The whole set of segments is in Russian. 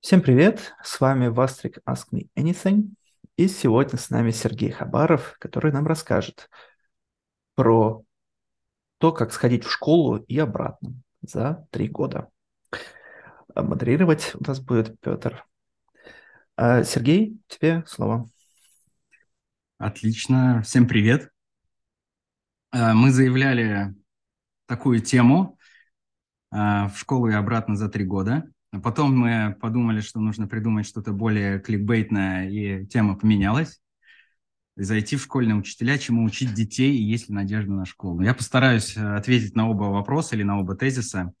Всем привет, с вами Вастрик Ask Me Anything, и сегодня с нами Сергей Хабаров, который нам расскажет про то, как сходить в школу и обратно за три года. А модерировать у нас будет Петр. А, Сергей, тебе слово. Отлично, всем привет. А, мы заявляли такую тему в школу и обратно за три года – а потом мы подумали, что нужно придумать что-то более кликбейтное, и тема поменялась. Зайти в школьные учителя, чему учить детей, и есть ли надежда на школу. Я постараюсь э, ответить на оба вопроса или на оба тезиса,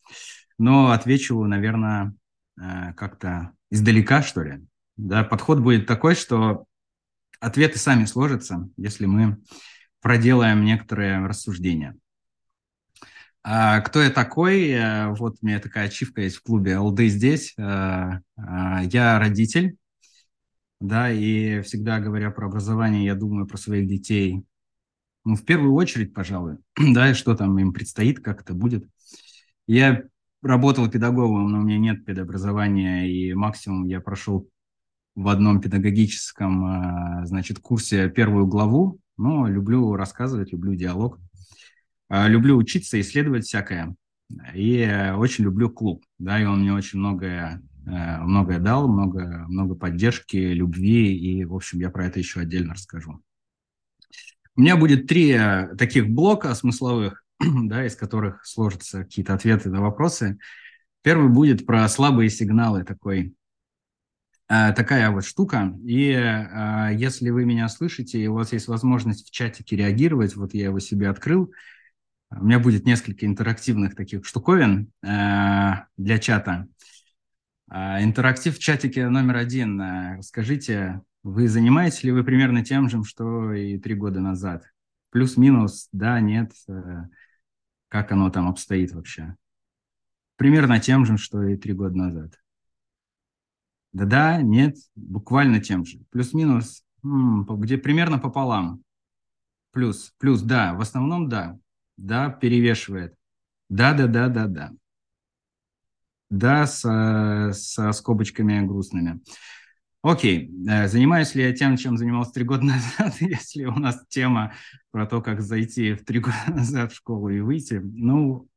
но отвечу, наверное, э, как-то издалека, что ли. Да, подход будет такой, что ответы сами сложатся, если мы проделаем некоторые рассуждения. А, кто я такой? Э, вот у меня такая ачивка есть в клубе «Алды здесь». А, а, я родитель, да, и всегда говоря про образование, я думаю про своих детей, ну, в первую очередь, пожалуй, да, и что там им предстоит, как это будет. Я работал педагогом, но у меня нет педобразования, и максимум я прошел в одном педагогическом, значит, курсе первую главу, но люблю рассказывать, люблю диалог. А, люблю учиться, исследовать всякое. И э, очень люблю клуб. Да, и он мне очень многое, э, многое дал, много, много поддержки, любви. И, в общем, я про это еще отдельно расскажу. У меня будет три э, таких блока смысловых, да, из которых сложатся какие-то ответы на вопросы. Первый будет про слабые сигналы такой такая вот штука. И если вы меня слышите, и у вас есть возможность в чатике реагировать, вот я его себе открыл, у меня будет несколько интерактивных таких штуковин э, для чата. Э, интерактив в чатике номер один. Э, скажите, вы занимаетесь ли вы примерно тем же, что и три года назад? Плюс-минус, да, нет, э, как оно там обстоит вообще? Примерно тем же, что и три года назад. Да-да, нет, буквально тем же. Плюс-минус, где примерно пополам. Плюс, плюс, да, в основном да да, перевешивает. Да, да, да, да, да. Да, со, со скобочками грустными. Окей, э, занимаюсь ли я тем, чем занимался три года назад, если у нас тема про то, как зайти в три года назад в школу и выйти? Ну,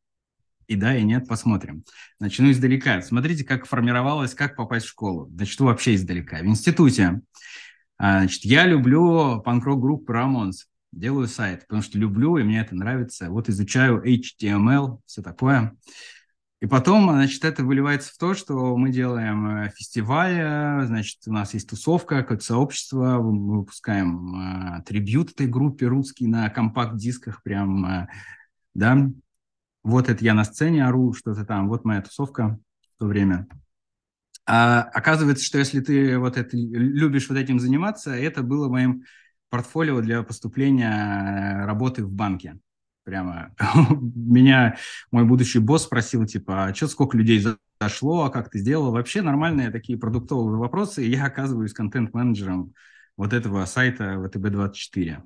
и да, и нет, посмотрим. Начну издалека. Смотрите, как формировалось, как попасть в школу. Значит, вообще издалека. В институте. А, значит, я люблю панк-рок группу Рамонс делаю сайт, потому что люблю, и мне это нравится. Вот изучаю HTML, все такое. И потом, значит, это выливается в то, что мы делаем э, фестиваль, значит, у нас есть тусовка, какое-то сообщество, мы выпускаем э, трибют этой группе русский на компакт-дисках прям, э, да. Вот это я на сцене ору, что-то там, вот моя тусовка в то время. А оказывается, что если ты вот это любишь вот этим заниматься, это было моим портфолио для поступления э, работы в банке. Прямо меня мой будущий босс спросил, типа, а что, сколько людей зашло, а как ты сделал? Вообще нормальные такие продуктовые вопросы, и я оказываюсь контент-менеджером вот этого сайта VTB24.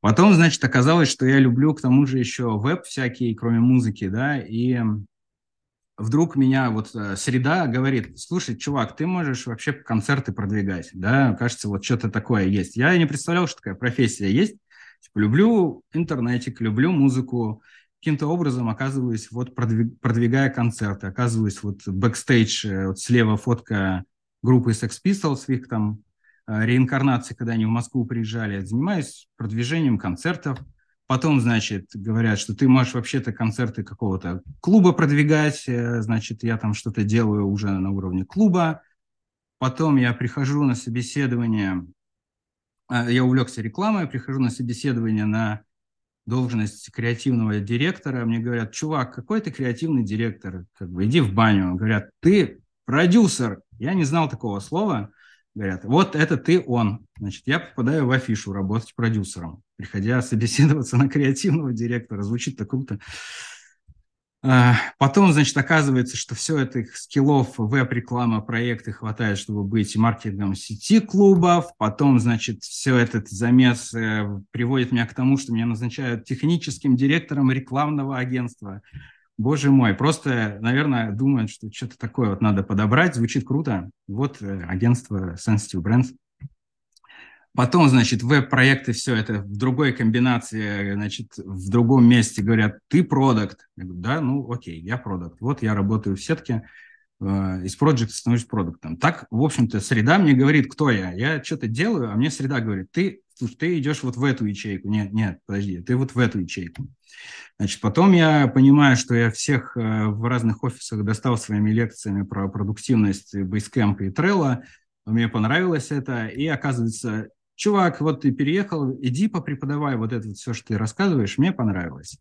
Потом, значит, оказалось, что я люблю к тому же еще веб всякий, кроме музыки, да, и вдруг меня вот э, среда говорит, слушай, чувак, ты можешь вообще концерты продвигать, да, кажется, вот что-то такое есть. Я не представлял, что такая профессия есть. Типа, люблю интернетик, люблю музыку, каким-то образом оказываюсь, вот продвигая концерты, оказываюсь вот бэкстейдж, э, вот слева фотка группы Sex Pistols, их там э, реинкарнации, когда они в Москву приезжали, занимаюсь продвижением концертов, Потом, значит, говорят, что ты можешь вообще-то концерты какого-то клуба продвигать, э, значит, я там что-то делаю уже на уровне клуба. Потом я прихожу на собеседование, э, я увлекся рекламой, прихожу на собеседование на должность креативного директора. Мне говорят, чувак, какой ты креативный директор? Как бы иди в баню. Говорят, ты продюсер. Я не знал такого слова. Говорят, вот это ты он. Значит, я попадаю в афишу работать продюсером приходя собеседоваться на креативного директора. Звучит так круто. А, потом, значит, оказывается, что все этих скиллов веб-реклама, проекты хватает, чтобы быть маркетингом сети клубов. Потом, значит, все этот замес э, приводит меня к тому, что меня назначают техническим директором рекламного агентства. Боже мой, просто, наверное, думают, что что-то такое вот надо подобрать, звучит круто. Вот э, агентство Sensitive Brands. Потом, значит, веб-проекты, все это в другой комбинации, значит, в другом месте говорят, ты продукт. Я говорю, да, ну окей, я продукт. Вот я работаю в сетке, э, из проекта становлюсь продуктом. Так, в общем-то, среда мне говорит, кто я. Я что-то делаю, а мне среда говорит, ты, ты идешь вот в эту ячейку. Нет, нет, подожди, ты вот в эту ячейку. Значит, потом я понимаю, что я всех э, в разных офисах достал своими лекциями про продуктивность Basecamp и Trello. Мне понравилось это, и оказывается, чувак, вот ты переехал, иди попреподавай вот это вот все, что ты рассказываешь, мне понравилось.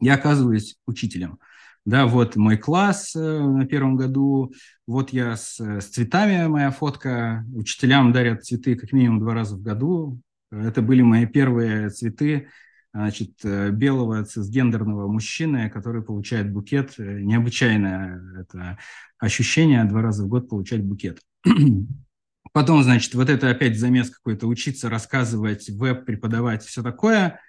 Я оказываюсь учителем. Да, вот мой класс э, на первом году, вот я с, с цветами, моя фотка. Учителям дарят цветы как минимум два раза в году. Это были мои первые цветы, значит, э, белого цисгендерного мужчины, который получает букет. Необычайное это ощущение два раза в год получать букет. Потом, значит, вот это опять замес какой-то, учиться рассказывать, веб преподавать, все такое.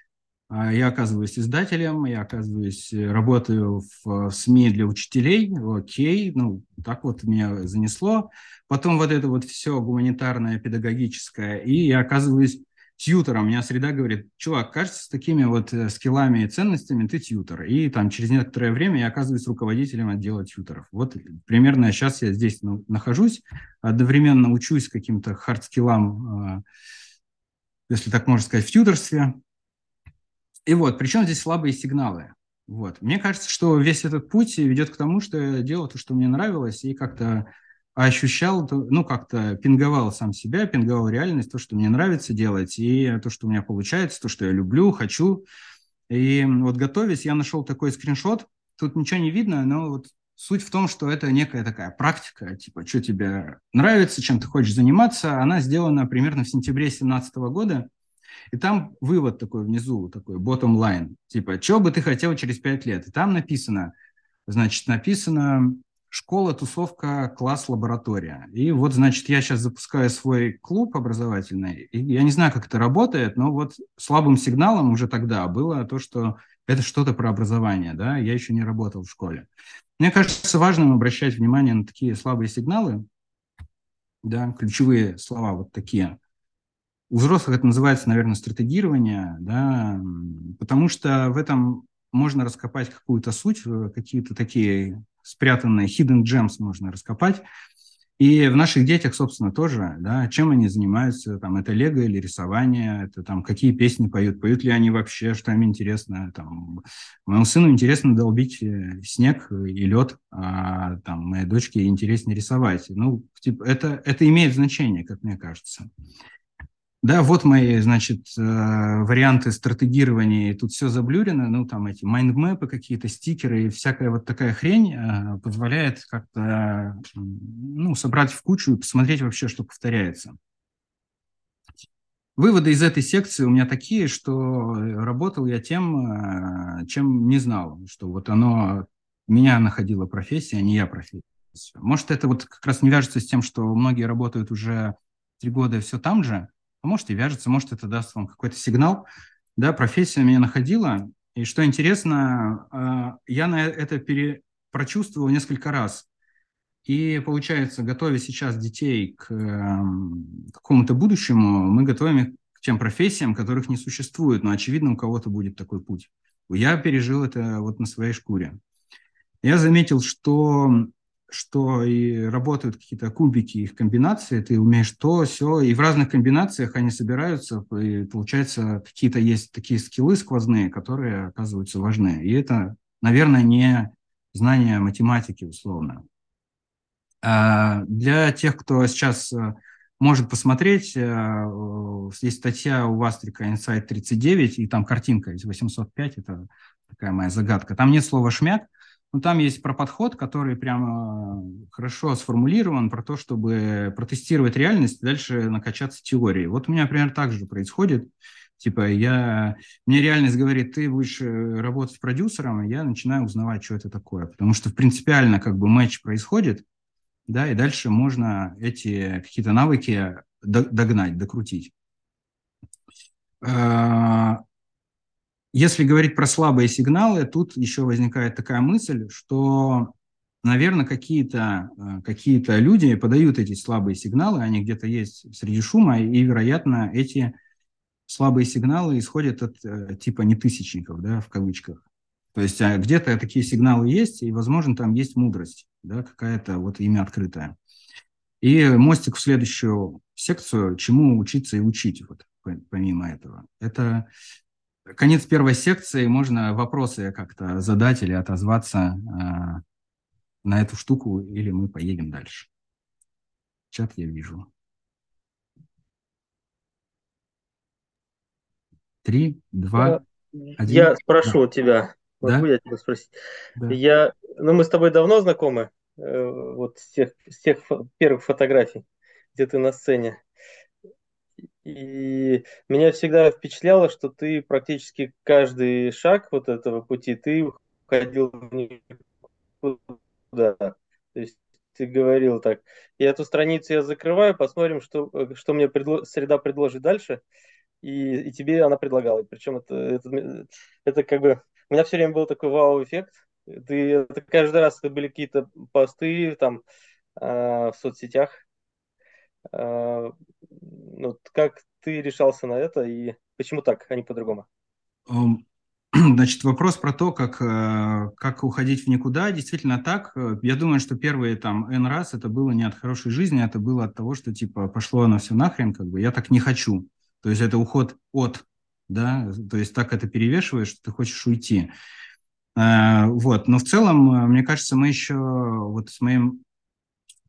А, я оказываюсь издателем, я оказываюсь, э, работаю в, в СМИ для учителей, окей, ну, так вот меня занесло. Потом вот это вот все гуманитарное, педагогическое, и я оказываюсь тьютором. У меня среда говорит, чувак, кажется, с такими вот э, скиллами и ценностями ты тьютор. И там через некоторое время я оказываюсь руководителем отдела тьюторов. Вот примерно сейчас я здесь нахожусь, одновременно учусь каким-то хардскиллам, если так можно сказать, в тьюторстве. И вот, причем здесь слабые сигналы. Вот. Мне кажется, что весь этот путь ведет к тому, что я делал то, что мне нравилось, и как-то ощущал, ну, как-то пинговал сам себя, пинговал реальность, то, что мне нравится делать, и то, что у меня получается, то, что я люблю, хочу. И вот готовясь, я нашел такой скриншот, тут ничего не видно, но вот суть в том, что это некая такая практика, типа, что тебе нравится, чем ты хочешь заниматься, она сделана примерно в сентябре 2017 года, и там вывод такой внизу, такой bottom line, типа, что бы ты хотел через пять лет. И там написано, значит, написано школа, тусовка, класс, лаборатория. И вот, значит, я сейчас запускаю свой клуб образовательный. И я не знаю, как это работает, но вот слабым сигналом уже тогда было то, что это что-то про образование, да, я еще не работал в школе. Мне кажется важным обращать внимание на такие слабые сигналы, да, ключевые слова вот такие. У взрослых это называется, наверное, стратегирование, да, потому что в этом можно раскопать какую-то суть, э, какие-то такие спрятанные hidden gems можно раскопать. И в наших детях, собственно, тоже, да, чем они занимаются, там, это лего или рисование, это там, какие песни поют, поют ли они вообще, что им интересно, там, моему сыну интересно долбить э, снег и лед, а там, моей дочке интереснее рисовать. Ну, типа, это, это имеет значение, как мне кажется. Да, вот мои, значит, э, варианты стратегирования. Тут все заблюрено, ну, там эти майндмэпы какие-то, стикеры и всякая вот такая хрень э, позволяет как-то, ну, собрать в кучу и посмотреть вообще, что повторяется. Выводы из этой секции у меня такие, что работал я тем, э, чем не знал, что вот оно меня находила профессия, а не я профессия. Может, это вот как раз не вяжется с тем, что многие работают уже три года и все там же, а может и вяжется, может это даст вам какой-то сигнал. Да, профессия меня находила, и что интересно, а, я на это пере... прочувствовал несколько раз. И получается, готовя сейчас детей к эм, какому-то будущему, мы готовим их к тем профессиям, которых не существует, но, очевидно, у кого-то будет такой путь. Я пережил это вот на своей шкуре. Я заметил, что что и работают какие-то кубики, их комбинации, ты умеешь то, все, и в разных комбинациях они собираются, и получается какие-то есть такие скиллы сквозные, которые оказываются важны. И это, наверное, не знание математики условно. А для тех, кто сейчас э, может посмотреть, э, есть статья у Вастрика Insight 39, и там картинка из 805, это такая моя загадка. Там нет слова «шмяк», ну, там есть про подход, который прямо хорошо сформулирован, про то, чтобы протестировать реальность, дальше накачаться теорией. Вот у меня примерно так же происходит. Типа, я, мне реальность говорит, ты будешь э, работать продюсером, и я начинаю узнавать, что это такое. Потому что принципиально как бы матч происходит, да, и дальше можно эти какие-то навыки догнать, докрутить. А, если говорить про слабые сигналы, тут еще возникает такая мысль, что, наверное, какие-то какие люди подают эти слабые сигналы, они где-то есть среди шума, и, вероятно, эти слабые сигналы исходят от э, типа нетысячников, да, в кавычках. То есть а где-то такие сигналы есть, и, возможно, там есть мудрость, да, какая-то вот имя открытое. И мостик в следующую секцию, чему учиться и учить, вот помимо этого. Это конец первой секции, можно вопросы как-то задать или отозваться э, на эту штуку, или мы поедем дальше. Чат я вижу. Три, два, один. Я спрошу да. тебя. Могу да? я тебя спросить? Да. Я, ну, мы с тобой давно знакомы, э, вот с тех, с тех первых фотографий, где ты на сцене. И меня всегда впечатляло, что ты практически каждый шаг вот этого пути, ты уходил в никуда. То есть ты говорил так, и эту страницу я закрываю, посмотрим, что, что мне предло... среда предложит дальше и, и тебе она предлагала. Причем это, это, это как бы... У меня все время был такой вау-эффект. Ты, это каждый раз это были какие-то посты там э, в соцсетях. Э, вот как ты решался на это и почему так, а не по-другому? Значит, вопрос про то, как, э, как уходить в никуда, действительно так. Я думаю, что первые там N раз это было не от хорошей жизни, это было от того, что типа пошло оно все нахрен, как бы я так не хочу. То есть это уход от, да, то есть так это перевешивает, что ты хочешь уйти. А, вот, но в целом, э, мне кажется, мы еще вот с моим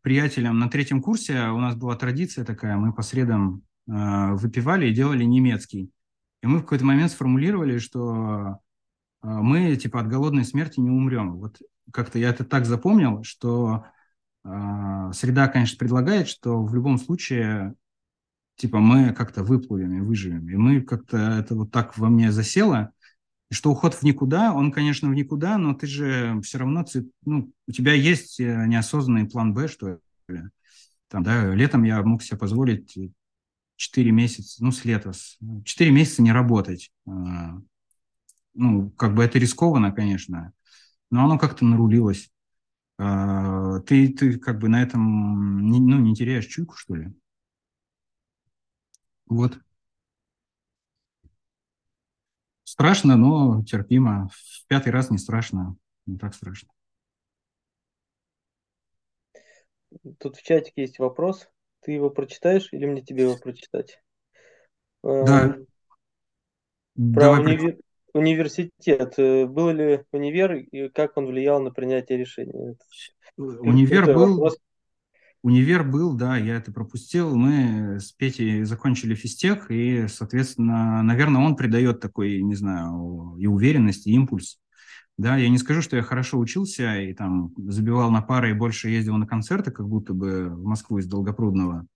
приятелем на третьем курсе у нас была традиция такая, мы по средам э, выпивали и делали немецкий. И мы в какой-то момент сформулировали, что э, мы типа от голодной смерти не умрем. Вот как-то я это так запомнил, что среда, конечно, предлагает, что в любом случае типа мы как-то выплывем и выживем. И мы как-то это вот так во мне засело, что уход в никуда, он, конечно, в никуда, но ты же все равно, ну, у тебя есть э, неосознанный план Б, что ли. Там, да, летом я мог себе позволить 4 месяца, ну, с лета, 4 месяца не работать. А, ну, как бы это рискованно, конечно, но оно как-то нарулилось. А, ты, ты как бы на этом, ну, не теряешь чуйку, что ли? Вот. Страшно, но терпимо. В пятый раз не страшно, не так страшно. Тут в чатике есть вопрос. Ты его прочитаешь или мне тебе его прочитать? Да. Эм, про универ... университет. Э, был ли универ и как он влиял на принятие решений? Универ был, вопрос. Универ был, да, я это пропустил. Мы с Петей закончили физтех, и, соответственно, наверное, он придает такой, не знаю, и уверенность, и импульс. Да, я не скажу, что я хорошо учился и там забивал на пары и больше ездил на концерты, как будто бы в Москву из Долгопрудного.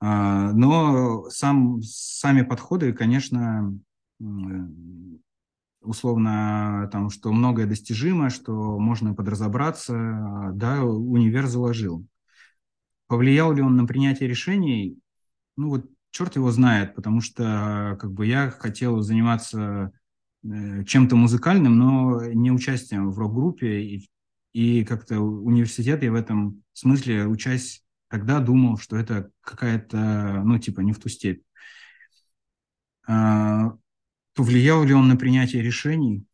А, но сам, сами подходы, конечно, условно, там, что многое достижимо, что можно подразобраться, да, универ заложил. Повлиял ли он на принятие решений? Ну вот черт его знает, потому что как бы я хотел заниматься э, чем-то музыкальным, но не участием в рок-группе, и, и как-то университет я в этом смысле, учась тогда, думал, что это какая-то, ну, типа, не в ту степь. А, повлиял ли он на принятие решений?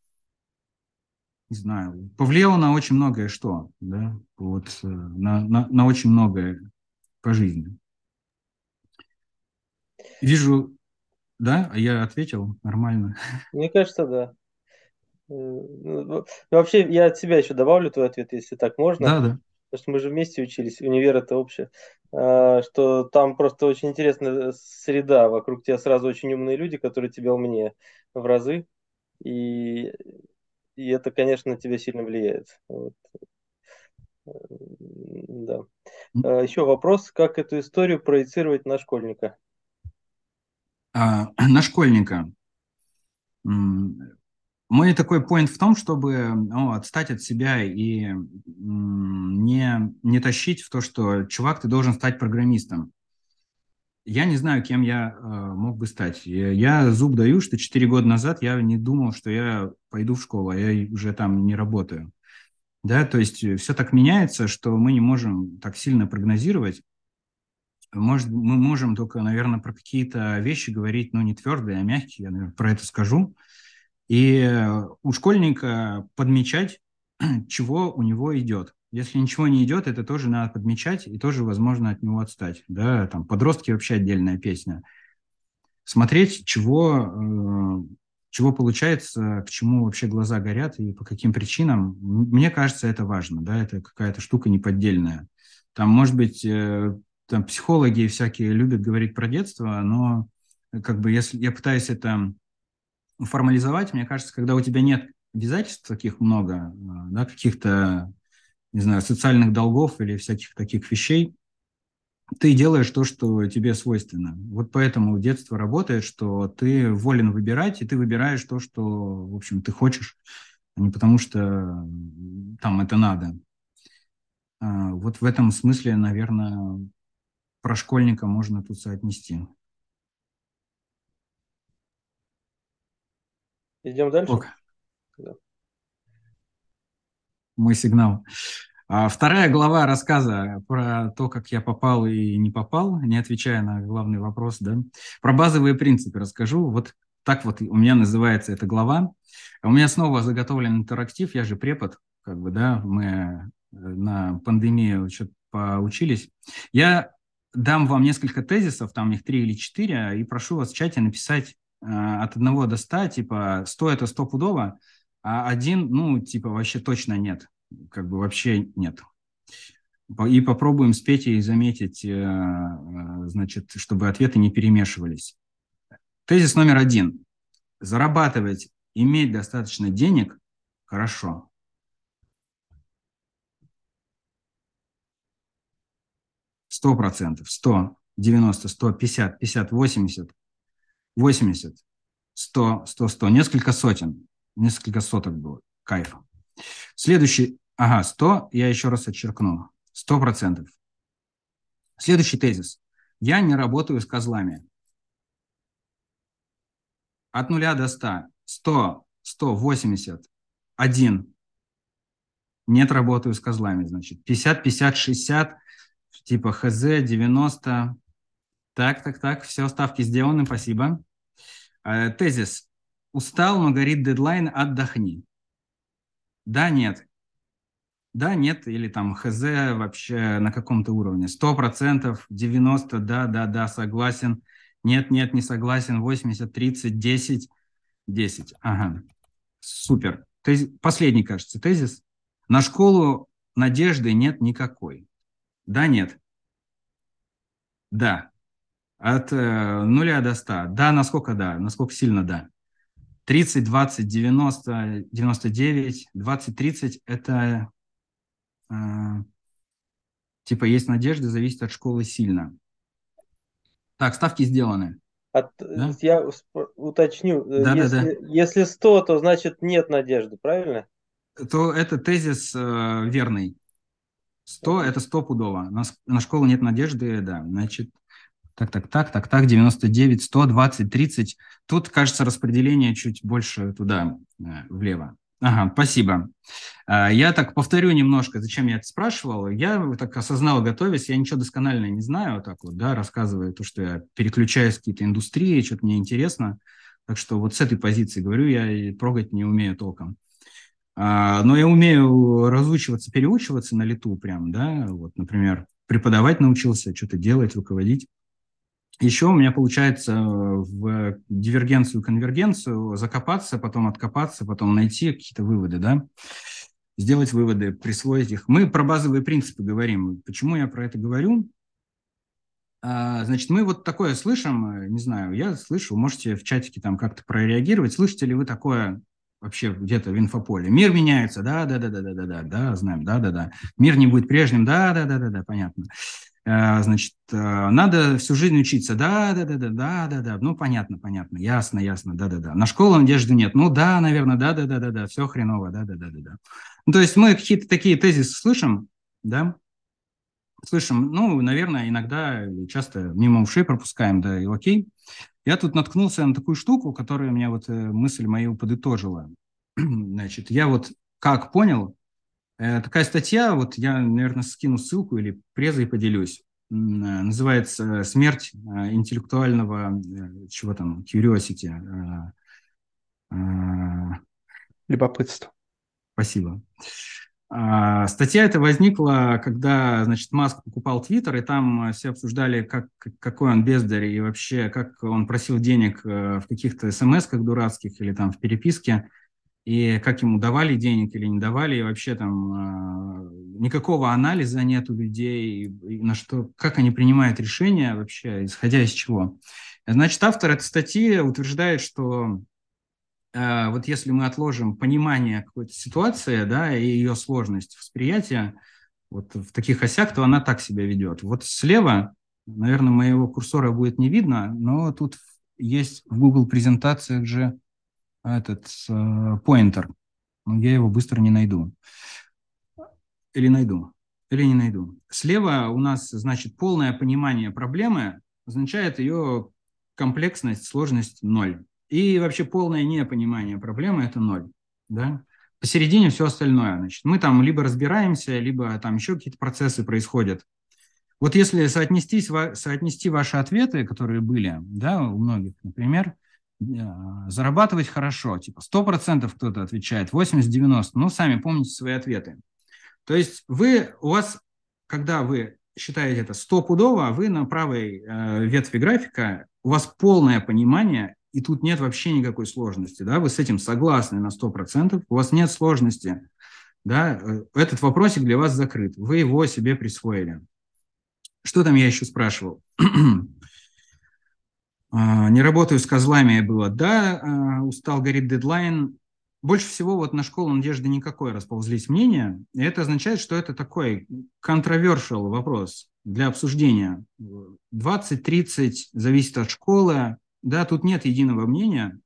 Не знаю, повлияло на очень многое что, да, вот, э, на, на, на очень многое по жизни. Вижу, да, а я ответил нормально. Мне кажется, да. Э, ну, вообще, я от себя еще добавлю твой ответ, если так можно. Да, да. Потому что мы же вместе учились, универ это общее. А, что там просто очень интересная среда, вокруг тебя сразу очень умные люди, которые тебя умнее в разы. И и это, конечно, на тебя сильно влияет. Вот. Да. А, Еще вопрос, как эту историю проецировать на школьника? А, на школьника. Мой такой point в том, чтобы ну, отстать от себя и не, не тащить в то, что чувак, ты должен стать программистом. Я не знаю, кем я э, мог бы стать. Я, я зуб даю, что 4 года назад я не думал, что я пойду в школу, а я уже там не работаю. Да, то есть все так меняется, что мы не можем так сильно прогнозировать. Может, мы можем только, наверное, про какие-то вещи говорить, но не твердые, а мягкие, я, наверное, про это скажу. И у школьника подмечать, чего у него идет. Если ничего не идет, это тоже надо подмечать и тоже, возможно, от него отстать. Да, там подростки вообще отдельная песня. Смотреть, чего, э, чего получается, к чему вообще глаза горят и по каким причинам. Мне кажется, это важно. Да, это какая-то штука неподдельная. Там, может быть, э, там психологи всякие любят говорить про детство, но как бы если я пытаюсь это формализовать, мне кажется, когда у тебя нет обязательств таких много, э, да, каких-то не знаю, социальных долгов или всяких таких вещей, ты делаешь то, что тебе свойственно. Вот поэтому детство работает, что ты волен выбирать, и ты выбираешь то, что, в общем, ты хочешь, а не потому что там это надо. А, вот в этом смысле, наверное, про школьника можно тут соотнести. Идем дальше? Ок. Да мой сигнал. А вторая глава рассказа про то, как я попал и не попал, не отвечая на главный вопрос, да, про базовые принципы расскажу. Вот так вот у меня называется эта глава. У меня снова заготовлен интерактив, я же препод, как бы, да, мы э, на пандемию что-то поучились. Я дам вам несколько тезисов, там их три или четыре, и прошу вас в чате написать э, от одного до ста, типа 100 это стопудово, а один, ну, типа, вообще точно нет, как бы вообще нет. И попробуем с Петей заметить, э, э, значит, чтобы ответы не перемешивались. Тезис номер один. Зарабатывать, иметь достаточно денег – хорошо. Сто процентов, сто, девяносто, сто, пятьдесят, пятьдесят, восемьдесят, восемьдесят, сто, сто, сто, несколько сотен несколько соток было. Кайф. Следующий, ага, 100, я еще раз отчеркну. 100%. Следующий тезис. Я не работаю с козлами. От нуля до 100. 100, 180, 1. Нет, работаю с козлами, значит. 50, 50, 60, типа ХЗ, 90. Так, так, так, все, ставки сделаны, спасибо. Э, тезис. Устал, но горит дедлайн, отдохни. Да, нет. Да, нет, или там ХЗ вообще на каком-то уровне. 100%, 90%, да, да, да, согласен. Нет, нет, не согласен. 80, 30, 10, 10. Ага, супер. Тез... Последний, кажется, тезис. На школу надежды нет никакой. Да, нет. Да. От э, нуля до ста. Да, насколько да, насколько сильно да. 30, 20, 90, 99, 20, 30 – это э, типа есть надежда, зависит от школы сильно. Так, ставки сделаны. От, да? Я уточню, э, да, если, да, да. если 100, то значит нет надежды, правильно? То это тезис э, верный. 100 – это 100 пудово. На, на школу нет надежды, да. Значит, так, так, так, так, так, 99, 100, 20, 30. Тут, кажется, распределение чуть больше туда, э, влево. Ага, спасибо. А, я так повторю немножко, зачем я это спрашивал. Я так осознал, готовясь, я ничего досконально не знаю, так вот, да, рассказываю то, что я переключаюсь в какие-то индустрии, что-то мне интересно. Так что вот с этой позиции говорю, я прогать не умею толком. А, но я умею разучиваться, переучиваться на лету прям, да, вот, например, преподавать научился, что-то делать, руководить. Еще у меня получается э, в дивергенцию, конвергенцию закопаться, потом откопаться, потом найти какие-то выводы, да, сделать выводы, присвоить их. Мы про базовые принципы говорим. Почему я про это говорю? А, значит, мы вот такое слышим, э, не знаю, я слышу, можете в чатике там как-то прореагировать. Слышите ли вы такое вообще где-то в инфополе? Мир меняется, да, да, да, да, да, да, да, знаем, да, да, да. Мир не будет прежним, да, да, да, да, да, понятно. Э, значит, э, надо всю жизнь учиться. Да, да, да, да, да, да, да. Ну, понятно, понятно, ясно, ясно, да, да, да. На школу надежды нет. Ну, да, наверное, да, да, да, да, да, все хреново, да, да, да, да, да. Ну, то есть мы какие-то такие тезисы слышим, да, слышим, ну, наверное, иногда часто мимо ушей пропускаем, да, и окей. Я тут наткнулся на такую штуку, которая меня вот э, мысль мою подытожила. Значит, я вот как понял, такая статья, вот я, наверное, скину ссылку или презой поделюсь, э, называется «Смерть интеллектуального, чего там, curiosity». Любопытство. Спасибо. А, статья эта возникла, когда, значит, Маск покупал Твиттер, и там все обсуждали, как, какой он бездарь, и вообще, как он просил денег э, в каких-то смс-ках дурацких или там в переписке, и как ему давали денег или не давали, и вообще там э, никакого анализа нет у людей, и на что, как они принимают решения вообще, исходя из чего. Значит, автор этой статьи утверждает, что Э, вот если мы отложим понимание какой-то ситуации, да, и ее сложность восприятия, вот в таких осях, то она так себя ведет. Вот слева, наверное, моего курсора будет не видно, но тут есть в Google презентациях же этот поинтер. Но я его быстро не найду. Или найду, или не найду. Слева у нас, значит, полное понимание проблемы означает ее комплексность, сложность ноль. И вообще полное непонимание проблемы – это ноль. Да? Посередине все остальное. Значит, мы там либо разбираемся, либо там еще какие-то процессы происходят. Вот если соотнести, соотнести ваши ответы, которые были да, у многих, например, зарабатывать хорошо, типа 100% кто-то отвечает, 80-90%, ну, сами помните свои ответы. То есть вы, у вас, когда вы считаете это стопудово, вы на правой э, ветви графика, у вас полное понимание и тут нет вообще никакой сложности, да, вы с этим согласны на 100%, у вас нет сложности, да, э, этот вопросик для вас закрыт, вы его себе присвоили. Что там я еще спрашивал? А, не работаю с козлами было, да, а, устал, горит дедлайн. Больше всего вот на школу надежды никакой расползлись мнения, и это означает, что это такой controversial вопрос для обсуждения. 20-30 зависит от школы, да, тут нет единого мнения,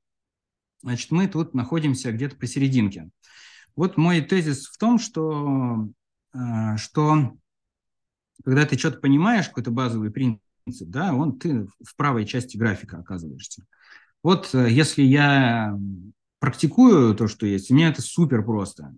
значит, мы тут находимся где-то посерединке. Вот мой тезис в том, что, э, что когда ты что-то понимаешь, какой-то базовый принцип, да, он ты в правой части графика оказываешься. Вот э, если я практикую то, что есть, мне это супер просто.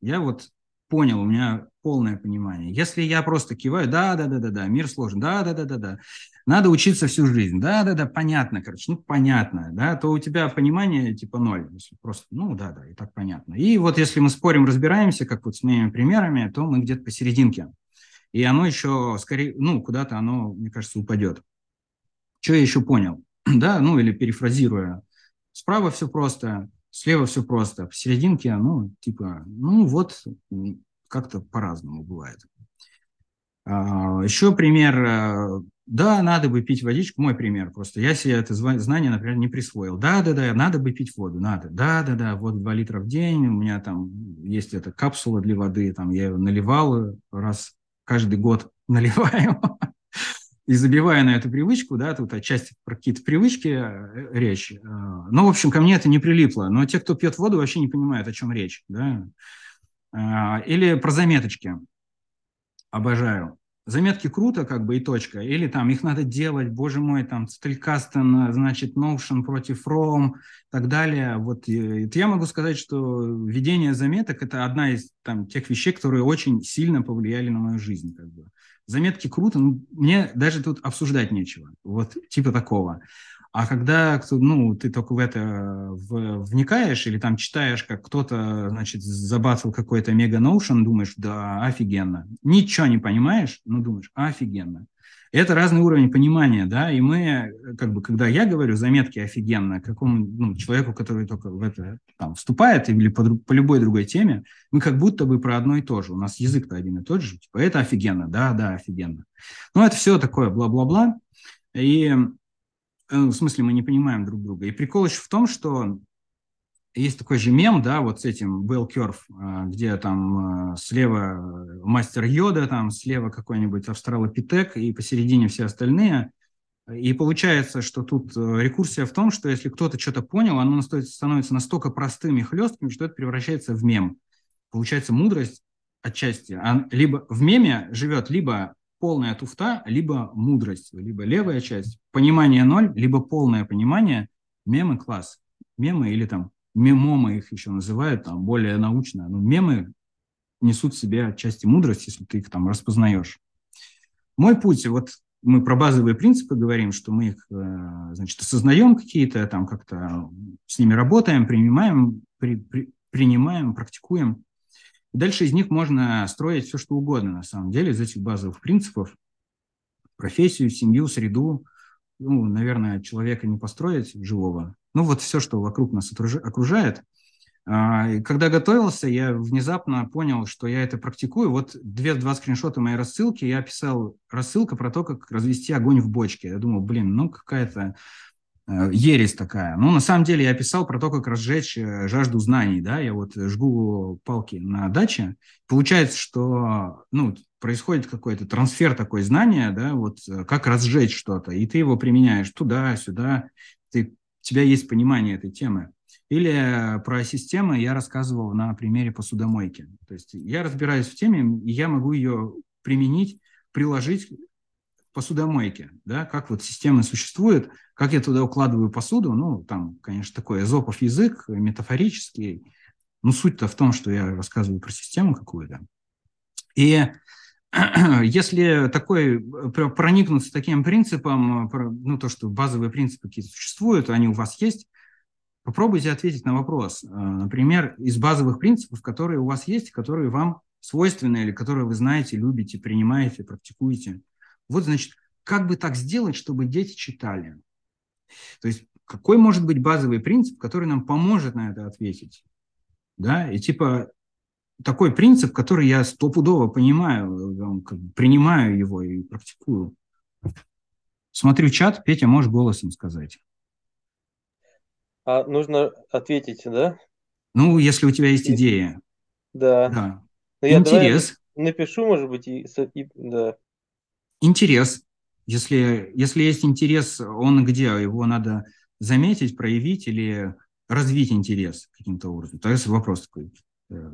Я вот понял, у меня полное понимание. Если я просто киваю, да, да, да, да, да, мир сложен, да, да, да, да, да, надо учиться всю жизнь, да, да, да, понятно, короче, ну понятно, да, то у тебя понимание типа ноль, если просто, ну да, да, и так понятно. И вот если мы спорим, разбираемся, как вот с моими примерами, то мы где-то посерединке, и оно еще скорее, ну куда-то оно, мне кажется, упадет. Что я еще понял, да, ну или перефразируя, справа все просто, слева все просто, посерединке, ну типа, ну вот как-то по-разному бывает. А, Еще пример. Э, да, надо бы пить водичку. Мой пример просто. Я себе это знание, например, не присвоил. Да, да, да, надо бы пить воду. Надо. Да, да, да, вот 2 литра в день. У меня там есть эта капсула для воды. Там я ее наливал раз каждый год наливаю. И забиваю на эту привычку, да, тут отчасти про какие-то привычки э, речь. Э, ну, в общем, ко мне это не прилипло. Но те, кто пьет воду, вообще не понимают, о чем речь, да. А, или про заметочки. Обожаю. Заметки круто, как бы, и точка. Или там их надо делать, боже мой, там, Стелькастен, значит, Notion против Chrome и так далее. Вот это я могу сказать, что ведение заметок – это одна из там, тех вещей, которые очень сильно повлияли на мою жизнь. Как бы. Заметки круто, но мне даже тут обсуждать нечего. Вот типа такого. А когда ну, ты только в это в, вникаешь или там читаешь, как кто-то, значит, забацал какой-то мега ноушен, думаешь, да, офигенно. Ничего не понимаешь, но думаешь, офигенно. Это разный уровень понимания, да, и мы, как бы, когда я говорю заметки офигенно какому ну, человеку, который только в это там вступает или по, по любой другой теме, мы как будто бы про одно и то же. У нас язык-то один и тот же, типа, это офигенно, да, да, офигенно. Ну, это все такое бла-бла-бла. И в смысле мы не понимаем друг друга. И прикол еще в том, что есть такой же мем, да, вот с этим Bell Curve, э, где там э, слева мастер Йода, там слева какой-нибудь австралопитек и посередине все остальные. И получается, что тут рекурсия в том, что если кто-то что-то понял, оно становится настолько простым и хлестким, что это превращается в мем. Получается, мудрость отчасти, а либо в меме живет либо полная туфта, либо мудрость, либо левая часть. Понимание ноль, либо полное понимание. Мемы класс. Мемы или там мемомы их еще называют, там более научно. Но мемы несут в себе отчасти мудрость, если ты их там распознаешь. Мой путь, вот мы про базовые принципы говорим, что мы их, э, значит, осознаем какие-то, там как-то с ними работаем, принимаем, при, при, принимаем, практикуем. Дальше из них можно строить все, что угодно, на самом деле, из этих базовых принципов. Профессию, семью, среду. Ну, наверное, человека не построить живого. Ну, вот все, что вокруг нас окружает – а, когда готовился, я внезапно понял, что я это практикую. Вот две, два скриншота моей рассылки. Я писал рассылка про то, как развести огонь в бочке. Я думал, блин, ну какая-то ересь такая. Ну, на самом деле я писал про то, как разжечь э, жажду знаний, да, я вот жгу палки на даче. Получается, что, ну, происходит какой-то трансфер такой знания, да, вот э, как разжечь что-то, и ты его применяешь туда, сюда, ты, у тебя есть понимание этой темы. Или про системы я рассказывал на примере посудомойки. То есть я разбираюсь в теме, и я могу ее применить, приложить посудомойке. Да? Как вот системы существуют, как я туда укладываю посуду. Ну, там, конечно, такой эзопов язык, метафорический. Но суть-то в том, что я рассказываю про систему какую-то. И если такой проникнуться таким принципом, ну, то, что базовые принципы какие-то существуют, они у вас есть, Попробуйте ответить на вопрос, э, например, из базовых принципов, которые у вас есть, которые вам свойственны или которые вы знаете, любите, принимаете, практикуете. Вот, значит, как бы так сделать, чтобы дети читали? То есть какой может быть базовый принцип, который нам поможет на это ответить? Да, и типа такой принцип, который я стопудово понимаю, принимаю его и практикую. Смотрю чат, Петя, можешь голосом сказать. А нужно ответить, да? Ну, если у тебя есть идея. Да. да. Ну, я Интерес. напишу, может быть, и, и да. Интерес. Если, если есть интерес, он где? Его надо заметить, проявить или развить интерес каким-то образом? То есть вопрос такой. Э,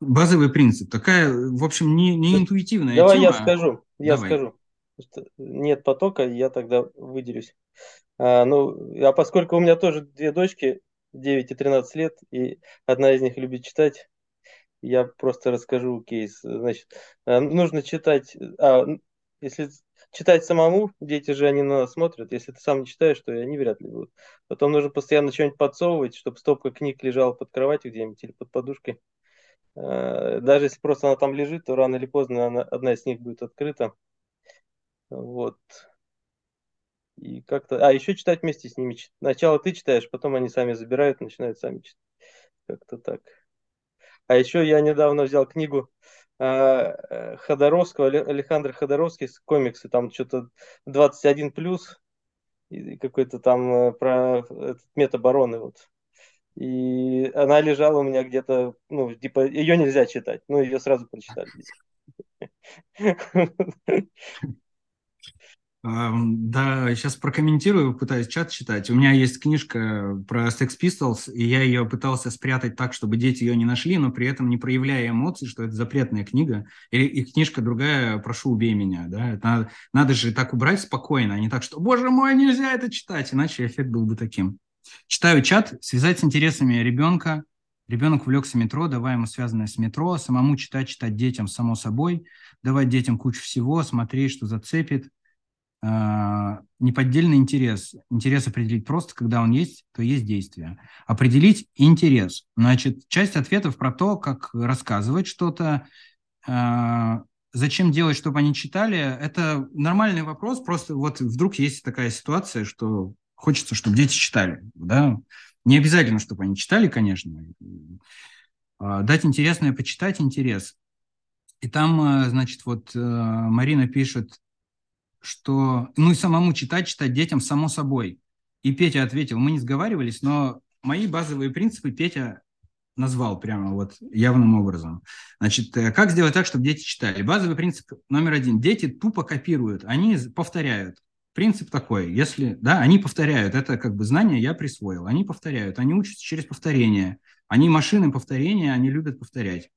базовый принцип. Такая, в общем, не, не интуитивная Давай тема. я скажу. Я Давай. скажу. Нет потока, я тогда выделюсь. А, ну, а поскольку у меня тоже две дочки, 9 и 13 лет, и одна из них любит читать, я просто расскажу кейс. Значит, а, нужно читать, а, если читать самому, дети же они на нас смотрят, если ты сам не читаешь, то и они вряд ли будут. Потом нужно постоянно что-нибудь подсовывать, чтобы стопка книг лежала под кроватью где-нибудь или под подушкой. А, даже если просто она там лежит, то рано или поздно она, одна из них будет открыта. Вот. И как-то... А, еще читать вместе с ними. Сначала ты читаешь, потом они сами забирают, начинают сами читать. Как-то так. А еще я недавно взял книгу а, э, Ходоровского, Александра Ходоровский, комиксы, там что-то 21 плюс, какой-то там э, про этот метабороны вот. И она лежала у меня где-то, ну, типа, ее нельзя читать, ну, ее сразу прочитали. Да, сейчас прокомментирую, пытаюсь чат читать. У меня есть книжка про Sex Pistols, и я ее пытался спрятать так, чтобы дети ее не нашли, но при этом не проявляя эмоций, что это запретная книга. И, и книжка другая «Прошу, убей меня». Да? Это надо, надо же так убрать спокойно, а не так, что «Боже мой, нельзя это читать», иначе эффект был бы таким. Читаю чат, связать с интересами ребенка. Ребенок увлекся метро, давай ему связанное с метро, самому читать, читать детям, само собой, давать детям кучу всего, смотреть, что зацепит – неподдельный интерес. Интерес определить просто, когда он есть, то есть действие. Определить интерес. Значит, часть ответов про то, как рассказывать что-то, а, зачем делать, чтобы они читали, это нормальный вопрос. Просто вот вдруг есть такая ситуация, что хочется, чтобы дети читали. Да? Не обязательно, чтобы они читали, конечно. А, дать интересное, почитать интерес. И там, значит, вот Марина пишет, что, ну и самому читать, читать детям, само собой. И Петя ответил, мы не сговаривались, но мои базовые принципы Петя назвал прямо вот явным образом. Значит, э, как сделать так, чтобы дети читали? Базовый принцип номер один. Дети тупо копируют, они повторяют. Принцип такой, если, да, они повторяют, это как бы знание я присвоил, они повторяют, они учатся через повторение, они машины повторения, они любят повторять.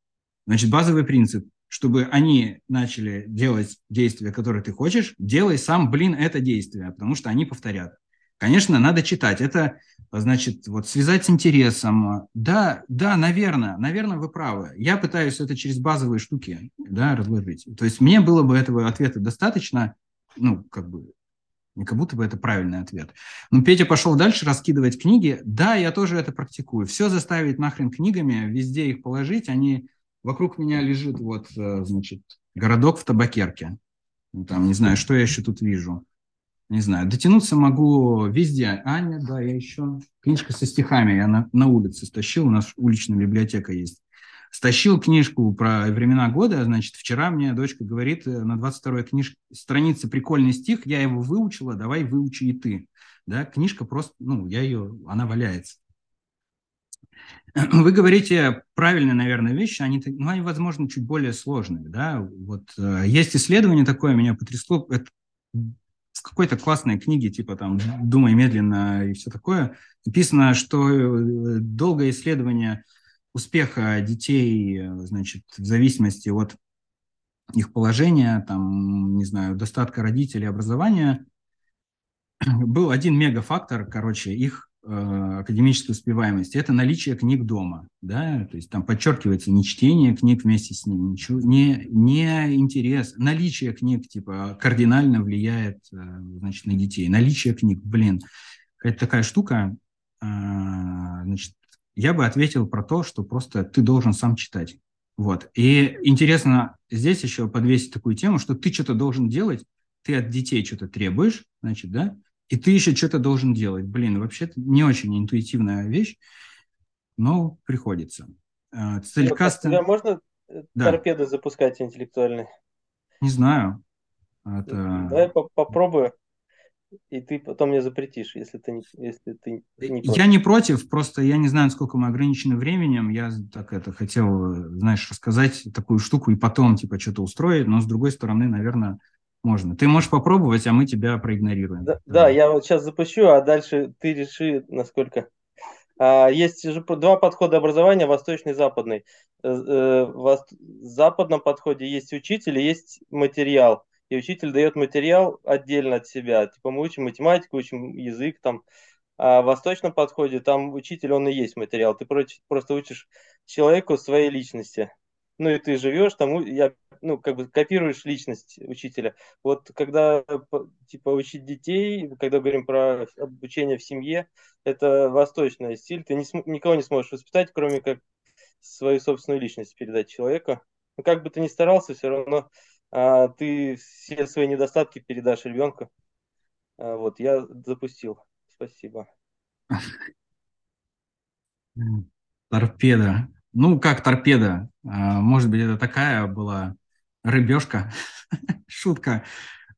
Значит, базовый принцип, чтобы они начали делать действия, которые ты хочешь, делай сам, блин, это действие, потому что они повторят. Конечно, надо читать. Это, значит, вот связать с интересом. Да, да, наверное, наверное, вы правы. Я пытаюсь это через базовые штуки, да, разложить. То есть мне было бы этого ответа достаточно, ну, как бы, не как будто бы это правильный ответ. Но Петя пошел дальше раскидывать книги. Да, я тоже это практикую. Все заставить нахрен книгами, везде их положить. Они вокруг меня лежит вот, э, значит, городок в табакерке. Ну, там, не знаю, что я еще тут вижу не знаю, дотянуться могу везде. Аня, да, я еще. Книжка со стихами я на, на улице стащил, у нас уличная библиотека есть. Стащил книжку про времена года, значит, вчера мне дочка говорит, э, на 22-й книж... странице прикольный стих, я его выучила, давай выучи и ты. Да, книжка просто, ну, я ее, она валяется. Вы говорите правильные, наверное, вещи, они, ну, они, возможно, чуть более сложные, да, вот э, есть исследование такое, меня потрясло, это в какой-то классной книге, типа там «Думай медленно» и все такое, написано, что э, долгое исследование успеха детей, э, значит, в зависимости от их положения, там, не знаю, достатка родителей, образования, был один мегафактор, короче, их академической успеваемости, это наличие книг дома. Да? То есть там подчеркивается не чтение книг вместе с ними, ничего, не, не интерес. Наличие книг типа кардинально влияет э, значит, на детей. Наличие книг, блин, это такая штука, э, значит, я бы ответил про то, что просто ты должен сам читать. Вот. И интересно здесь еще подвесить такую тему, что ты что-то должен делать, ты от детей что-то требуешь, значит, да, и ты еще что-то должен делать. Блин, вообще не очень интуитивная вещь, но приходится. А, Целькаста... Тебя можно э, да. торпеды запускать интеллектуальные? Не знаю. Это... Давай по попробую, и ты потом мне запретишь, если ты, не, если ты не против. Я не против, просто я не знаю, сколько мы ограничены временем. Я так это хотел, знаешь, рассказать такую штуку и потом типа что-то устроить, но с другой стороны, наверное, можно. Ты можешь попробовать, а мы тебя проигнорируем. Да, да я вот сейчас запущу, а дальше ты реши, насколько. А, есть же два подхода образования, восточный и западный. Э, э, в западном подходе есть учитель и есть материал. И учитель дает материал отдельно от себя. Типа мы учим математику, учим язык там. А в восточном подходе там учитель, он и есть материал. Ты просто учишь человеку своей личности ну и ты живешь там, я, ну, как бы копируешь личность учителя. Вот когда, типа, учить детей, когда говорим про обучение в семье, это восточный стиль, ты не, никого не сможешь воспитать, кроме как свою собственную личность передать человеку. Но как бы ты ни старался, все равно а, ты все свои недостатки передашь ребенку. А, вот, я запустил. Спасибо. Торпеда. Ну, как торпеда. А, может быть, это такая была рыбешка, шутка.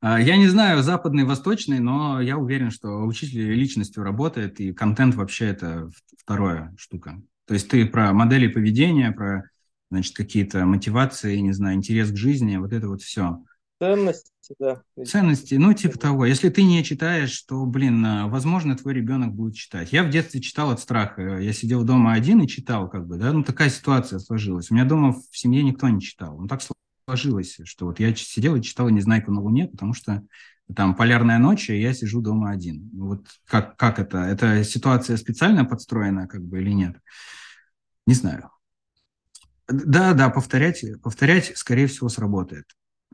А, я не знаю, западный, восточный, но я уверен, что учитель личностью работает, и контент вообще это вторая штука. То есть ты про модели поведения, про значит, какие-то мотивации, не знаю, интерес к жизни, вот это вот все. Ценности, да. Ценности, ну, типа того. Если ты не читаешь, то, блин, а, возможно, твой ребенок будет читать. Я в детстве читал от страха. Я сидел дома один и читал, как бы, да, ну, такая ситуация сложилась. У меня дома в семье никто не читал. Ну, так сложилось, что вот я сидел и читал «Незнайку на Луне», потому что там полярная ночь, и я сижу дома один. Вот как, как это? Эта ситуация специально подстроена, как бы, или нет? Не знаю. Да, да, повторять, повторять, скорее всего, сработает.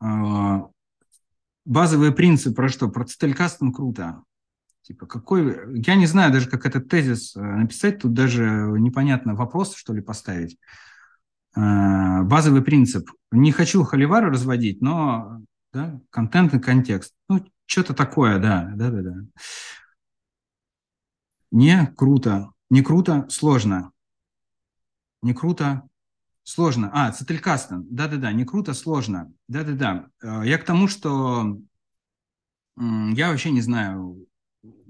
А, базовый принцип про что? Про циталькастом круто. Типа, какой... Я не знаю даже, как этот тезис э, написать. Тут даже непонятно, вопрос, что ли, поставить. А, базовый принцип. Не хочу холивар разводить, но да, контент и контекст. Ну, что-то такое, да, да, да, да. Не круто. Не круто, сложно. Не круто, Сложно. А, Цетелькастен. Да-да-да, не круто, сложно. Да-да-да. Э, я к тому, что я вообще не знаю,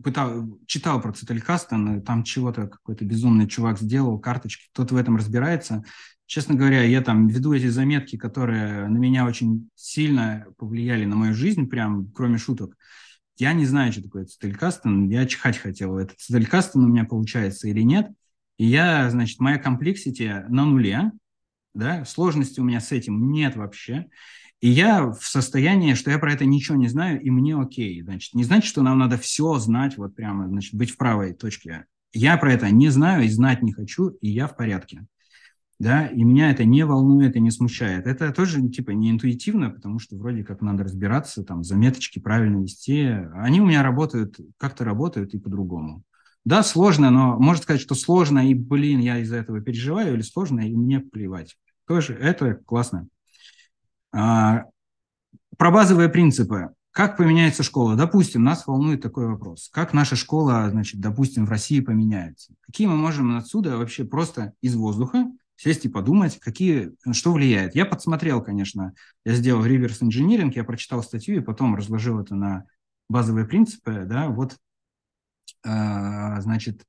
пытал, читал про Цетелькастен, там чего-то какой-то безумный чувак сделал, карточки, кто-то в этом разбирается. Честно говоря, я там веду эти заметки, которые на меня очень сильно повлияли на мою жизнь, прям кроме шуток. Я не знаю, что такое Цетелькастен, я чихать хотел, это Цетелькастен у меня получается или нет. И я, значит, моя комплексити на нуле, да, сложности у меня с этим нет вообще. И я в состоянии, что я про это ничего не знаю, и мне окей. Значит, не значит, что нам надо все знать, вот прямо, значит, быть в правой точке. Я про это не знаю и знать не хочу, и я в порядке. Да, и меня это не волнует и не смущает. Это тоже, типа, не интуитивно, потому что вроде как надо разбираться, там, заметочки правильно вести. Они у меня работают, как-то работают и по-другому. Да, сложно, но можно сказать, что сложно, и, блин, я из-за этого переживаю, или сложно, и мне плевать. Тоже это классно. А, про базовые принципы. Как поменяется школа? Допустим, нас волнует такой вопрос. Как наша школа, значит, допустим, в России поменяется? Какие мы можем отсюда вообще просто из воздуха сесть и подумать, какие, что влияет. Я подсмотрел, конечно, я сделал реверс инжиниринг, я прочитал статью и потом разложил это на базовые принципы, да, вот, э, значит,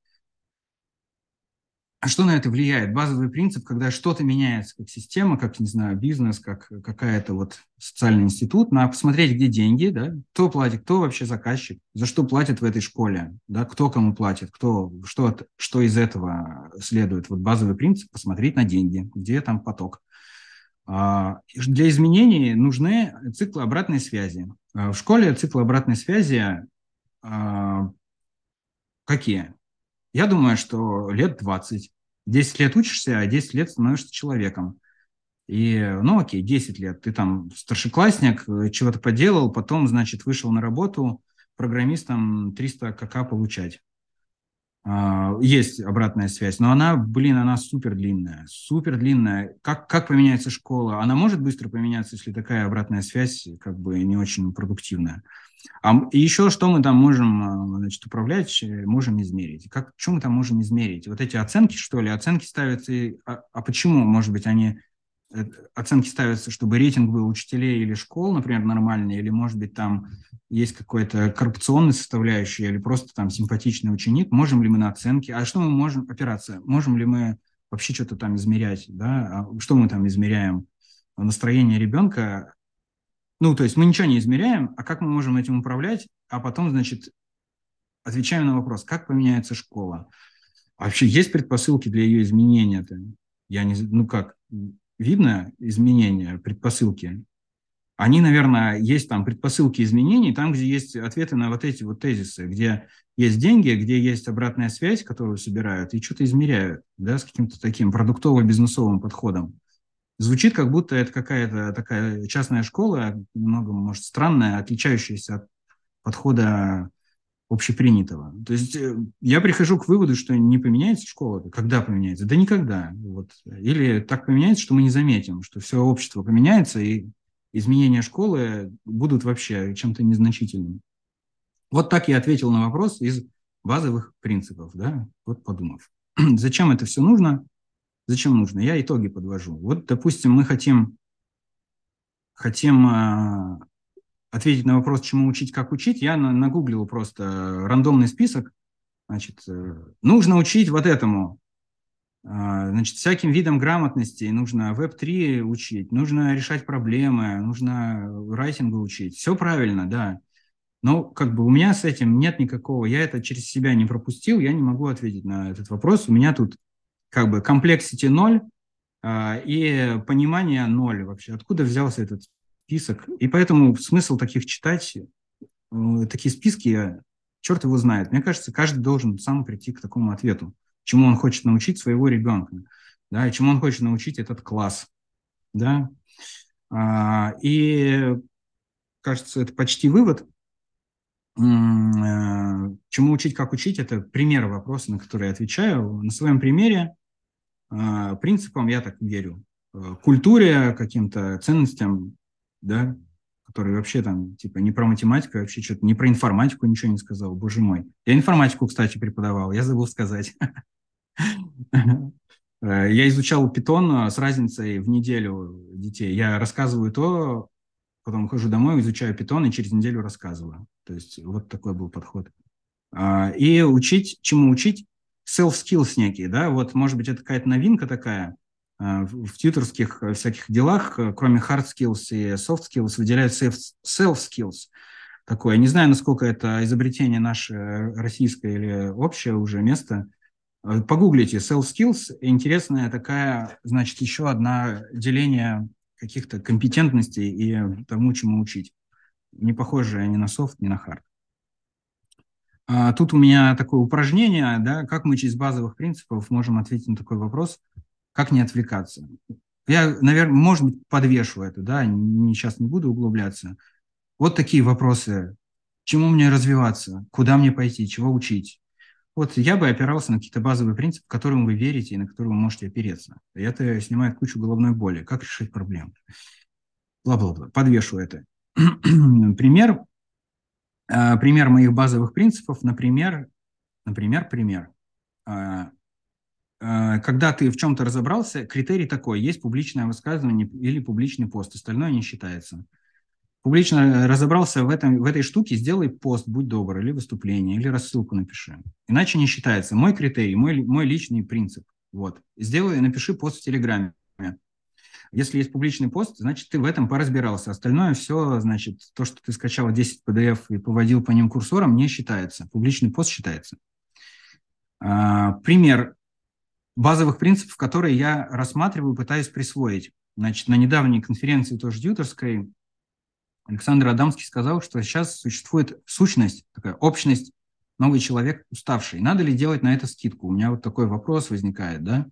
а что на это влияет? Базовый принцип, когда что-то меняется, как система, как, не знаю, бизнес, как какая-то вот социальный институт, надо посмотреть, где деньги, да, кто платит, кто вообще заказчик, за что платят в этой школе, да, кто кому платит, кто, что, что из этого следует. Вот базовый принцип – посмотреть на деньги, где там поток. А, для изменений нужны циклы обратной связи. А, в школе циклы обратной связи какие? Я думаю, что лет 20. 10 лет учишься, а 10 лет становишься человеком. И, ну, окей, 10 лет. Ты там старшеклассник, чего-то поделал, потом, значит, вышел на работу программистом 300 КК получать. А, есть обратная связь, но она, блин, она супер длинная, супер длинная. Как, как поменяется школа? Она может быстро поменяться, если такая обратная связь как бы не очень продуктивная. А еще что мы там можем а, значит, управлять, э, можем измерить? Как, что мы там можем измерить? Вот эти оценки, что ли? Оценки ставятся... И, а, а почему, может быть, они... Оценки ставятся, чтобы рейтинг был учителей или школ, например, нормальный, или, может быть, там есть какой-то коррупционный составляющий, или просто там симпатичный ученик. Можем ли мы на оценки? А что мы можем... Операция. Можем ли мы вообще что-то там измерять? Да? А что мы там измеряем? Настроение ребенка ну, то есть мы ничего не измеряем, а как мы можем этим управлять, а потом, значит, отвечаем на вопрос, как поменяется школа. А вообще есть предпосылки для ее изменения-то? Я не, ну как, видно изменения, предпосылки? Они, наверное, есть там предпосылки изменений, там, где есть ответы на вот эти вот тезисы, где есть деньги, где есть обратная связь, которую собирают, и что-то измеряют, да, с каким-то таким продуктово-бизнесовым подходом. Звучит, как будто это какая-то такая частная школа, немного, может, странная, отличающаяся от подхода общепринятого. То есть э, я прихожу к выводу, что не поменяется школа. Когда поменяется? Да никогда. Вот. Или так поменяется, что мы не заметим, что все общество поменяется, и изменения школы будут вообще чем-то незначительным. Вот так я ответил на вопрос из базовых принципов, да, вот подумав. Зачем это все нужно? Зачем нужно? Я итоги подвожу. Вот, допустим, мы хотим, хотим э, ответить на вопрос, чему учить, как учить. Я на, нагуглил просто рандомный список. Значит, э, нужно учить вот этому. Э, значит, всяким видам грамотности нужно веб-3 учить, нужно решать проблемы, нужно райтингу учить. Все правильно, да. Но как бы у меня с этим нет никакого, я это через себя не пропустил, я не могу ответить на этот вопрос. У меня тут как бы complexity ноль а, и понимание ноль вообще. Откуда взялся этот список? И поэтому смысл таких читать, э, такие списки, черт его знает. Мне кажется, каждый должен сам прийти к такому ответу, чему он хочет научить своего ребенка, да, и чему он хочет научить этот класс, да. А, и кажется, это почти вывод. Э, чему учить, как учить, это пример вопроса, на который я отвечаю. На своем примере а, принципам, я так верю, э, культуре, каким-то ценностям, да, которые вообще там, типа, не про математику, вообще что-то, не про информатику ничего не сказал, боже мой. Я информатику, кстати, преподавал, я забыл сказать. Э, я изучал питон с разницей в неделю детей. Я рассказываю то, потом хожу домой, изучаю питон и через неделю рассказываю. То есть вот такой был подход. А, и учить, чему учить? self-skills некие, да, вот, может быть, это какая-то новинка такая, в тьюторских э, всяких делах, э, кроме hard skills и soft skills, выделяют self-skills. Такое. Я не знаю, насколько это изобретение наше российское или общее уже место. Погуглите Self Skills. Интересная такая, значит, еще одна деление каких-то компетентностей и тому, чему учить. Не похожее ни на софт, ни на хард. Тут у меня такое упражнение, да, как мы через базовых принципов можем ответить на такой вопрос, как не отвлекаться. Я, наверное, может быть, подвешу это, да, сейчас не буду углубляться. Вот такие вопросы. Чему мне развиваться? Куда мне пойти? Чего учить? Вот я бы опирался на какие-то базовые принципы, которым вы верите и на которые вы можете опереться. И это снимает кучу головной боли. Как решить проблему? Бла-бла-бла. Подвешу это. пример, э, пример моих базовых принципов, например, например, пример. Э, э, когда ты в чем-то разобрался, критерий такой, есть публичное высказывание или публичный пост, остальное не считается публично разобрался в, этом, в этой штуке, сделай пост, будь добр, или выступление, или рассылку напиши. Иначе не считается. Мой критерий, мой, мой личный принцип. Вот. Сделай, напиши пост в Телеграме. Если есть публичный пост, значит, ты в этом поразбирался. Остальное все, значит, то, что ты скачал 10 PDF и поводил по ним курсором, не считается. Публичный пост считается. А, пример базовых принципов, которые я рассматриваю, пытаюсь присвоить. Значит, на недавней конференции тоже дьюторской Александр Адамский сказал, что сейчас существует сущность, такая общность, новый человек уставший. Надо ли делать на это скидку? У меня вот такой вопрос возникает, да?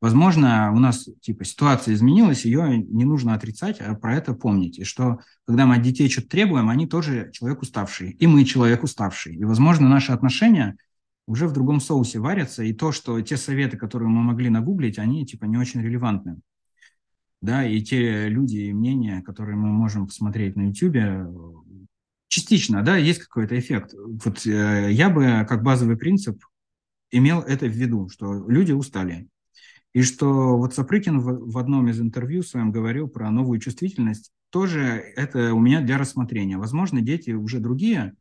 Возможно, у нас типа ситуация изменилась, ее не нужно отрицать, а про это помнить. И что, когда мы от детей что-то требуем, они тоже человек уставший, и мы человек уставший. И, возможно, наши отношения уже в другом соусе варятся, и то, что те советы, которые мы могли нагуглить, они типа не очень релевантны да, и те люди и мнения, которые мы можем посмотреть на YouTube, частично, да, есть какой-то эффект. Вот э, я бы как базовый принцип имел это в виду, что люди устали. И что вот Сапрыкин в, в одном из интервью своем говорил про новую чувствительность, тоже это у меня для рассмотрения. Возможно, дети уже другие,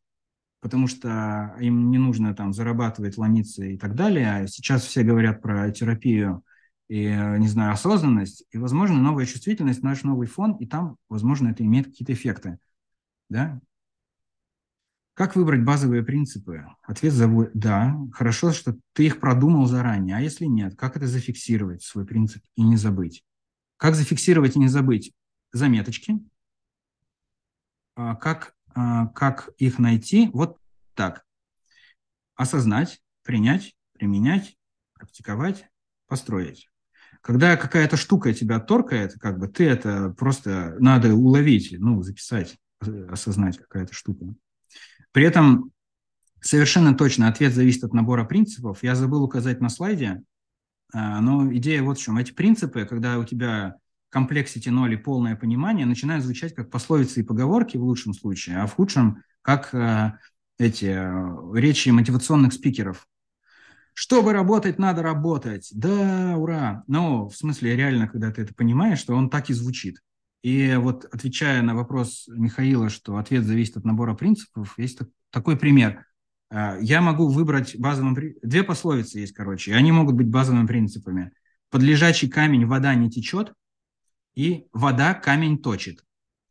потому что им не нужно там зарабатывать, ломиться и так далее. Сейчас все говорят про терапию и, э, не знаю, осознанность, и, возможно, новая чувствительность, наш новый фон, и там, возможно, это имеет какие-то эффекты. Да? Как выбрать базовые принципы? Ответ за да. Хорошо, что ты их продумал заранее. А если нет, как это зафиксировать, свой принцип, и не забыть? Как зафиксировать и не забыть? Заметочки. А как, а, как их найти? Вот так. Осознать, принять, применять, практиковать, построить. Когда какая-то штука тебя торкает, как бы ты это просто надо уловить, ну, записать, осознать какая-то штука. При этом совершенно точно ответ зависит от набора принципов. Я забыл указать на слайде, а, но идея вот в чем. Эти принципы, когда у тебя комплексити ноль и полное понимание, начинают звучать как пословицы и поговорки в лучшем случае, а в худшем как а, эти а, речи мотивационных спикеров. Чтобы работать, надо работать. Да, ура. Но в смысле реально, когда ты это понимаешь, что он так и звучит. И вот отвечая на вопрос Михаила, что ответ зависит от набора принципов, есть такой пример. А, я могу выбрать базовым... Две пословицы есть, короче, и они могут быть базовыми принципами. Под лежачий камень вода не течет, и вода камень точит.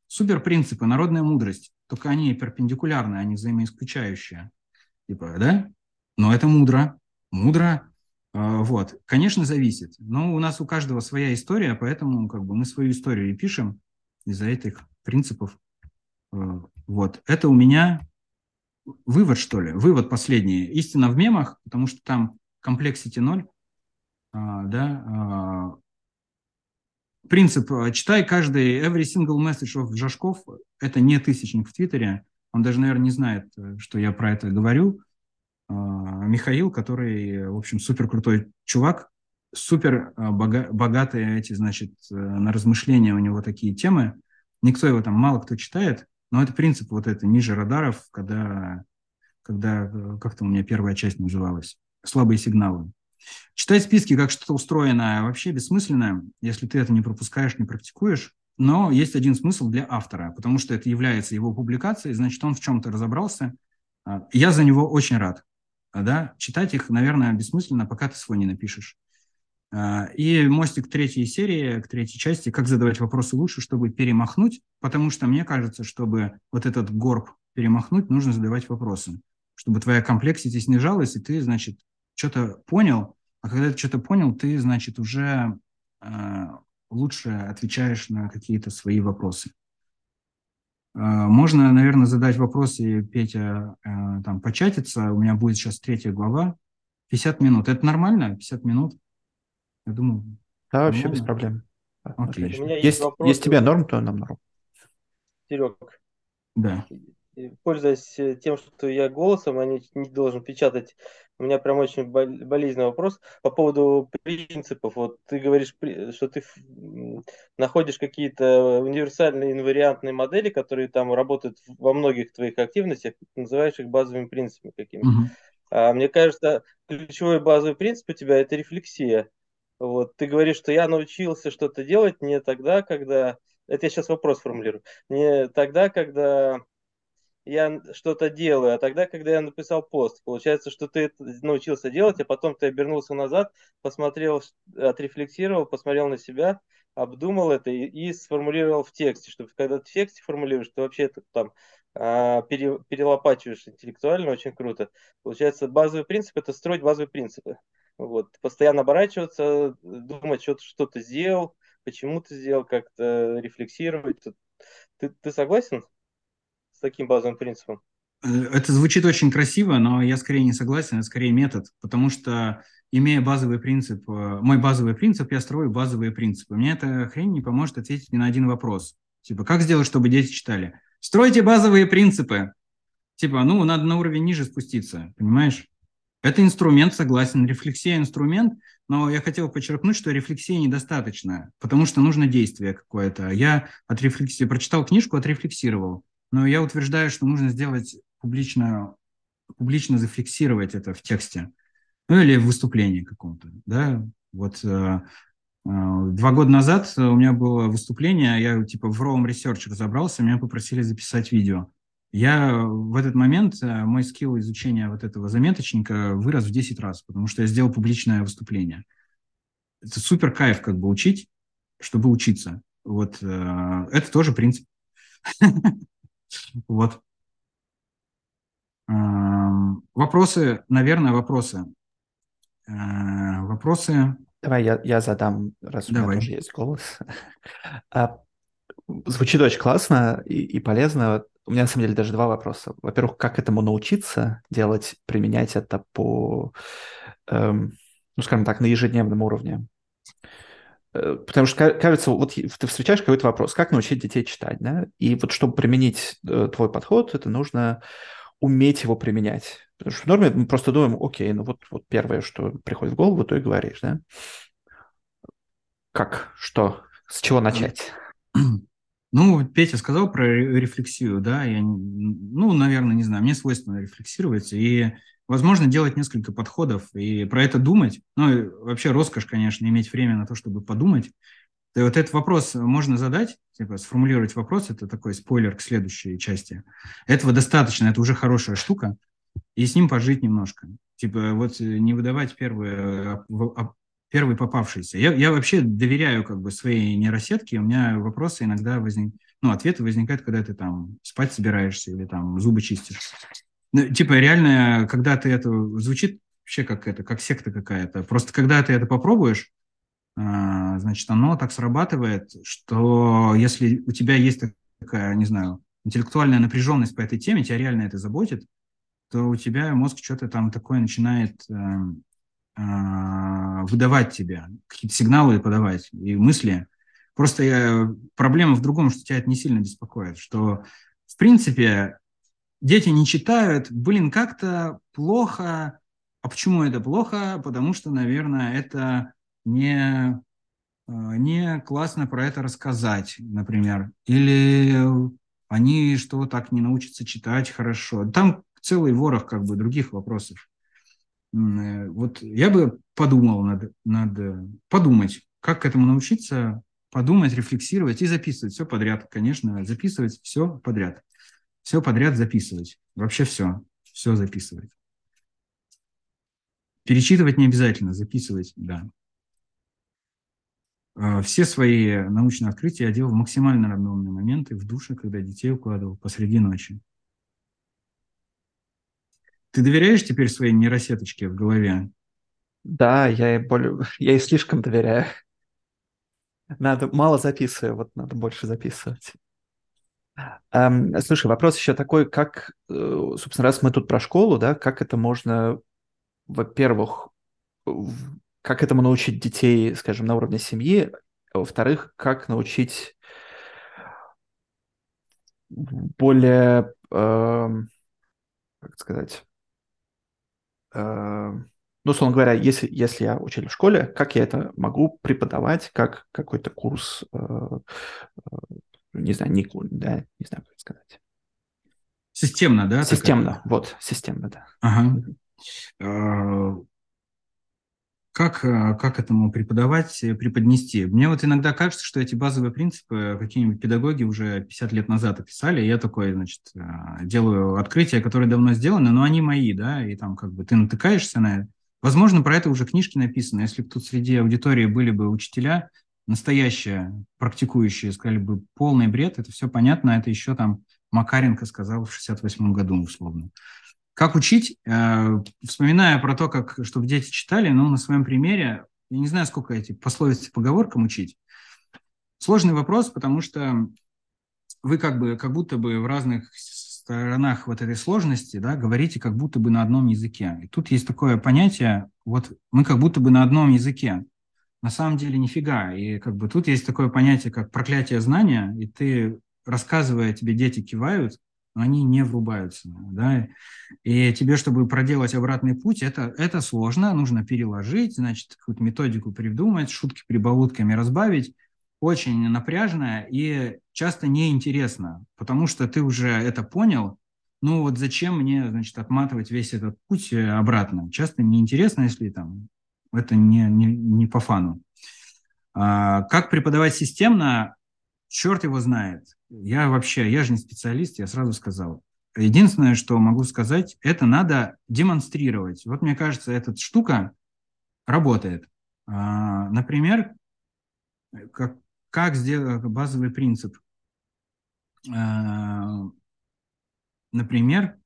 Супер принципы, народная мудрость. Только они перпендикулярные, они взаимоисключающие. Типа, да? Но это мудро мудро. А, вот, конечно, зависит. Но у нас у каждого своя история, поэтому как бы мы свою историю и пишем из-за этих принципов. А, вот, это у меня вывод, что ли, вывод последний. Истина в мемах, потому что там комплексити ноль, а, да, принцип читай каждый every single message of Жашков, это не тысячник в Твиттере, он даже, наверное, не знает, что я про это говорю, а, Михаил, который, в общем, супер крутой чувак, супер а, богатые эти, значит, э, на размышления у него такие темы. Никто его там мало кто читает, но это принцип вот это ниже радаров, когда, когда э, как-то у меня первая часть называлась, слабые сигналы. Читать списки, как что-то устроено, вообще бессмысленно, если ты это не пропускаешь, не практикуешь. Но есть один смысл для автора, потому что это является его публикацией, значит, он в чем-то разобрался. А, я за него очень рад. А, да, читать их, наверное, бессмысленно, пока ты свой не напишешь. А, и мостик третьей серии, к третьей части, как задавать вопросы лучше, чтобы перемахнуть, потому что мне кажется, чтобы вот этот горб перемахнуть, нужно задавать вопросы, чтобы твоя комплексити снижалась, и ты, значит, что-то понял, А когда ты что-то понял, ты, значит, уже э, лучше отвечаешь на какие-то свои вопросы. Э, можно, наверное, задать вопросы, Петя, э, там, початиться. У меня будет сейчас третья глава. 50 минут. Это нормально? 50 минут? Я думаю... Да, вообще без проблем. Окей. Отлично. Есть, есть, вопрос, есть тебе норм, то нам норм. Серег, да. Пользуясь э, тем, что я голосом, а не, не должен печатать, у меня прям очень болезненный вопрос по поводу принципов. Вот ты говоришь, что ты находишь какие-то универсальные инвариантные модели, которые там работают во многих твоих активностях, называешь их базовыми принципами какими-то. Угу. А, мне кажется, ключевой базовый принцип у тебя это рефлексия. Вот, ты говоришь, что я научился что-то делать не тогда, когда... Это я сейчас вопрос формулирую. Не тогда, когда я что-то делаю, а тогда, когда я написал пост. Получается, что ты научился делать, а потом ты обернулся назад, посмотрел, отрефлексировал, посмотрел на себя, обдумал это и, и сформулировал в тексте, чтобы когда ты в тексте формулируешь, ты вообще это там а, пере, перелопачиваешь интеллектуально, очень круто. Получается, базовый принцип – это строить базовые принципы. Вот, постоянно оборачиваться, думать, что, что ты сделал, почему ты сделал, как-то рефлексировать. Ты, ты согласен? Таким базовым принципом? Э, это звучит очень красиво, но я скорее не согласен, это скорее метод, потому что имея базовый принцип, э, мой базовый принцип, я строю базовые принципы. Мне эта хрень не поможет ответить ни на один вопрос. Типа, как сделать, чтобы дети читали? Стройте базовые принципы. Типа, ну, надо на уровень ниже спуститься, понимаешь? Это инструмент, согласен, рефлексия – инструмент, но я хотел подчеркнуть, что рефлексии недостаточно, потому что нужно действие какое-то. Я от рефлексии прочитал книжку, отрефлексировал. Но я утверждаю, что нужно сделать публично, публично зафиксировать это в тексте, ну или в выступлении каком-то, да. Вот э, э, два года назад у меня было выступление, я типа в Roam Research разобрался, меня попросили записать видео. Я в этот момент, э, мой скилл изучения вот этого заметочника вырос в 10 раз, потому что я сделал публичное выступление. Это супер кайф как бы учить, чтобы учиться. Вот это тоже принцип. Вот. Эм, вопросы, наверное, вопросы. Э, вопросы. Давай я, я задам, раз у меня Давай. тоже есть голос. А, звучит очень классно и, и полезно. У меня на самом деле даже два вопроса. Во-первых, как этому научиться делать, применять это по, эм, ну, скажем так, на ежедневном уровне? Э, потому что, кажется, вот ты встречаешь какой-то вопрос, как научить детей читать, да? И вот чтобы применить э, твой подход, это нужно уметь его применять. Потому что в норме мы просто думаем, окей, ну вот, вот первое, что приходит в голову, то и говоришь, да? Как? Что? С чего начать? Ну, Петя сказал про рефлексию, да, я, ну, наверное, не знаю, мне свойственно рефлексировать, и Возможно, делать несколько подходов и про это думать. Ну, вообще роскошь, конечно, иметь время на то, чтобы подумать. И вот этот вопрос можно задать, типа сформулировать вопрос, это такой спойлер к следующей части. Этого достаточно, это уже хорошая штука, и с ним пожить немножко. Типа вот не выдавать первые, первый попавшийся. Я, я вообще доверяю как бы своей нейросетке, у меня вопросы иногда возникают, ну, ответы возникают, когда ты там спать собираешься или там зубы чистишь. Ну, типа, реально, когда ты это... Звучит вообще как это, как секта какая-то. Просто когда ты это попробуешь, а, значит, оно так срабатывает, что если у тебя есть такая, не знаю, интеллектуальная напряженность по этой теме, тебя реально это заботит, то у тебя мозг что-то там такое начинает э, э, выдавать тебе, какие-то сигналы подавать и мысли. Просто я, проблема в другом, что тебя это не сильно беспокоит, что в принципе дети не читают, блин, как-то плохо. А почему это плохо? Потому что, наверное, это не, э, не классно про это рассказать, например. Или они что, так не научатся читать хорошо. Там целый ворох как бы других вопросов. Э, вот я бы подумал, надо, надо подумать, как к этому научиться, подумать, рефлексировать и записывать все подряд, конечно, записывать все подряд. Все подряд записывать. Вообще все. Все записывать. Перечитывать не обязательно, записывать, да. А, все свои научные открытия я делал в максимально рандомные моменты, в душе, когда детей укладывал посреди ночи. Ты доверяешь теперь своей нейросеточке в голове? Да, я ей, более, я ей слишком доверяю. Надо мало записываю, вот надо больше записывать. Слушай, вопрос еще такой, как, э, собственно, раз мы тут про школу, да, как это можно, во-первых, как этому научить детей, скажем, на уровне семьи, а во-вторых, как научить более, э, как сказать, э, ну, условно говоря, если, если я учитель в школе, как я это могу преподавать, как какой-то курс, э, не знаю, не, да, не знаю, как сказать. Системно, да? Системно, такая? вот, системно, да. Ага. Э, как, э, как этому преподавать, э, преподнести? Мне вот иногда кажется, что эти базовые принципы какие-нибудь педагоги уже 50 лет назад описали, и я такой, значит, делаю открытия, которые давно сделаны, но они мои, да, и там как бы ты натыкаешься на это. Возможно, про это уже книжки написаны. Если бы тут среди аудитории были бы учителя, настоящие, практикующие, сказали бы, полный бред, это все понятно, это еще там Макаренко сказал в 68 году, условно. Как учить? Э, вспоминая про то, как, чтобы дети читали, ну, на своем примере, я не знаю, сколько эти пословицы поговоркам учить. Сложный вопрос, потому что вы как бы, как будто бы в разных сторонах вот этой сложности, да, говорите как будто бы на одном языке. И тут есть такое понятие, вот мы как будто бы на одном языке. На самом деле нифига. И как бы тут есть такое понятие, как проклятие знания, и ты, рассказывая, тебе дети кивают, но они не врубаются. Да? И тебе, чтобы проделать обратный путь, это, это сложно, нужно переложить, значит, какую-то методику придумать, шутки прибаутками разбавить, очень напряжно и часто неинтересно, потому что ты уже это понял, ну вот зачем мне, значит, отматывать весь этот путь э, обратно? Часто неинтересно, если там это не, не, не по фану. А, как преподавать системно, черт его знает. Я вообще, я же не специалист, я сразу сказал. Единственное, что могу сказать, это надо демонстрировать. Вот мне кажется, эта штука работает. А, например, как, как сделать базовый принцип? А, например,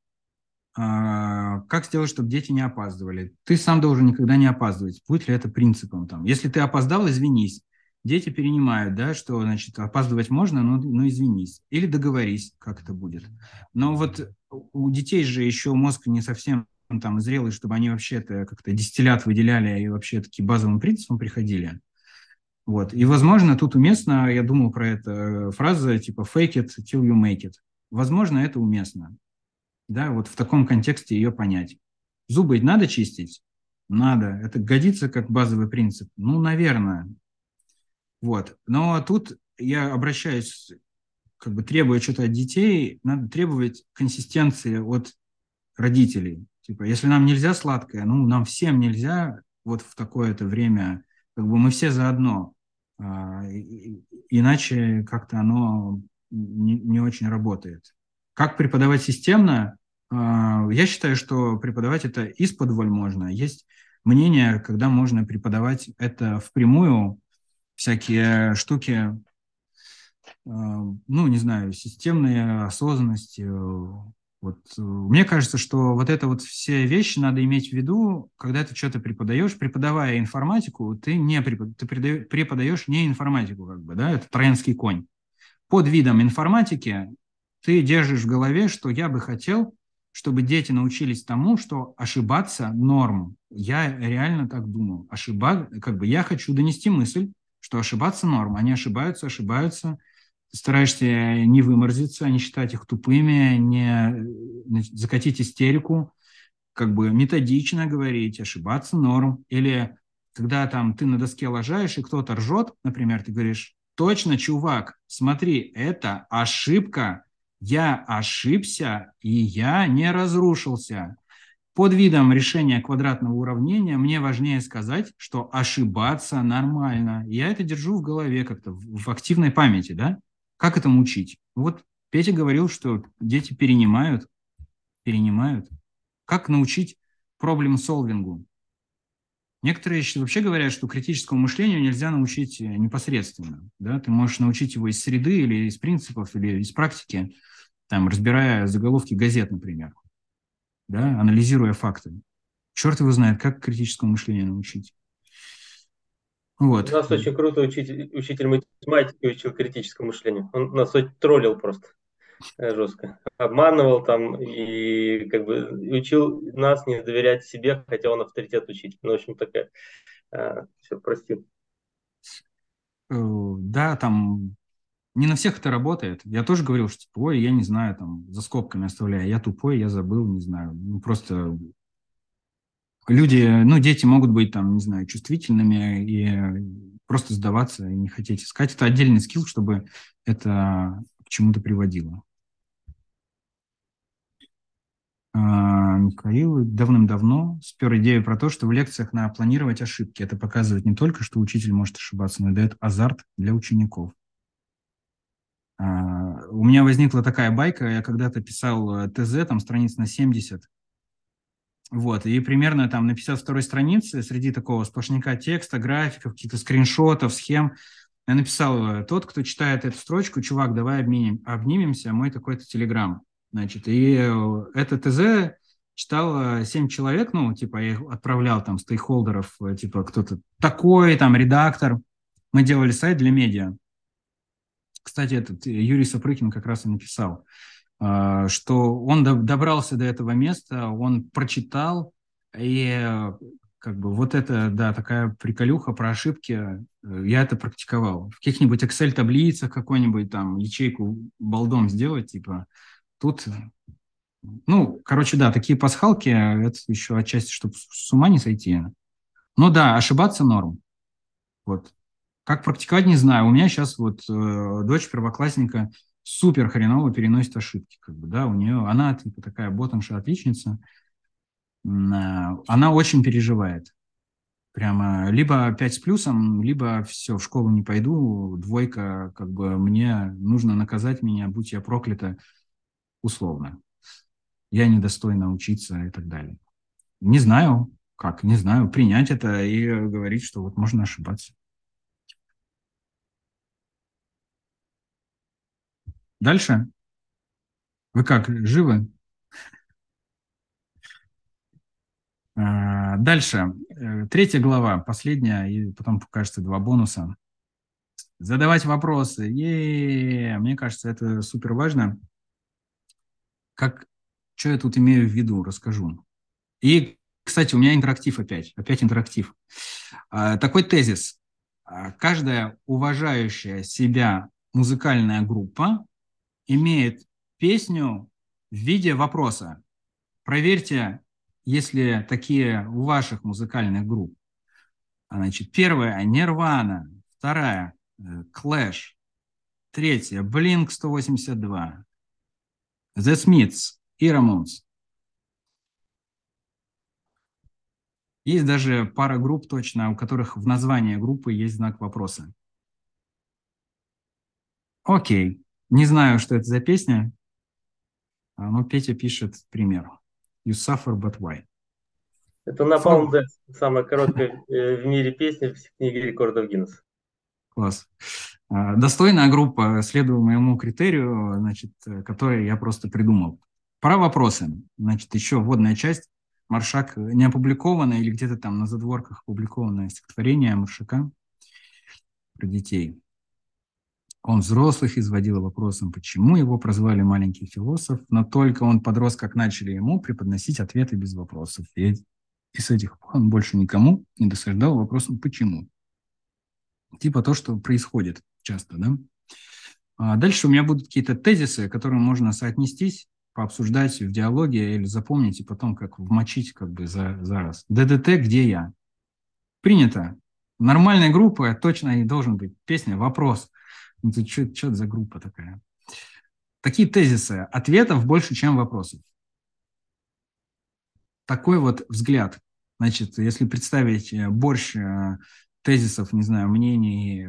как сделать, чтобы дети не опаздывали? Ты сам должен никогда не опаздывать. Будет ли это принципом? Там? Если ты опоздал, извинись. Дети перенимают, да, что, значит, опаздывать можно, но, но извинись. Или договорись, как это будет. Но вот у детей же еще мозг не совсем там зрелый, чтобы они вообще это как-то дистиллят выделяли и вообще такие базовым принципам приходили. Вот. И, возможно, тут уместно, я думал про это, э, фраза типа fake it till you make it. Возможно, это уместно. Да, вот в таком контексте ее понять. Зубы надо чистить? Надо. Это годится как базовый принцип? Ну, наверное. Вот. Но тут я обращаюсь, как бы требуя что-то от детей, надо требовать консистенции от родителей. Типа, если нам нельзя сладкое, ну, нам всем нельзя вот в такое-то время, как бы мы все заодно. А, иначе как-то оно не, не очень работает. Как преподавать системно? А, я считаю, что преподавать это из-под воль можно. Есть мнение, когда можно преподавать это впрямую, всякие штуки, а, ну, не знаю, системные осознанности, вот. Мне кажется, что вот это вот все вещи надо иметь в виду, когда ты что-то преподаешь. Преподавая информатику, ты не препод... ты преподаешь не информатику, как бы, да, это троянский конь. Под видом информатики ты держишь в голове, что я бы хотел, чтобы дети научились тому, что ошибаться норм. Я реально так думаю. Ошиба... Как бы я хочу донести мысль, что ошибаться норм. Они ошибаются, ошибаются, стараешься не выморзиться, не считать их тупыми, не закатить истерику, как бы методично говорить, ошибаться норм. Или когда там ты на доске лажаешь, и кто-то ржет, например, ты говоришь, точно, чувак, смотри, это ошибка, я ошибся, и я не разрушился. Под видом решения квадратного уравнения мне важнее сказать, что ошибаться нормально. Я это держу в голове как-то, в активной памяти, да? Как этому учить? Вот Петя говорил, что дети перенимают, перенимают. Как научить проблем-солвингу? Некоторые вообще говорят, что критическому мышлению нельзя научить э, непосредственно. Да? Ты можешь научить его из среды или из принципов, или из практики, там, разбирая заголовки газет, например, да? анализируя факты. черт его знает, как критическому мышлению научить. Вот. Нас очень круто учитель, учитель математики учил критическому мышлению. Он нас троллил просто жестко. Обманывал там и как бы учил нас не доверять себе, хотя он авторитет учитель. Ну, в общем, такая... А, все, прости. Э, да, там не на всех это работает. Я тоже говорил, что типа, ой, я не знаю, там, за скобками оставляю. Я тупой, я забыл, не знаю. Ну, просто люди, ну, дети могут быть там, не знаю, чувствительными и просто сдаваться и не хотеть искать. Это отдельный скилл, чтобы это к чему-то приводило. А, Михаил давным-давно спер идею про то, что в лекциях надо планировать ошибки. Это показывает не только, что учитель может ошибаться, но и дает азарт для учеников. А, у меня возникла такая байка, я когда-то писал э, ТЗ, там страниц на 70, вот, и примерно там на 52 странице среди такого сплошняка текста, графиков, каких-то скриншотов, схем, я написал, э, тот, кто читает эту строчку, чувак, давай обнимем, обнимемся, мой такой-то телеграм. Значит, и э, это ТЗ читал 7 человек, ну, типа, я их отправлял там стейкхолдеров, типа, кто-то такой, там, редактор. Мы делали сайт для медиа. Кстати, этот Юрий Сапрыкин как раз и написал, что он добрался до этого места, он прочитал, и как бы вот это, да, такая приколюха про ошибки, э, я это практиковал. В каких-нибудь Excel-таблицах какой-нибудь там ячейку балдом сделать, типа, тут, ну, короче, да, такие пасхалки, это еще отчасти, чтобы с ума не сойти. Ну да, ошибаться норм. Вот. Как практиковать, не знаю. У меня сейчас вот э, дочь первоклассника супер хреново переносит ошибки. Как бы, да, у нее, она типа такая ботанша отличница. Э, она очень переживает. Прямо либо 5 с плюсом, либо все, в школу не пойду, двойка, как бы мне нужно наказать меня, будь я проклята, условно. Я недостойна учиться и так далее. Не знаю, как, не знаю, принять это и говорить, что вот можно ошибаться. Дальше. Вы как, живы? А, дальше. Э, третья глава, последняя, и потом покажется два бонуса. Задавать вопросы. Е-е-е. Мне кажется, это супер важно. Как, что я тут имею в виду, расскажу. И, кстати, у меня интерактив опять. Опять интерактив. А, такой тезис. А, каждая уважающая себя музыкальная группа имеет песню в виде вопроса. Проверьте, если такие у ваших музыкальных групп. Значит, первая – Нирвана, вторая – Clash, третья – Blink-182, The Smiths и Ramones. Есть даже пара групп точно, у которых в названии группы есть знак вопроса. Окей. Не знаю, что это за песня, а, но Петя пишет пример. You suffer, but why? Это Napalm Death, самая короткая э, в мире песня в книге рекордов Гиннесса. Класс. А, достойная группа, следую моему критерию, значит, который я просто придумал. Про вопросы. Значит, еще вводная часть. Маршак не опубликованное или где-то там на задворках опубликованное стихотворение Маршака про детей. Он взрослых изводил вопросом, почему его прозвали маленький философ, но только он подрос, как начали ему преподносить ответы без вопросов. И, и с этих пор он больше никому не досаждал вопросом «почему?». Типа то, что происходит часто, да? А дальше у меня будут какие-то тезисы, которые можно соотнестись, пообсуждать в диалоге или запомнить, и потом как вмочить как бы за, за раз. ДДТ «Где я?». Принято. Нормальная группа точно не должен быть. Песня «Вопрос». Ну, ты что это за группа такая? Такие тезисы. Ответов больше, чем вопросов. Такой вот взгляд. Значит, если представить э, борщ э, тезисов, не знаю, мнений,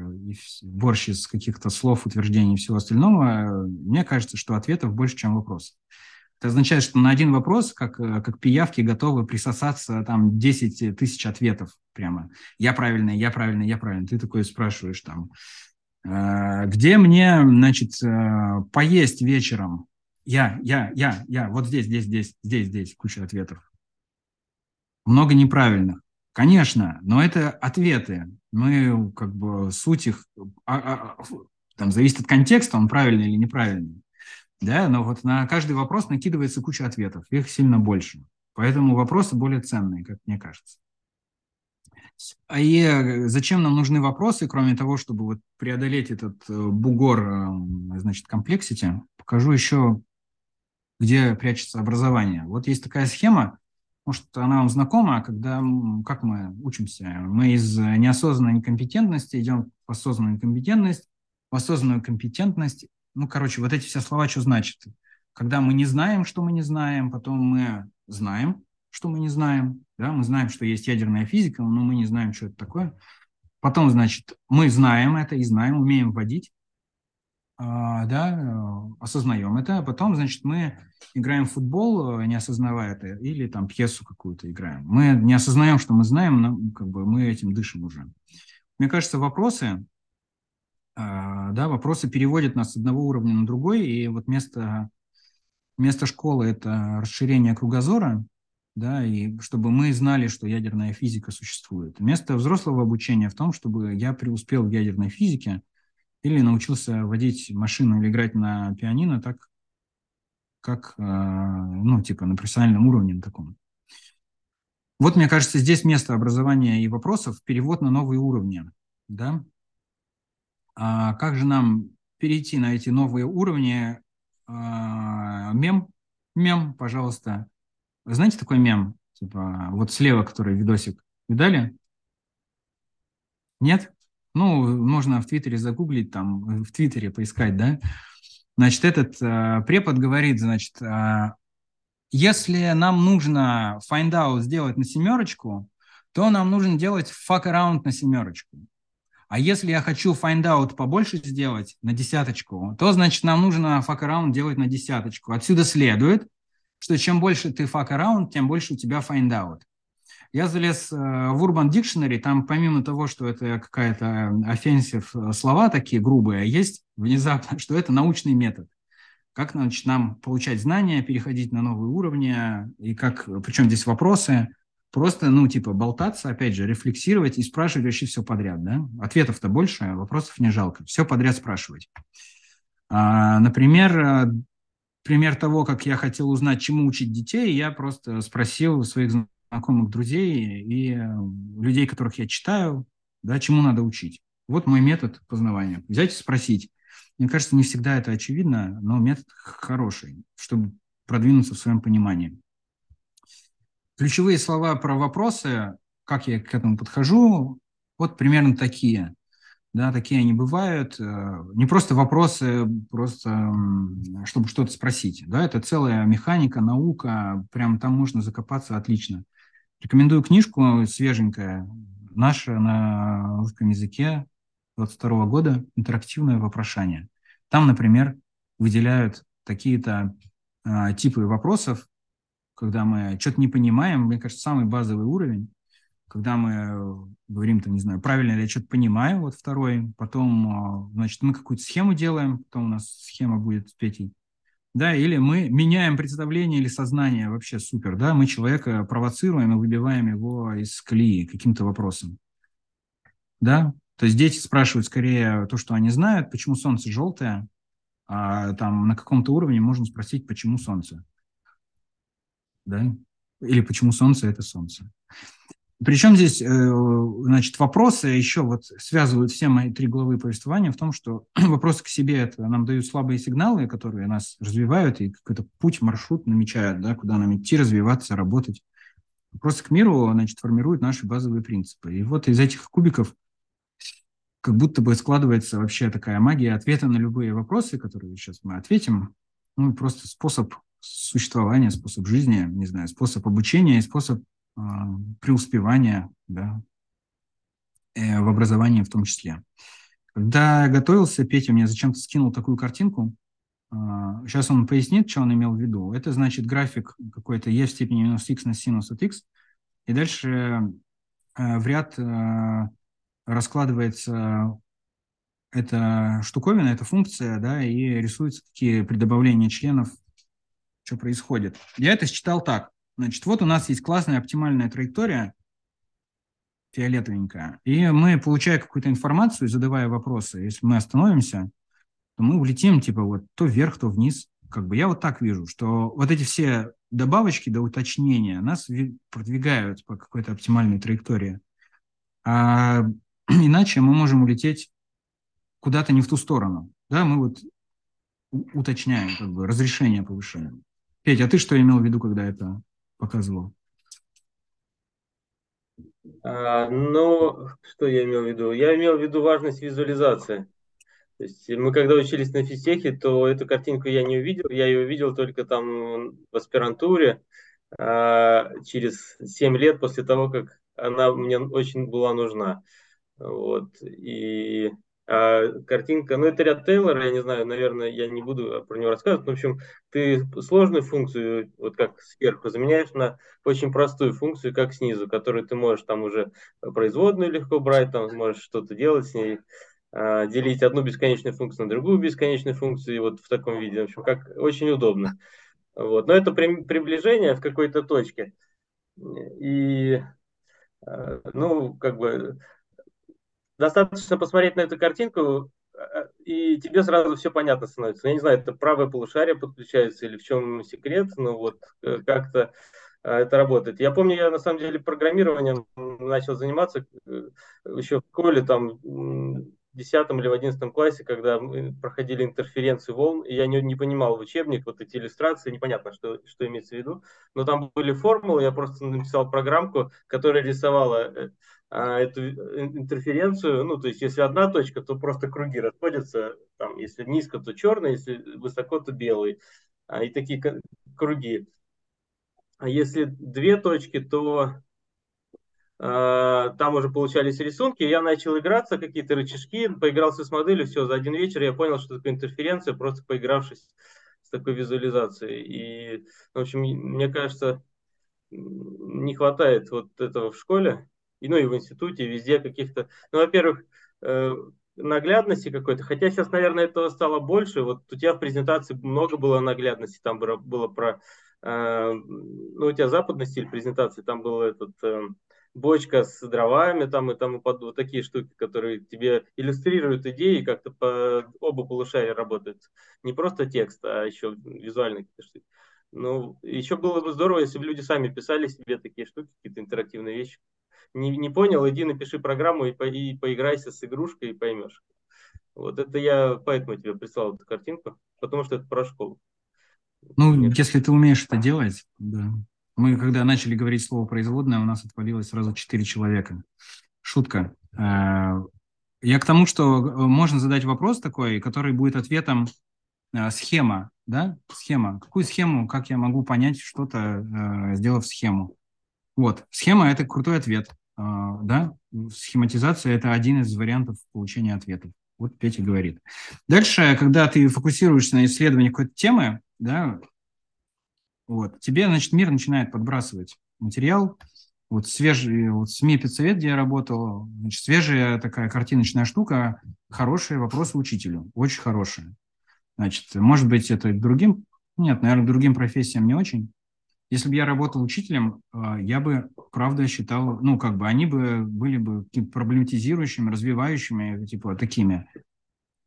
борщ из каких-то слов, утверждений и всего остального, мне кажется, что ответов больше, чем вопросов. Это означает, что на один вопрос, как, как пиявки, готовы присосаться там 10 тысяч ответов прямо. Я правильный, я правильный, я правильный. Ты такой спрашиваешь там, Э, где мне, значит, э, поесть вечером? Я, я, я, я, вот здесь, здесь, здесь, здесь, здесь, куча ответов. много неправильных. Конечно, но это ответы. Мы как бы суть их, а, а, там зависит от контекста, он правильный или неправильный. Да, но вот на каждый вопрос накидывается куча ответов, их сильно больше. Поэтому вопросы более ценные, как мне кажется. А и э, зачем нам нужны вопросы, кроме того, чтобы вот преодолеть этот э, бугор, э, значит, комплексити, покажу еще, где прячется образование. Вот есть такая схема, может, она вам знакома, когда, как мы учимся? Мы из неосознанной некомпетентности идем в осознанную компетентность, в осознанную компетентность. Ну, короче, вот эти все слова что значат? Когда мы не знаем, что мы не знаем, потом мы знаем, что мы не знаем. Да? Мы знаем, что есть ядерная физика, но мы не знаем, что это такое. Потом, значит, мы знаем это и знаем, умеем вводить, да, осознаем это, а потом, значит, мы играем в футбол, не осознавая это, или там пьесу какую-то играем. Мы не осознаем, что мы знаем, но как бы мы этим дышим уже. Мне кажется, вопросы, а, да, вопросы переводят нас с одного уровня на другой, и вот место, место школы – это расширение кругозора, да, и чтобы мы знали, что ядерная физика существует. Место взрослого обучения в том, чтобы я преуспел в ядерной физике или научился водить машину или играть на пианино так, как, а, ну, типа на профессиональном уровне на таком. Вот, мне кажется, здесь место образования и вопросов, перевод на новые уровни, да. А как же нам перейти на эти новые уровни? А, мем, мем, пожалуйста, вы знаете такой мем? Типа, вот слева, который видосик. Видали? Нет? Ну, можно в Твиттере загуглить, там, в Твиттере поискать, да? Значит, этот э, препод говорит, значит, э, если нам нужно find out сделать на семерочку, то нам нужно делать fuck around на семерочку. А если я хочу find out побольше сделать на десяточку, то, значит, нам нужно fuck around делать на десяточку. Отсюда следует, что чем больше ты fuck around, тем больше у тебя find out. Я залез э, в Urban Dictionary, там помимо того, что это какая-то offensive э, слова такие грубые, есть внезапно, что это научный метод. Как значит, нам получать знания, переходить на новые уровни, и как, причем здесь вопросы, просто, ну, типа, болтаться, опять же, рефлексировать и спрашивать вообще все подряд, да? Ответов-то больше, вопросов не жалко. Все подряд спрашивать. А, например, э, пример того, как я хотел узнать, чему учить детей, я просто спросил своих знакомых друзей и э, людей, которых я читаю, да, чему надо учить. Вот мой метод познавания. Взять и спросить. Мне кажется, не всегда это очевидно, но метод хороший, чтобы продвинуться в своем понимании. Ключевые слова про вопросы, как я к этому подхожу, вот примерно такие да, такие они бывают. Э, не просто вопросы, просто чтобы что-то спросить, да, это целая механика, наука, прям там можно закопаться отлично. Рекомендую книжку свеженькая, наша на русском языке 22 года «Интерактивное вопрошание». Там, например, выделяют такие-то а, типы вопросов, когда мы что-то не понимаем, мне кажется, самый базовый уровень, когда мы э, говорим, там, не знаю, правильно ли я что-то понимаю, вот второй, потом, э, значит, мы какую-то схему делаем, потом у нас схема будет с Петей, да, или мы меняем представление или сознание, вообще супер, да, мы человека провоцируем и выбиваем его из колеи каким-то вопросом, да, то есть дети спрашивают скорее то, что они знают, почему солнце желтое, а там на каком-то уровне можно спросить, почему солнце, да, или почему солнце – это солнце. Причем здесь, э, значит, вопросы еще вот связывают все мои три главы повествования в том, что вопросы к себе это нам дают слабые сигналы, которые нас развивают и какой-то путь, маршрут намечают, да, куда нам идти, развиваться, работать. Вопросы к миру, значит, формируют наши базовые принципы. И вот из этих кубиков как будто бы складывается вообще такая магия ответа на любые вопросы, которые сейчас мы ответим. Ну, просто способ существования, способ жизни, не знаю, способ обучения и способ преуспевания да, э, в образовании в том числе. Когда я готовился, Петя мне зачем-то скинул такую картинку. Сейчас а, он пояснит, что он имел в виду. Это значит график какой-то e в степени минус x на синус от x. И дальше э, в ряд э, раскладывается эта штуковина, эта функция, да, и рисуются такие при добавлении членов, что происходит. Я это считал так. Значит, вот у нас есть классная оптимальная траектория, фиолетовенькая, и мы, получая какую-то информацию, задавая вопросы, если мы остановимся, то мы улетим, типа, вот то вверх, то вниз. Как бы я вот так вижу, что вот эти все добавочки до уточнения нас продвигают по какой-то оптимальной траектории. А иначе мы можем улететь куда-то не в ту сторону. Да, мы вот уточняем, как бы, разрешение повышаем. Петя, а ты что имел в виду, когда это показывал? А, ну, что я имел в виду? Я имел в виду важность визуализации. То есть мы когда учились на физтехе, то эту картинку я не увидел, я ее увидел только там в аспирантуре а, через 7 лет после того, как она мне очень была нужна. Вот. И а картинка, ну это ряд Тейлора, я не знаю, наверное, я не буду про него рассказывать. Но, в общем, ты сложную функцию, вот как сверху, заменяешь на очень простую функцию, как снизу, которую ты можешь там уже производную легко брать, там можешь что-то делать с ней, а, делить одну бесконечную функцию на другую бесконечную функцию, и вот в таком виде, в общем, как очень удобно. Вот. Но это при, приближение в какой-то точке. И, а, ну, как бы достаточно посмотреть на эту картинку, э, и тебе сразу все понятно становится. Я не знаю, это правое полушарие подключается или в чем секрет, но вот э, как-то э, это работает. Я помню, я на самом деле программированием начал заниматься еще в школе, там, в 10 или в 11 классе, когда мы проходили интерференцию волн, и я не, не понимал в учебник вот эти иллюстрации, непонятно, что, что имеется в виду, но там были формулы, я просто написал программку, которая рисовала эту э, интерференцию, ну, то есть, если одна точка, то просто круги расходятся, там, если низко, то черный, если высоко, то белый, а, и такие круги. А если две точки, то а, там уже получались рисунки, я начал играться, какие-то рычажки, поигрался с моделью, все, за один вечер я понял, что такое интерференция, просто поигравшись с такой визуализацией. И, в общем, мне кажется, не хватает вот этого в школе, и, ну и в институте, и везде каких-то, ну, во-первых, э, наглядности какой-то, хотя сейчас, наверное, этого стало больше, вот у тебя в презентации много было наглядности, там было, было про, э, ну, у тебя западный стиль презентации, там был этот... Э, бочка с дровами там и там под вот такие штуки, которые тебе иллюстрируют идеи, как-то по оба полушария работают. Не просто текст, а еще визуальные какие-то штуки. Ну, еще было бы здорово, если бы люди сами писали себе такие штуки, какие-то интерактивные вещи не, не понял, иди напиши программу и, по, и поиграйся с игрушкой и поймешь. Вот это я поэтому тебе прислал эту картинку, потому что это про школу. Ну, Нет. если ты умеешь это делать, да. Мы, когда начали говорить слово производное, у нас отвалилось сразу четыре человека. Шутка. Э, я к тому, что э, можно задать вопрос такой, который будет ответом э, схема, да, схема. Какую схему, как я могу понять что-то, сделав схему? Вот, схема – это крутой ответ. А, да, схематизация – это один из вариантов получения ответов. Вот Петя говорит. Дальше, когда ты фокусируешься на исследовании какой-то темы, да, вот, тебе, значит, мир начинает подбрасывать материал. Вот свежий, вот СМИ «Педсовет», где я работал, значит, свежая такая картиночная штука, хорошие вопросы учителю, очень хорошие. Значит, может быть, это другим, нет, наверное, другим профессиям не очень, если бы я работал учителем, а, я бы, правда, считал, ну, как бы они бы были бы проблематизирующими, развивающими, типа, такими,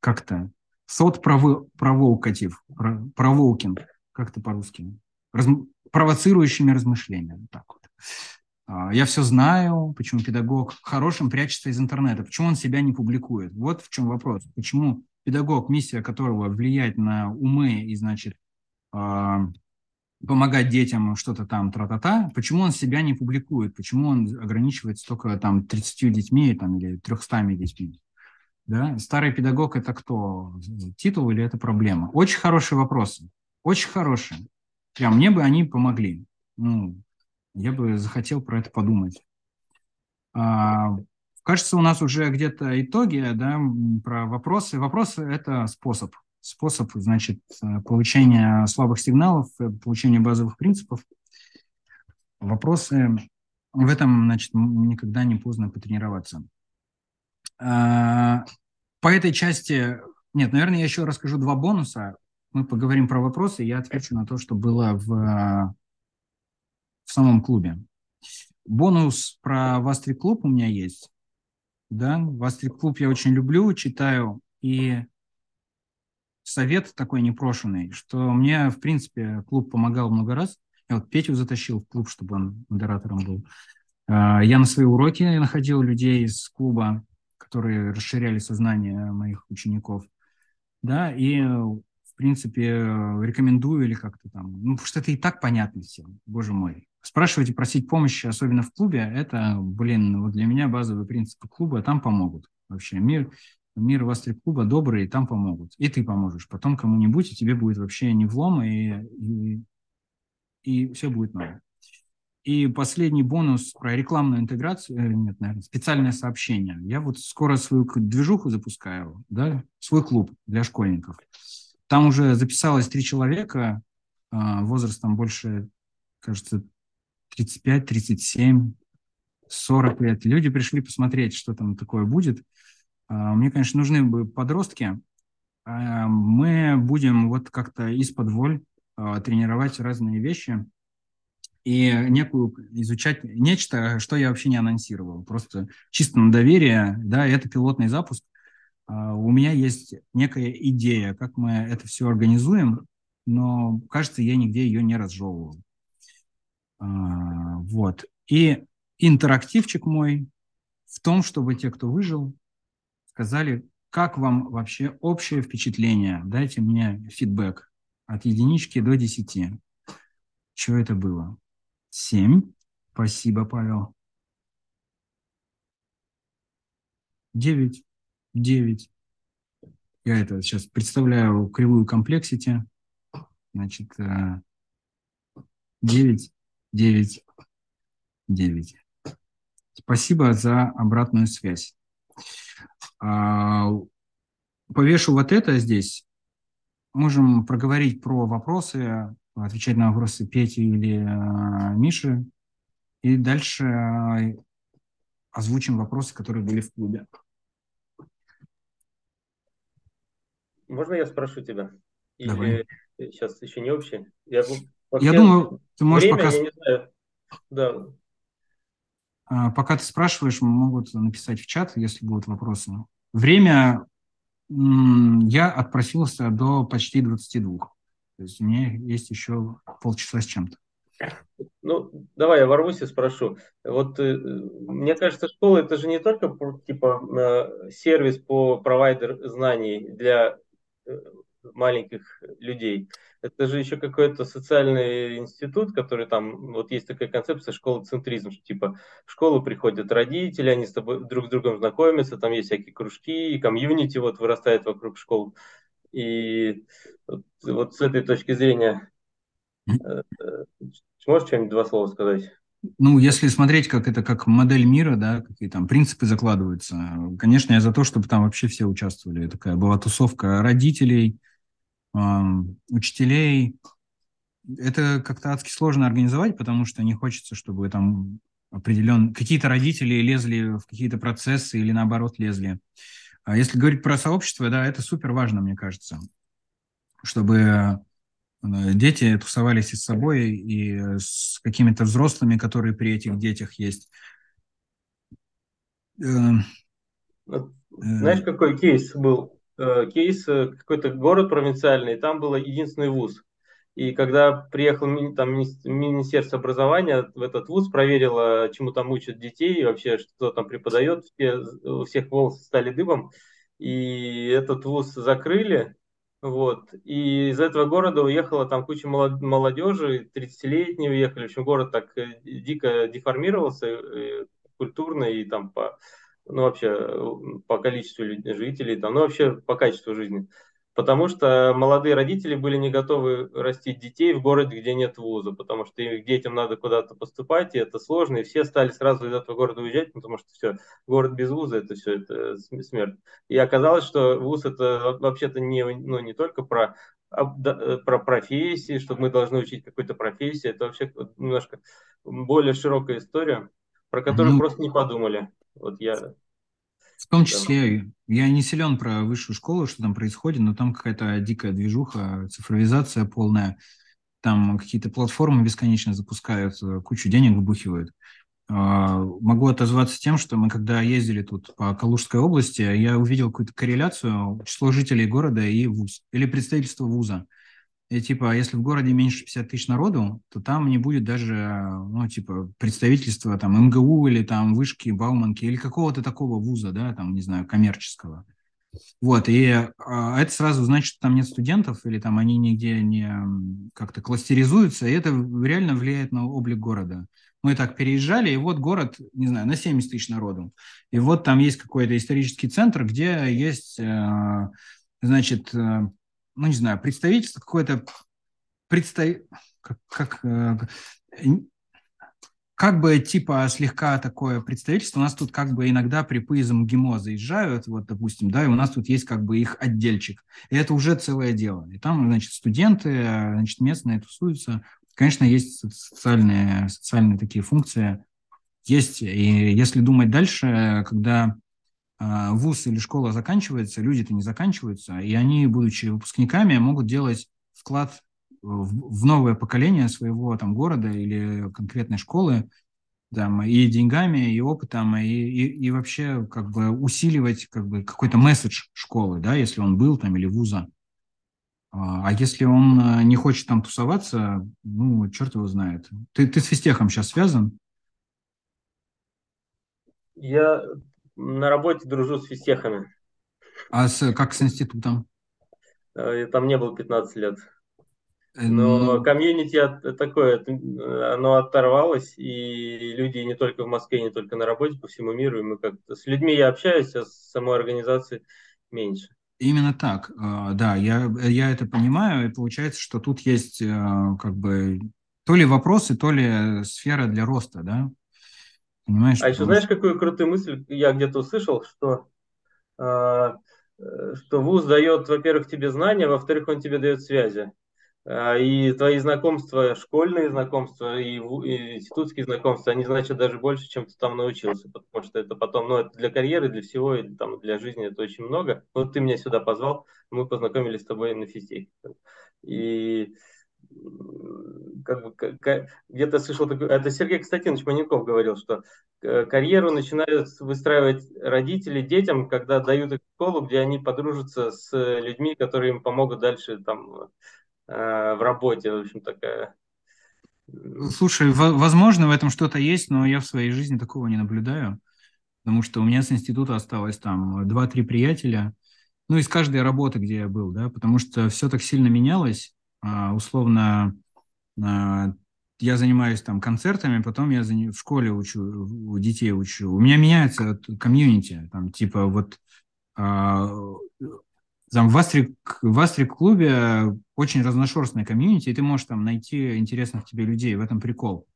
как-то, сот провокатив, провокинг, как-то по-русски, раз, провоцирующими размышлениями, так вот. А, я все знаю, почему педагог хорошим прячется из интернета, почему он себя не публикует. Вот в чем вопрос. Почему педагог, миссия которого влиять на умы и, значит, а, помогать детям что-то там, тра-та-та, почему он себя не публикует, почему он ограничивается только там 30 детьми там, или 300 детьми. Да? Старый педагог – это кто? Титул или это проблема? Очень хорошие вопросы. Очень хорошие. Прям мне бы они помогли. Ну, я бы захотел про это подумать. А, кажется, у нас уже где-то итоги да, про вопросы. Вопросы – это способ способ, значит, э, получения слабых сигналов, э, получения базовых принципов. Вопросы в этом, значит, никогда не поздно потренироваться. А, по этой части, нет, наверное, я еще расскажу два бонуса. Мы поговорим про вопросы, я отвечу на то, что было в, в самом клубе. Бонус про Вастрик клуб у меня есть. Да, Вастрик клуб я очень люблю, читаю. И совет такой непрошенный, что мне, в принципе, клуб помогал много раз. Я вот Петю затащил в клуб, чтобы он модератором был. А, я на свои уроки находил людей из клуба, которые расширяли сознание моих учеников. Да, и принципе, рекомендую или как-то там. Ну, потому что это и так понятно всем, боже мой. Спрашивать и просить помощи, особенно в клубе, это, блин, вот для меня базовый принцип клуба, там помогут. Вообще мир, мир вас клуба добрый, и там помогут. И ты поможешь. Потом кому-нибудь, и тебе будет вообще не влом, и, и, и все будет норм. И последний бонус про рекламную интеграцию, э, нет, наверное, специальное сообщение. Я вот скоро свою движуху запускаю, да, свой клуб для школьников. Там уже записалось три человека, а, возрастом больше, кажется, 35, 37, 40 лет. Люди пришли посмотреть, что там такое будет. А, мне, конечно, нужны бы подростки. А, мы будем вот как-то из-под воль тренировать разные вещи и некую изучать нечто, что я вообще не анонсировал. Просто чисто на доверие, да, это пилотный запуск. А, у меня есть некая идея, как мы это все организуем, но, кажется, я нигде ее не разжевывал. А, вот. И интерактивчик мой в том, чтобы те, кто выжил, сказали, как вам вообще общее впечатление. Дайте мне фидбэк от единички до десяти. Что это было? Семь. Спасибо, Павел. Девять. 9. Я это сейчас представляю кривую комплексити. Значит, 9, 9, 9. Спасибо за обратную связь. А, повешу вот это здесь. Можем проговорить про вопросы, отвечать на вопросы Пети или а, Миши. И дальше а, озвучим вопросы, которые были в клубе. Можно я спрошу тебя? Или Давай. сейчас еще не общее? Я, я думаю, ты можешь время, пока... Я не знаю. Да. А, пока ты спрашиваешь, могут написать в чат, если будут вопросы. Время я отпросился до почти 22. То есть у меня есть еще полчаса с чем-то. Ну, давай я ворвусь и спрошу. Вот э, мне кажется, школа это же не только типа э, сервис по провайдер знаний для Э, маленьких людей. Это же еще какой-то социальный институт, который там, вот есть такая концепция школы-центризм, что типа в школу приходят родители, они с тобой друг с другом знакомятся, там есть всякие кружки, и комьюнити вот вырастает вокруг школ. И вот, вот с этой точки зрения, э, э, можешь что-нибудь два слова сказать? Ну, если смотреть, как это как модель мира, да, какие там принципы закладываются, конечно, я за то, чтобы там вообще все участвовали. Такая была тусовка родителей, учителей. Это как-то адски сложно организовать, потому что не хочется, чтобы там определен какие-то родители лезли в какие-то процессы или наоборот лезли. А если говорить про сообщество, да, это супер важно, мне кажется, чтобы Э, дети тусовались и с собой, и с какими-то взрослыми, которые при этих детях есть. Э, знаешь, какой кейс был? Э, кейс, какой-то город провинциальный, там был единственный вуз. И когда приехал там, Министерство образования в этот вуз, проверило, чему там учат детей, вообще, что там преподает, все, у всех волосы стали дыбом. И этот вуз закрыли, вот. И из этого города уехала там куча молодежи, 30-летние уехали. В общем, город так э, дико деформировался э, культурно и там по, ну, вообще э, по количеству жителей, там, ну, вообще по качеству жизни потому что молодые родители были не готовы растить детей в городе, где нет вуза, потому что их детям надо куда-то поступать, и это сложно, и все стали сразу из этого города уезжать, потому что все, город без вуза, это все, это смерть. И оказалось, что вуз это вообще-то не, ну, не только про э, про профессии, что мы должны учить какой-то профессии, это вообще немножко более широкая история, про которую ну, просто не подумали. Вот я в том числе, я не силен про высшую школу, что там происходит, но там какая-то дикая движуха, цифровизация полная. там какие-то платформы бесконечно запускают, кучу денег выбухивают. А, могу отозваться тем, что мы когда ездили тут по Калужской области, я увидел какую-то корреляцию число жителей города и вуз, или представительство вуза. И типа, если в городе меньше 50 тысяч народу, то там не будет даже, ну, типа, представительства там МГУ или там вышки, Бауманки или какого-то такого вуза, да, там, не знаю, коммерческого. Вот, и а, это сразу значит, что там нет студентов, или там они нигде не как-то кластеризуются, и это реально влияет на облик города. Мы так переезжали, и вот город, не знаю, на 70 тысяч народу. И вот там есть какой-то исторический центр, где есть, э, значит, э, ну, не знаю, представительство какое-то, представ... как, как, э, как бы типа слегка такое представительство. У нас тут как бы иногда при из МГИМО заезжают, вот, допустим, да, и у нас тут есть как бы их отдельчик. И это уже целое дело. И там, значит, студенты, значит, местные тусуются, Конечно, есть социальные, социальные такие функции. Есть, и если думать дальше, когда вуз или школа заканчивается, люди-то не заканчиваются, и они, будучи выпускниками, могут делать вклад в новое поколение своего там города или конкретной школы, там, и деньгами, и опытом, и, и, и вообще как бы усиливать как бы какой-то месседж школы, да, если он был там или вуза. А, а если он э, не хочет там тусоваться, ну, черт его знает. Ты, ты с физтехом сейчас связан? Я на работе дружу с физтехами. А с, как с институтом? Э, я там не был 15 лет. Э, Но ну... комьюнити такое, оно оторвалось, и люди не только в Москве, не только на работе, по всему миру, и мы как-то с людьми я общаюсь, а с самой организацией меньше. Именно так, а, да, я, я это понимаю, и получается, что тут есть как бы то ли вопросы, то ли сфера для роста, да? Понимаешь? А еще знаешь, какую крутую мысль я где-то услышал, что, а, э, что ВУЗ дает, во-первых, тебе знания, во-вторых, он тебе дает связи. А, и твои знакомства, школьные знакомства и, и институтские знакомства, они значат даже больше, чем ты там научился, потому что это потом, ну, это для карьеры, для всего, и там, для жизни это очень много. Вот ты меня сюда позвал, мы познакомились с тобой на физтехе. И как бы, где-то слышал такой, это Сергей Константинович Маняков говорил, что э, карьеру начинают выстраивать родители детям, когда дают их школу, где они подружатся с людьми, которые им помогут дальше там Э, в работе, в общем, такая. Слушай, возможно, в этом что-то есть, но я в своей жизни такого не наблюдаю, потому что у меня с института осталось там два-три приятеля, ну, из каждой работы, где я был, да, потому что все так сильно менялось, условно, а, я занимаюсь там концертами, потом я в школе учу, у детей учу. У меня меняется комьюнити, там, типа, вот а, там в Астрик, в Астрик клубе очень разношерстная комьюнити, и ты можешь там найти интересных тебе людей, в этом прикол.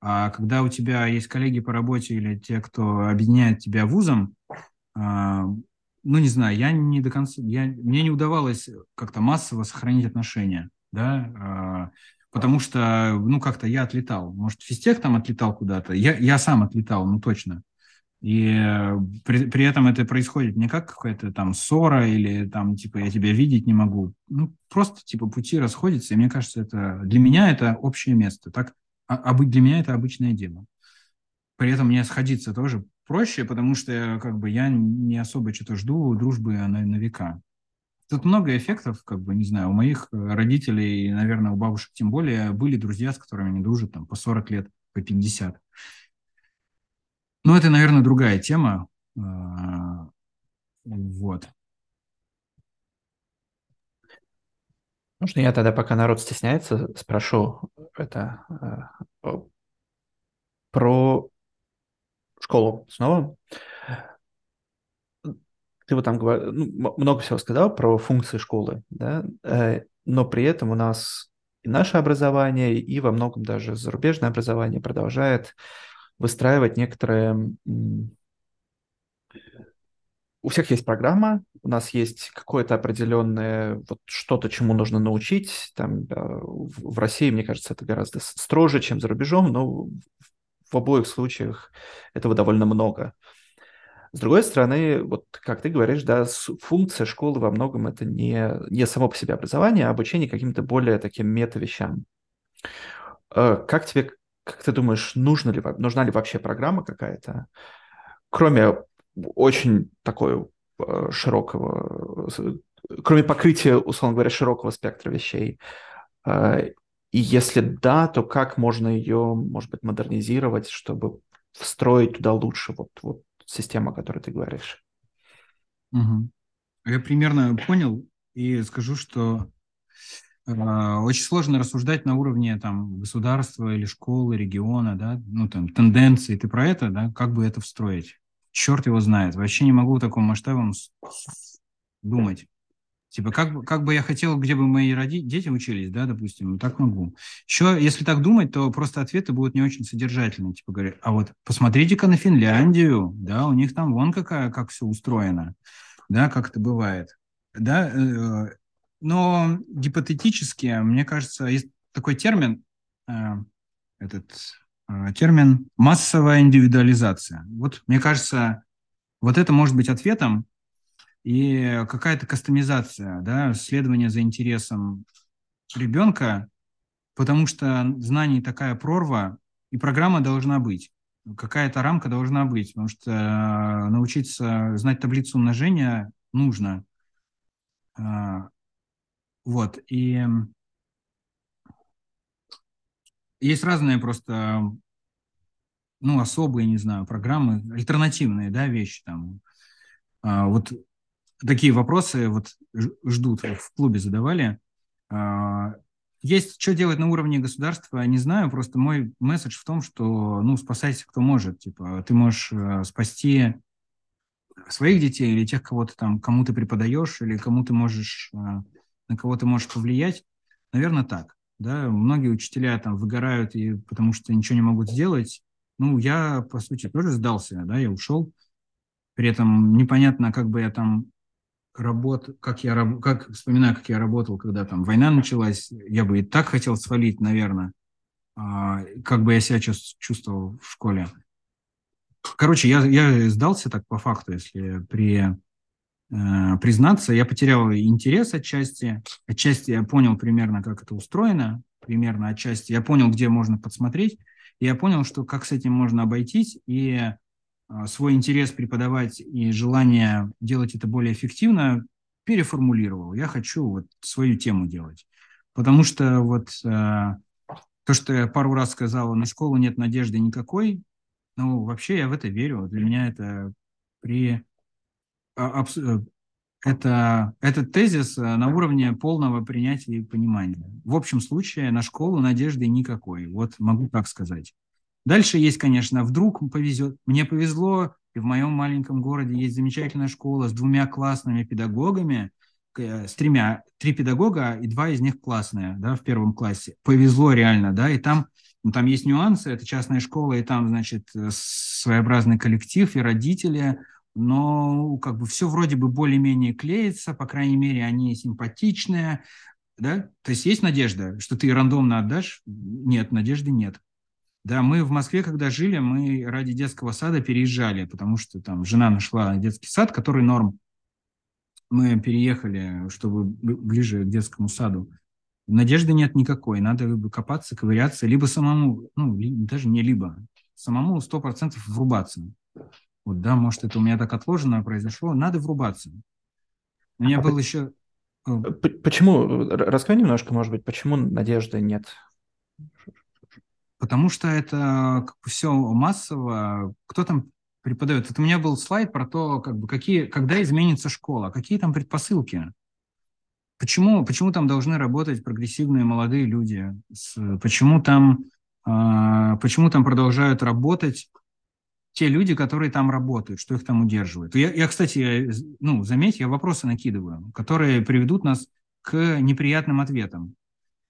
А когда у тебя есть коллеги по работе или те, кто объединяет тебя вузом, а, ну, не знаю, я не до конца, я, мне не удавалось как-то массово сохранить отношения, да, а, потому что, ну, как-то я отлетал. Может, физтех там отлетал куда-то, я, я сам отлетал, ну, точно. И э, при, при этом это происходит не как какая-то там ссора или там типа я тебя видеть не могу. Ну, просто типа пути расходятся, и мне кажется, это для меня это общее место. Так, а, а для меня это обычное дело. При этом мне сходиться тоже проще, потому что как бы я не особо что-то жду дружбы на, на века. Тут много эффектов, как бы, не знаю, у моих родителей, наверное, у бабушек тем более, были друзья, с которыми они дружат там по 40 лет, по 50. Ну, это, наверное, другая тема. А, вот. Можно я тогда, пока народ стесняется, спрошу это э, про школу снова. Ты вот там ну, много всего сказал про функции школы, да, э, но при этом у нас и наше образование, и во многом даже зарубежное образование продолжает выстраивать некоторые... У всех есть программа, у нас есть какое-то определенное вот что-то, чему нужно научить. Там, в России, мне кажется, это гораздо строже, чем за рубежом, но в обоих случаях этого довольно много. С другой стороны, вот как ты говоришь, да, функция школы во многом это не, не само по себе образование, а обучение каким-то более таким мета-вещам. Э, как тебе, как ты думаешь, нужна ли, нужна ли вообще программа какая-то, кроме очень такой э, широкого, кроме покрытия, условно говоря, широкого спектра вещей? Э, и если да, то как можно ее, может быть, модернизировать, чтобы встроить туда лучше вот, вот систему, о которой ты говоришь? Угу. Я примерно понял и скажу, что э, очень сложно рассуждать на уровне там государства или школы, региона, да, ну там тенденции. Ты про это, да? Как бы это встроить? Черт его знает. Вообще не могу таком масштабом думать. Типа, как, как бы я хотел, где бы мои роди... дети учились, да, допустим, так могу. Еще, если так думать, то просто ответы будут не очень содержательные. Типа, говорят, а вот посмотрите-ка на Финляндию, да, у них там вон какая, как все устроено, да, как это бывает. Да, э, но гипотетически, мне кажется, есть такой термин, э, этот э, термин массовая индивидуализация. Вот, мне кажется, вот это может быть ответом и какая-то кастомизация, да, следование за интересом ребенка, потому что знаний такая прорва, и программа должна быть. Какая-то рамка должна быть, потому что э, научиться знать таблицу умножения нужно. А, вот, и есть разные просто, ну, особые, не знаю, программы, альтернативные, да, вещи там. А, вот такие вопросы вот ждут, в клубе задавали. А, есть что делать на уровне государства, не знаю, просто мой месседж в том, что, ну, спасайся, кто может. Типа, ты можешь э, спасти своих детей или тех, кого ты там, кому ты преподаешь, или кому ты можешь, э, на кого ты можешь повлиять. Наверное, так. Да? Многие учителя там выгорают, и, потому что ничего не могут сделать. Ну, я, по сути, тоже сдался, да, я ушел. При этом непонятно, как бы я там работ, как я как вспоминаю, как я работал, когда там война началась, я бы и так хотел свалить, наверное, а, как бы я себя чувствовал в школе. Короче, я, я сдался так по факту, если при э, признаться, я потерял интерес отчасти, отчасти я понял примерно, как это устроено, примерно отчасти. Я понял, где можно подсмотреть, и я понял, что как с этим можно обойтись, и свой интерес преподавать и желание делать это более эффективно переформулировал. Я хочу вот свою тему делать. Потому что вот э, то, что я пару раз сказал, на школу нет надежды никакой, ну, вообще я в это верю. Для меня это при... А, э, это, этот тезис э, на уровне полного принятия и понимания. В общем случае на школу надежды никакой. Вот могу так сказать. Дальше есть, конечно, вдруг повезет. Мне повезло, и в моем маленьком городе есть замечательная школа с двумя классными педагогами, э, с тремя, три педагога, и два из них классные, да, в первом классе. Повезло реально, да, и там, ну, там есть нюансы, это частная школа, и там, значит, э, своеобразный коллектив и родители, но как бы все вроде бы более-менее клеится, по крайней мере, они симпатичные, да, то есть есть надежда, что ты рандомно отдашь? Нет, надежды нет. Да, мы в Москве, когда жили, мы ради детского сада переезжали, потому что там жена нашла детский сад, который норм. Мы переехали, чтобы ближе к детскому саду. Надежды нет никакой, надо либо копаться, ковыряться, либо самому, ну, даже не либо, самому сто процентов врубаться. Вот, да, может, это у меня так отложено произошло, надо врубаться. У меня а был еще... Почему, рассказай немножко, может быть, почему надежды нет? Потому что это как бы все массово. Кто там преподает? Это у меня был слайд про то, как бы, какие, когда изменится школа, какие там предпосылки. Почему, почему там должны работать прогрессивные молодые люди? Почему там, э, почему там продолжают работать те люди, которые там работают, что их там удерживает? Я, я кстати, ну, заметь, я вопросы накидываю, которые приведут нас к неприятным ответам.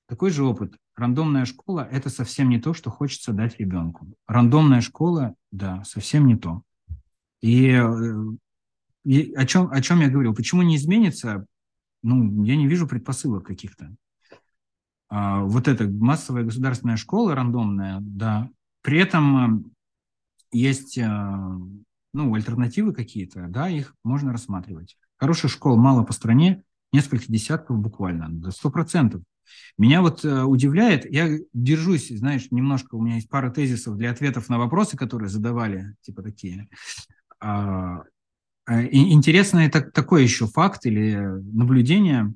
Такой же опыт. Рандомная школа – это совсем не то, что хочется дать ребенку. Рандомная школа, да, совсем не то. И, э, и о, чем, о чем я говорил? Почему не изменится? Ну, я не вижу предпосылок каких-то. А, вот эта массовая государственная школа рандомная, да. При этом э, есть э, ну, альтернативы какие-то, да, их можно рассматривать. Хороших школ мало по стране, несколько десятков буквально, до сто процентов. Меня вот э, удивляет, я держусь, знаешь, немножко, у меня есть пара тезисов для ответов на вопросы, которые задавали, типа такие. А, э, интересный так, такой еще факт или наблюдение.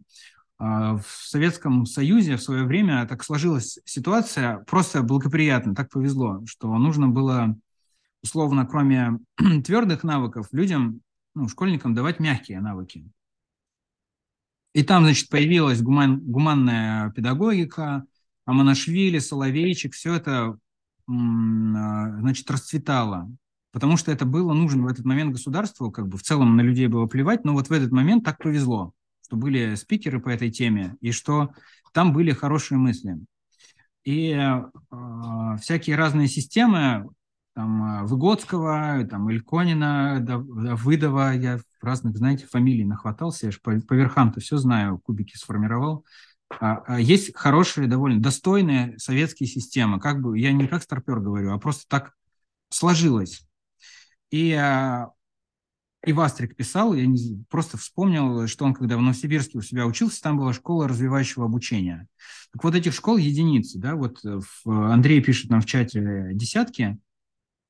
А, в Советском Союзе в свое время так сложилась ситуация просто благоприятно, так повезло, что нужно было условно, кроме твердых навыков, людям, ну, школьникам давать мягкие навыки. И там, значит, появилась гуман, гуманная педагогика, Аманашвили, Соловейчик, все это, а, значит, расцветало. Потому что это было нужно в этот момент государству, как бы в целом на людей было плевать, но вот в этот момент так повезло, что были спикеры по этой теме, и что там были хорошие мысли. И э, всякие разные системы, там, а, Выгодского, там, Ильконина, Давыдова, я разных, знаете, фамилий нахватался, я же по, по верхам-то все знаю, кубики сформировал. А, а есть хорошие, довольно достойные советские системы, как бы, я не как старпер говорю, а просто так сложилось. И, а, и Вастрик писал, я не, просто вспомнил, что он, когда в Новосибирске у себя учился, там была школа развивающего обучения. Так вот этих школ единицы, да, вот в, Андрей пишет нам в чате десятки,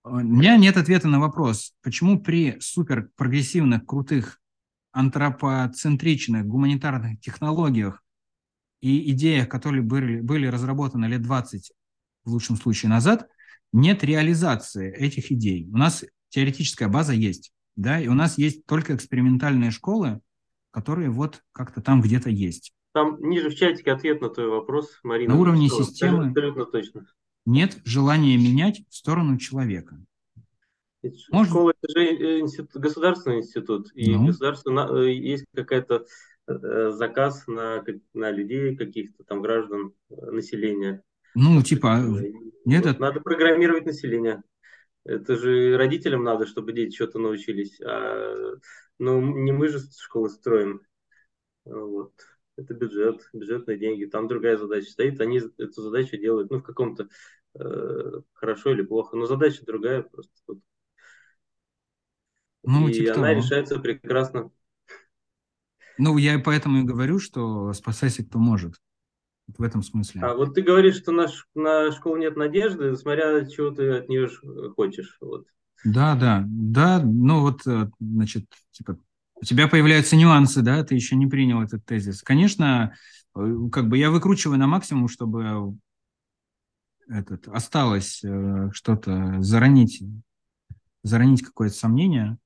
у меня нет ответа на вопрос, почему при супер прогрессивных, крутых, антропоцентричных, гуманитарных технологиях и идеях, которые были, были разработаны лет 20, в лучшем случае, назад, нет реализации этих идей. У нас теоретическая база есть, да, и у нас есть только экспериментальные школы, которые вот как-то там где-то есть. Там ниже в чатике ответ на твой вопрос, Марина. На уровне системы. Абсолютно точно нет желания менять в сторону человека. Может... Школа – это же э, институт, государственный институт, и ну. государство э, есть какая-то э, заказ на, на людей, каких-то там граждан, населения. Ну, типа, нет, вот, это... надо программировать население. Это же родителям надо, чтобы дети что-то научились. А, ну, не мы же школы строим. Вот это бюджет, бюджетные деньги, там другая задача стоит, они эту задачу делают, ну, в каком-то хорошо или плохо, но задача другая просто. Вот. Ну, и типа она того. решается прекрасно. Ну, я поэтому и говорю, что спасайся, кто может. В этом смысле. А вот ты говоришь, что на, на школу нет надежды, смотря чего ты от нее хочешь. Вот. Да, да, да, ну вот, э, значит, типа у тебя появляются нюансы, да, ты еще не принял этот тезис. Конечно, э, как бы я выкручиваю на максимум, чтобы этот, осталось э, что-то заронить, заронить какое-то сомнение.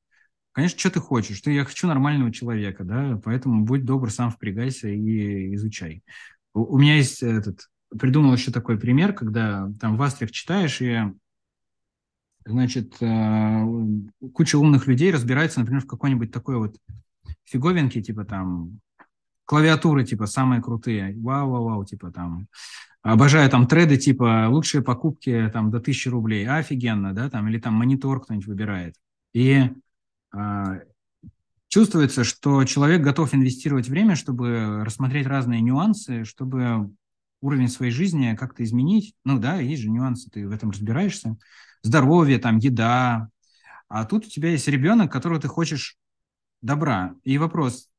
Конечно, что ты хочешь? Ты, я хочу нормального человека, да, поэтому будь добр, сам впрягайся и изучай. У, у меня есть этот, придумал еще такой пример, когда там в Астрих читаешь, и значит, э, куча умных людей разбирается, например, в какой-нибудь такой вот фиговинке, типа там клавиатуры, типа самые крутые, вау-вау-вау, типа там обожаю там треды, типа лучшие покупки там до 1000 рублей, офигенно, да, там, или там монитор кто-нибудь выбирает. И э, чувствуется, что человек готов инвестировать время, чтобы рассмотреть разные нюансы, чтобы уровень своей жизни как-то изменить. Ну да, есть же нюансы, ты в этом разбираешься здоровье, там, еда. А тут у тебя есть ребенок, которого ты хочешь добра. И вопрос,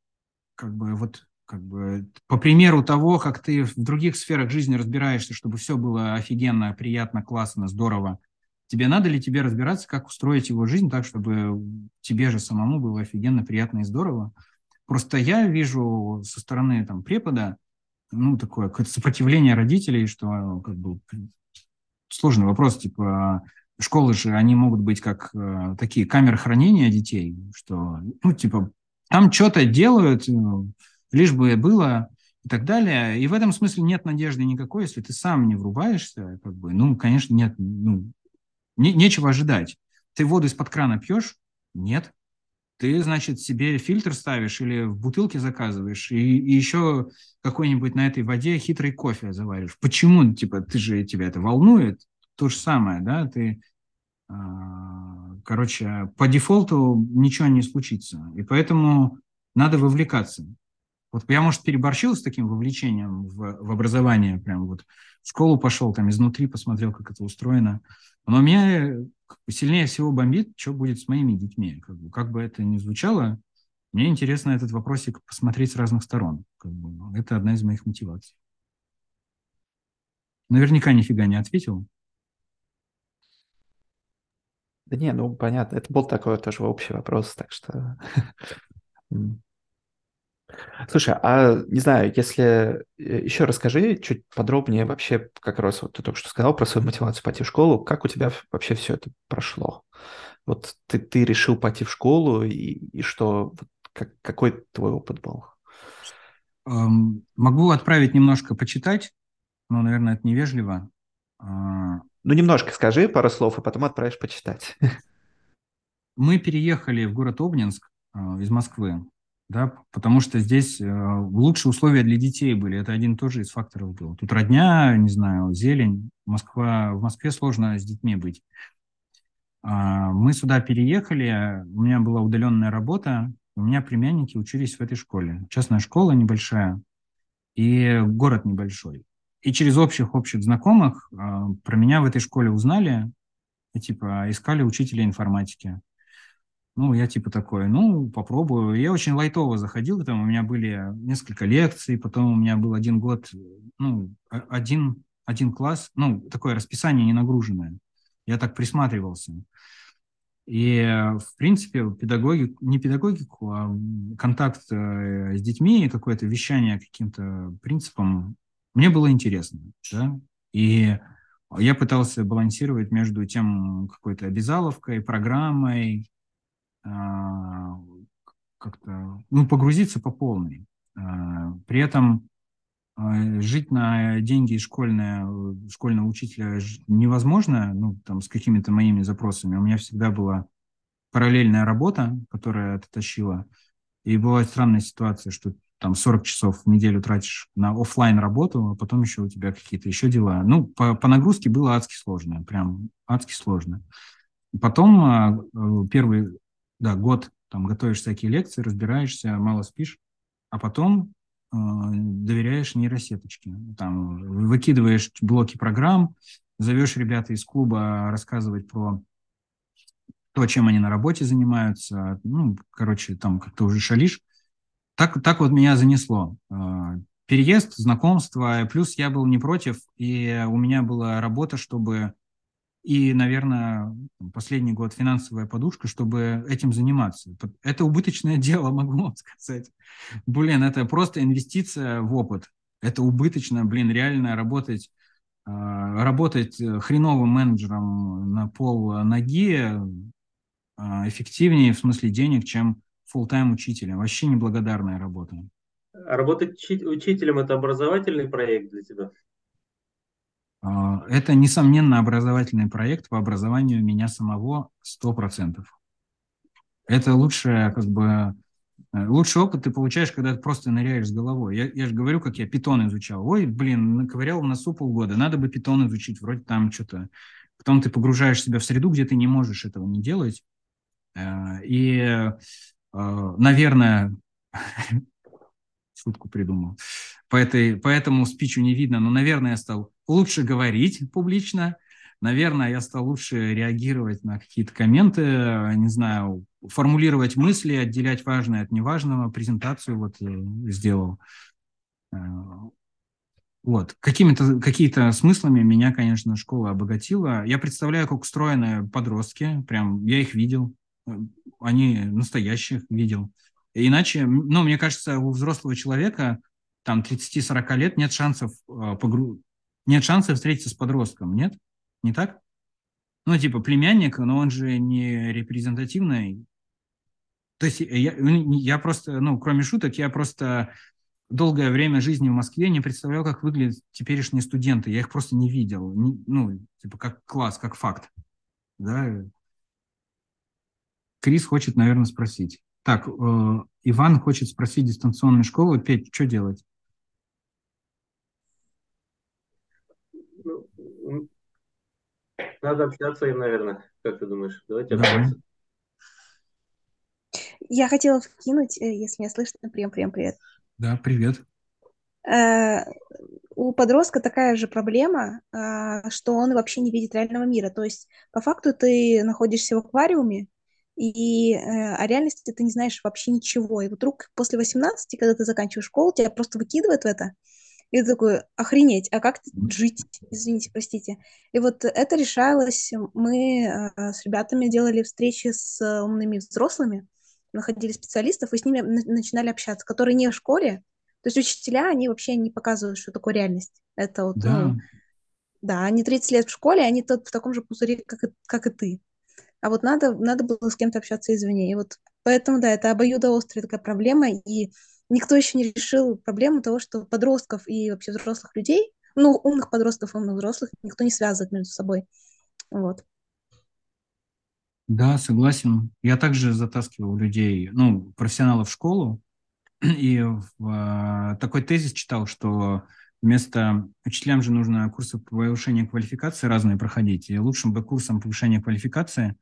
как бы, вот, как бы, по примеру того, как ты в других сферах жизни разбираешься, чтобы все было офигенно, приятно, классно, здорово, тебе надо ли тебе разбираться, как устроить его жизнь так, чтобы тебе же самому было офигенно, приятно и здорово? Просто я вижу со стороны там препода, ну, такое сопротивление родителей, что как бы сложный вопрос, типа, школы же, они могут быть как э, такие камеры хранения детей, что, ну, типа, там что-то делают, э, лишь бы было и так далее. И в этом смысле нет надежды никакой, если ты сам не врубаешься, как бы, ну, конечно, нет, ну, не, нечего ожидать. Ты воду из-под крана пьешь? Нет. Ты, значит, себе фильтр ставишь или в бутылке заказываешь, и, и еще какой-нибудь на этой воде хитрый кофе заваришь. Почему, типа, ты же, тебя это волнует? То же самое, да, ты а, короче, по дефолту ничего не случится. И поэтому надо вовлекаться. Вот я, может, переборщил с таким вовлечением в, в образование, прям вот в школу пошел, там изнутри посмотрел, как это устроено. Но меня сильнее всего бомбит, что будет с моими детьми. Как бы, как бы это ни звучало, мне интересно этот вопросик посмотреть с разных сторон. Как бы, это одна из моих мотиваций. Наверняка нифига не ответил. Да не, ну понятно, это был такой тоже общий вопрос, так что... Слушай, а не знаю, если э, еще расскажи чуть подробнее вообще, как раз вот ты только что сказал про свою мотивацию пойти в школу, как у тебя вообще все это прошло? Вот ты, ты решил пойти в школу, и, и что, как, какой твой опыт был? Могу отправить немножко почитать, но, наверное, это невежливо. А, ну, немножко скажи пару слов, и потом отправишь почитать. Мы переехали в город Обнинск э, из Москвы, да, потому что здесь э, лучшие условия для детей были. Это один тоже из факторов был. Тут родня, не знаю, зелень. Москва, в Москве сложно с детьми быть. А, мы сюда переехали, у меня была удаленная работа, у меня племянники учились в этой школе. Частная школа небольшая и город небольшой. И через общих-общих знакомых э, про меня в этой школе узнали, и типа искали учителя информатики. Ну, я типа такой, ну, попробую. Я очень лайтово заходил, там у меня были несколько лекций, потом у меня был один год, ну, один, один класс, ну, такое расписание не нагруженное. Я так присматривался. И, в принципе, педагогику, не педагогику, а контакт э, с детьми и какое-то вещание каким-то принципам мне было интересно, да, и я пытался балансировать между тем какой-то обязаловкой, программой, как-то, ну, погрузиться по полной. А, при этом а, жить на деньги школьного, школьного учителя невозможно, ну, там, с какими-то моими запросами. У меня всегда была параллельная работа, которая это тащила. И бывает странная ситуация, что там 40 часов в неделю тратишь на офлайн работу, а потом еще у тебя какие-то еще дела. Ну, по, по нагрузке было адски сложно, прям адски сложно. Потом а, первый да, год там готовишь всякие лекции, разбираешься, мало спишь, а потом э, доверяешь нейросеточке. Там выкидываешь блоки программ, зовешь ребята из клуба рассказывать про то, чем они на работе занимаются. Ну, короче, там как-то уже шалишь так, так вот меня занесло. А, переезд, знакомство, плюс я был не против, и у меня была работа, чтобы и, наверное, последний год финансовая подушка, чтобы этим заниматься. Это убыточное дело, могу вам сказать. Блин, это просто инвестиция в опыт. Это убыточно, блин, реально работать а, работать хреновым менеджером на пол ноги а, эффективнее в смысле денег, чем full-time учителем. Вообще неблагодарная работа. А работать учителем – это образовательный проект для тебя? А, это, несомненно, образовательный проект по образованию меня самого 100%. Это лучшее, как бы, э, лучший опыт ты получаешь, когда ты просто ныряешь с головой. Я, я же говорю, как я питон изучал. Ой, блин, наковырял в носу полгода, надо бы питон изучить, вроде там что-то. Потом ты погружаешь себя в среду, где ты не можешь этого не делать. Э, и Э, наверное, шутку придумал, по, этой, по этому спичу не видно, но, наверное, я стал лучше говорить публично, наверное, я стал лучше реагировать на какие-то комменты, не знаю, формулировать мысли, отделять важное от неважного, презентацию вот э, сделал. Э, вот. Какими-то, какие-то смыслами меня, конечно, школа обогатила. Я представляю, как устроены подростки, прям я их видел, они настоящих видел. Иначе, ну, мне кажется, у взрослого человека, там, 30-40 лет, нет шансов, э, погру... нет шансов встретиться с подростком, нет? Не так? Ну, типа, племянник, но он же не репрезентативный. То есть я, я просто, ну, кроме шуток, я просто долгое время жизни в Москве не представлял, как выглядят теперешние студенты. Я их просто не видел. ну, типа, как класс, как факт. Да, Крис хочет, наверное, спросить. Так, э, Иван хочет спросить дистанционную школу. Петь, что делать? Надо общаться им, наверное. Как ты думаешь? Давайте общаться. Я хотела вкинуть, э, если меня слышно, прием, прием, привет. Да, привет. Э, у подростка такая же проблема, э, что он вообще не видит реального мира. То есть, по факту, ты находишься в аквариуме, и э, о реальности ты не знаешь вообще ничего. И вдруг после 18, когда ты заканчиваешь школу, тебя просто выкидывают в это, И ты такой, охренеть, а как жить? Извините, простите. И вот это решалось. Мы э, с ребятами делали встречи с умными взрослыми, находили специалистов и с ними начинали общаться, которые не в школе. То есть учителя, они вообще не показывают, что такое реальность. Это вот, да. ну, да, они 30 лет в школе, они тут в таком же пузыре, как и, как и ты. А вот надо, надо было с кем-то общаться извне. И вот поэтому, да, это обоюдоострая такая проблема, и никто еще не решил проблему того, что подростков и вообще взрослых людей, ну, умных подростков и умных взрослых, никто не связывает между собой. Вот. Да, согласен. Я также затаскивал людей, ну, профессионалов в школу, и в, э, такой тезис читал, что вместо учителям же нужно курсы повышения квалификации разные проходить, и лучшим бы курсом повышения квалификации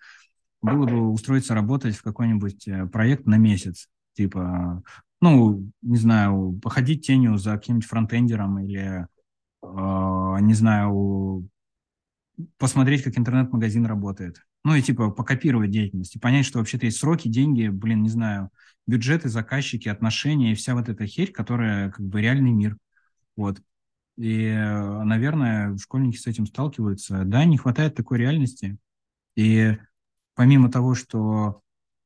было бы устроиться работать в какой-нибудь э, проект на месяц, типа ну, не знаю, походить тенью за каким-нибудь фронтендером или, э, не знаю, посмотреть, как интернет-магазин работает. Ну и типа покопировать деятельность и понять, что вообще-то есть сроки, деньги, блин, не знаю, бюджеты, заказчики, отношения и вся вот эта херь, которая как бы реальный мир. Вот. И, наверное, школьники с этим сталкиваются. Да, не хватает такой реальности. И помимо того, что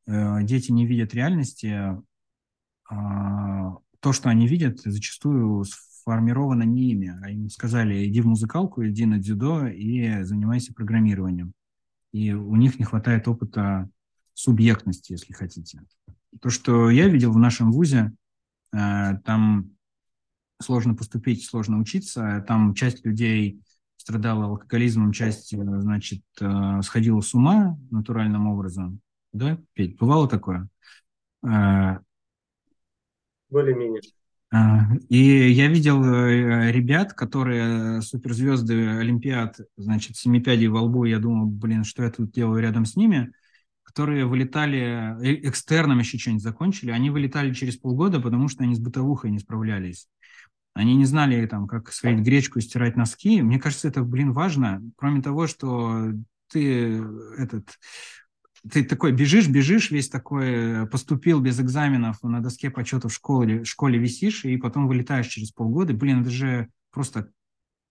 э, дети не видят реальности, то, что они видят, зачастую сформировано не ими, а им сказали, иди в музыкалку, иди на дзюдо и занимайся программированием. И у них не хватает опыта субъектности, если хотите. То, что я видел в нашем ВУЗе, э, там сложно поступить, сложно учиться, там часть людей страдала алкоголизмом, часть, э, значит, э, сходила с ума натуральным образом. Да, Петь, бывало такое? Более-менее. А, и я видел э, ребят, которые суперзвезды Олимпиад, значит, семипядей во лбу, я думал, блин, что я тут делаю рядом с ними, которые вылетали, э, экстерном еще что-нибудь закончили, они вылетали через полгода, потому что они с бытовухой не справлялись. Они не знали, там, как сварить гречку и стирать носки. Мне кажется, это, блин, важно. Кроме того, что ты этот ты такой бежишь, бежишь, весь такой э, поступил без экзаменов, на доске почета в школе, в школе висишь, и потом вылетаешь через полгода. Блин, это же просто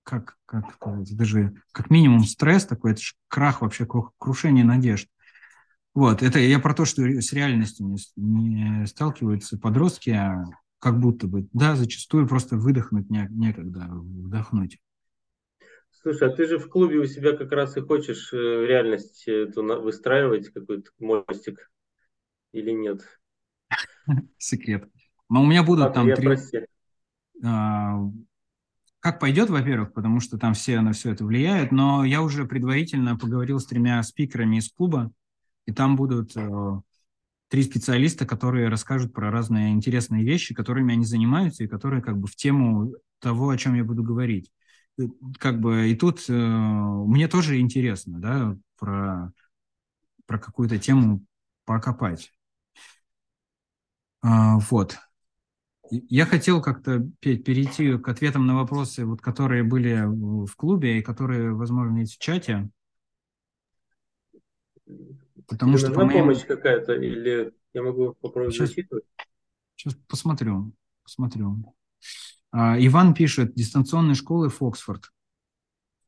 как, как это же как минимум стресс такой, это же крах вообще, крушение надежд. Вот, это я про то, что с реальностью не, не сталкиваются подростки, а как будто бы, да, зачастую просто выдохнуть не, некогда, вдохнуть. Слушай, а ты же в клубе у себя как раз и хочешь э, реальность эту выстраивать, какой-то мостик, или нет? Секрет. Но у меня будут а, там три... А, как пойдет, во-первых, потому что там все на все это влияет, но я уже предварительно поговорил с тремя спикерами из клуба, и там будут э, три специалиста, которые расскажут про разные интересные вещи, которыми они занимаются и которые как бы в тему того, о чем я буду говорить. Как бы и тут э, мне тоже интересно, да, про, про какую-то тему покопать. А, вот. Я хотел как-то перейти к ответам на вопросы, вот, которые были в клубе и которые, возможно, есть в чате. Потому Тебе что, нужна помощь какая-то или я могу попробовать сейчас, зачитывать? Сейчас посмотрю, посмотрю. А, Иван пишет, дистанционной школы Фоксфорд.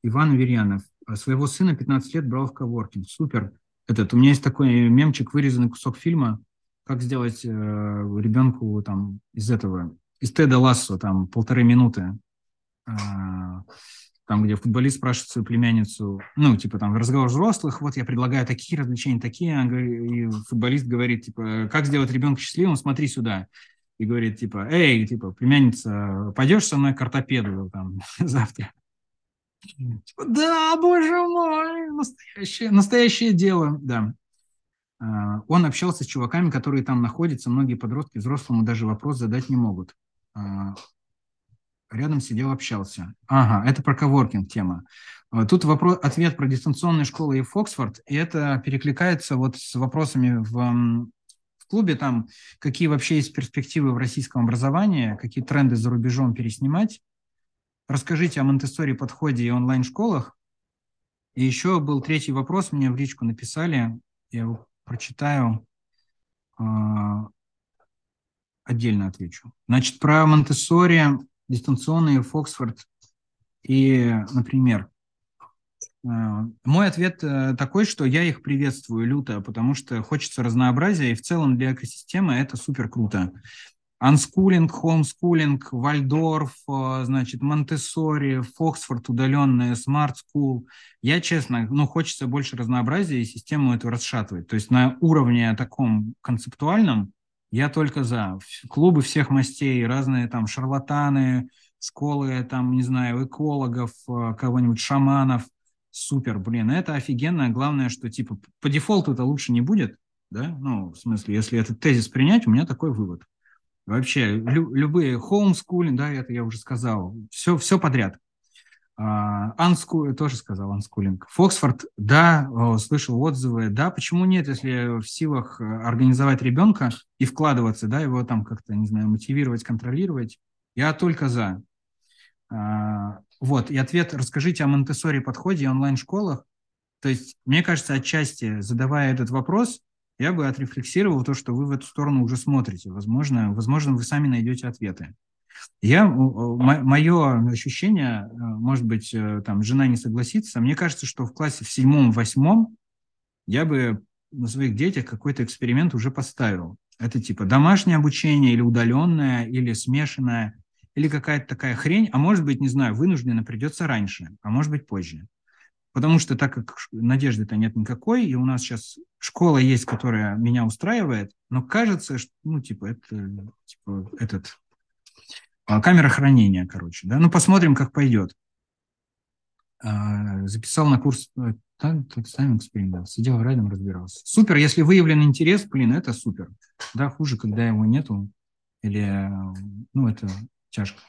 Иван Верьянов. А своего сына 15 лет брал в коворкинг. Супер. Этот, у меня есть такой мемчик, вырезанный кусок фильма, как сделать э, ребенку там из этого, из Теда Лассо, там полторы минуты, э, там, где футболист спрашивает свою племянницу, ну, типа там разговор взрослых, вот я предлагаю такие развлечения, такие, и футболист говорит, типа, как сделать ребенка счастливым, смотри сюда и говорит, типа, эй, типа, племянница, пойдешь со мной к ортопеду там завтра? Типа, да, боже мой, настоящее, настоящее дело, да. А, он общался с чуваками, которые там находятся, многие подростки взрослому даже вопрос задать не могут. А, рядом сидел, общался. Ага, это про коворкинг тема. А, тут вопрос, ответ про дистанционные школы и Фоксфорд, и это перекликается вот с вопросами в в клубе, там какие вообще есть перспективы в российском образовании, какие тренды за рубежом переснимать. Расскажите о Монтессори подходе и онлайн-школах. И еще был третий вопрос, мне в личку написали, я его прочитаю, а, отдельно отвечу. Значит, про Монтессори дистанционные в Оксфорд и, например, мой ответ э, такой, что я их приветствую люто, потому что хочется разнообразия, и в целом для экосистемы это супер круто. Анскулинг, хомскулинг, Вальдорф, э, значит, Монтессори, Фоксфорд, удаленная, Smart School. Я, честно, ну, хочется больше разнообразия и систему эту расшатывать. То есть на уровне таком концептуальном я только за. Клубы всех мастей, разные там шарлатаны, школы, там, не знаю, экологов, э, кого-нибудь шаманов. Супер, блин, это офигенно. Главное, что типа по дефолту это лучше не будет, да? Ну, в смысле, если этот тезис принять, у меня такой вывод. Вообще, лю- любые homeschooling, да, это я уже сказал, все, все подряд. Анскул, uh, тоже сказал анскулинг. Фоксфорд, да, слышал отзывы, да, почему нет, если в силах э, организовать ребенка и вкладываться, да, его там как-то, не знаю, мотивировать, контролировать, я только за. Uh, вот, и ответ, расскажите о Монтессори подходе и онлайн-школах. То есть, мне кажется, отчасти, задавая этот вопрос, я бы отрефлексировал то, что вы в эту сторону уже смотрите. Возможно, возможно вы сами найдете ответы. Я, мое ощущение, э, может быть, э, там жена не согласится, мне кажется, что в классе в седьмом-восьмом я бы на своих детях какой-то эксперимент уже поставил. Это типа домашнее обучение или удаленное, или смешанное, или какая-то такая хрень, а может быть, не знаю, вынужденно придется раньше, а может быть позже. Потому что так как надежды-то нет никакой, и у нас сейчас школа есть, которая меня устраивает, но кажется, что, ну, типа, это, типа, этот, а, камера хранения, короче, да, ну, посмотрим, как пойдет. А, записал на курс э, тайминг эксперимент, сидел рядом, разбирался. Супер, если выявлен интерес, блин, это супер. Да, хуже, когда его нету, или, ну, это тяжко.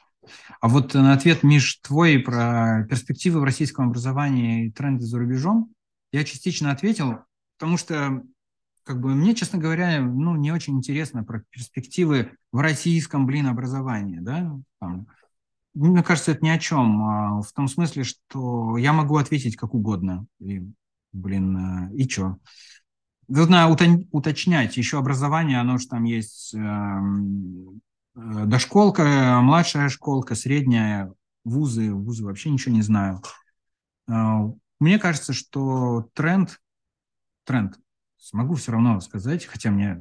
А вот на ответ, Миш, твой про перспективы в российском образовании и тренды за рубежом, я частично ответил, потому что как бы мне, честно говоря, ну, не очень интересно про перспективы в российском, блин, образовании, да, там, мне кажется, это ни о чем, а в том смысле, что я могу ответить как угодно, и, блин, и что? Нужно уточнять, еще образование, оно же там есть эм, дошколка, младшая школка, средняя, вузы, вузы вообще ничего не знаю. Э, мне кажется, что тренд, тренд, смогу все равно сказать, хотя мне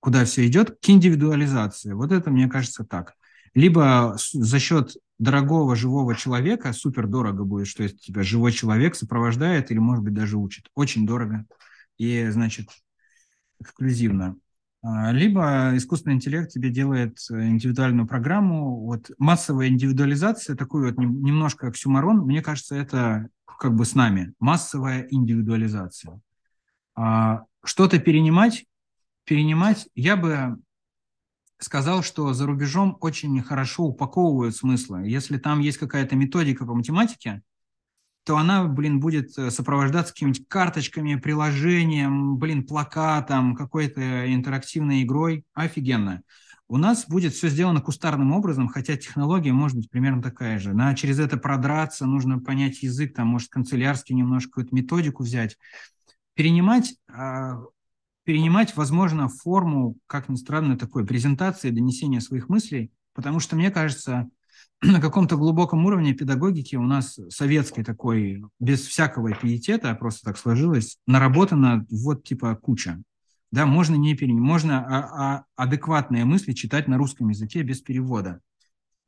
куда все идет, к индивидуализации. Вот это, мне кажется, так. Либо за счет дорогого живого человека, супер дорого будет, что если тебя живой человек сопровождает или, может быть, даже учит. Очень дорого. И, значит, эксклюзивно. А, либо искусственный интеллект тебе делает э, индивидуальную программу. Вот массовая индивидуализация, такой вот немножко оксюмарон, мне кажется, это как бы с нами. Массовая индивидуализация. А, что-то перенимать, перенимать, я бы сказал, что за рубежом очень хорошо упаковывают смыслы. Если там есть какая-то методика по математике, то она, блин, будет э, сопровождаться какими-нибудь карточками, приложением, блин, плакатом, какой-то интерактивной игрой. Офигенно. У нас будет все сделано кустарным образом, хотя технология может быть примерно такая же. Надо через это продраться, нужно понять язык, там, может, канцелярский немножко какую-то методику взять. Перенимать, а, перенимать, возможно, форму, как ни странно, такой презентации, донесения своих мыслей, потому что, мне кажется, на каком-то глубоком уровне педагогики у нас советской такой, без всякого пиетета, просто так сложилось, наработано вот типа куча. Да, можно не перенимать, можно а, а, адекватные мысли читать на русском языке без перевода.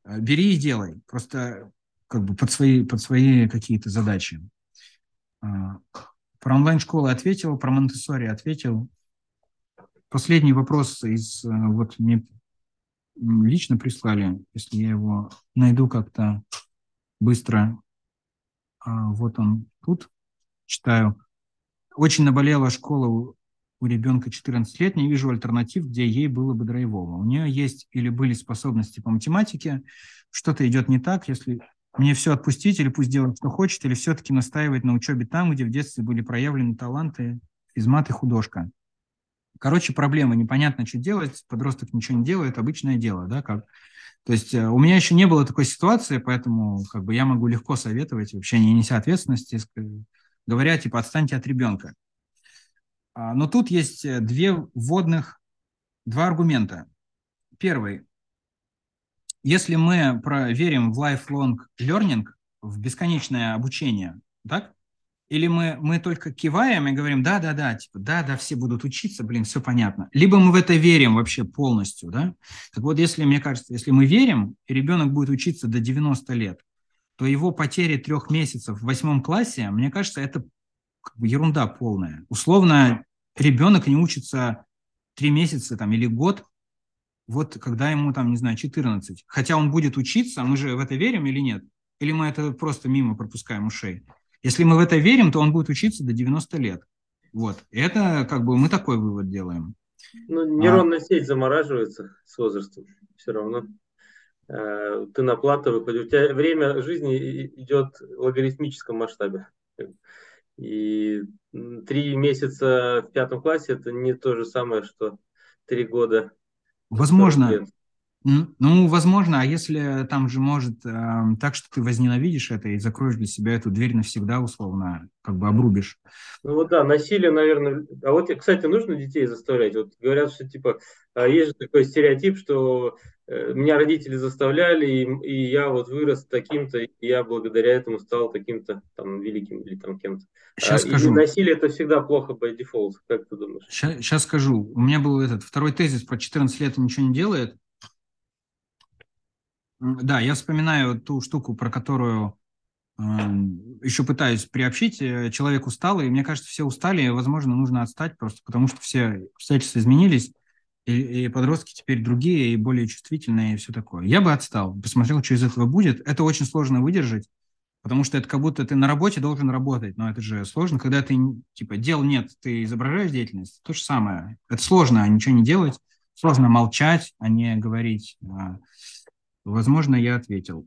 Э, бери и делай, просто как бы под свои, под свои какие-то задачи. А, про онлайн-школы ответил, про Монтессори ответил. Последний вопрос из, э, вот мне лично прислали, если я его найду как-то быстро. А, вот он тут, читаю. Очень наболела школа у ребенка 14 лет, не вижу альтернатив, где ей было бы драйвово. У нее есть или были способности по математике, что-то идет не так, если мне все отпустить, или пусть делает, что хочет, или все-таки настаивать на учебе там, где в детстве были проявлены таланты, физмат и художка. Короче, проблема, непонятно, что делать, подросток ничего не делает, обычное дело, да, как. То есть э, у меня еще не было такой ситуации, поэтому как бы я могу легко советовать, вообще не неся ответственности, говоря, типа, отстаньте от ребенка. А, но тут есть э, две вводных, два аргумента. Первый. если мы проверим в lifelong learning, в бесконечное обучение, так? Или мы, мы только киваем и говорим, да-да-да, типа, да-да, все будут учиться, блин, все понятно. Либо мы в это верим вообще полностью, да? Так вот, если, мне кажется, если мы верим, и ребенок будет учиться до 90 лет, то его потери трех месяцев в восьмом классе, мне кажется, это как бы ерунда полная. Условно, ребенок не учится три месяца там, или год, вот когда ему там, не знаю, 14. Хотя он будет учиться, мы же в это верим или нет? Или мы это просто мимо пропускаем ушей? Если мы в это верим, то он будет учиться до 90 лет. Вот. Это как бы мы такой вывод делаем. Ну, нейронная а... сеть замораживается с возрастом все равно. Э, ты на плату выходишь. У тебя время жизни идет в логарифмическом масштабе. И три месяца в пятом классе это не то же самое, что три года. Возможно, ну, возможно, а если там же может э, так, что ты возненавидишь это и закроешь для себя эту дверь навсегда, условно, как бы обрубишь. Ну вот да, насилие, наверное. А вот, кстати, нужно детей заставлять. Вот говорят, что типа а есть же такой стереотип, что э, меня родители заставляли, и, и я вот вырос таким-то, и я благодаря этому стал таким-то там великим или там кем-то. Сейчас а, скажу. И насилие это всегда плохо by default, как ты думаешь? Сейчас, сейчас скажу. У меня был этот второй тезис про 14 лет и ничего не делает. Да, я вспоминаю ту штуку, про которую э, еще пытаюсь приобщить. Э, человек устал, и мне кажется, все устали, и, возможно, нужно отстать просто потому, что все обстоятельства изменились, и, и подростки теперь другие, и более чувствительные, и все такое. Я бы отстал, посмотрел, что из этого будет. Это очень сложно выдержать, потому что это как будто ты на работе должен работать, но это же сложно, когда ты, типа, дел нет, ты изображаешь деятельность, то же самое. Это сложно, а ничего не делать, сложно молчать, а не говорить а, Возможно, я ответил.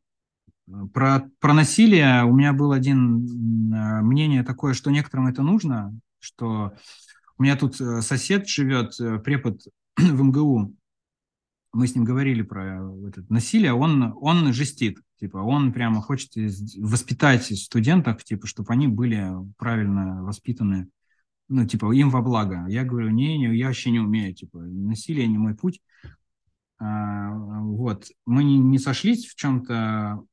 Про, про насилие у меня был один э, мнение такое, что некоторым это нужно, что у меня тут э, сосед живет, э, препод в МГУ, мы с ним говорили про это насилие, он, он жестит, типа, он прямо хочет воспитать студентов, типа, чтобы они были правильно воспитаны, ну, типа, им во благо. Я говорю, не, не, я вообще не умею, типа, насилие не мой путь. А, вот. Мы не, не сошлись в чем-то,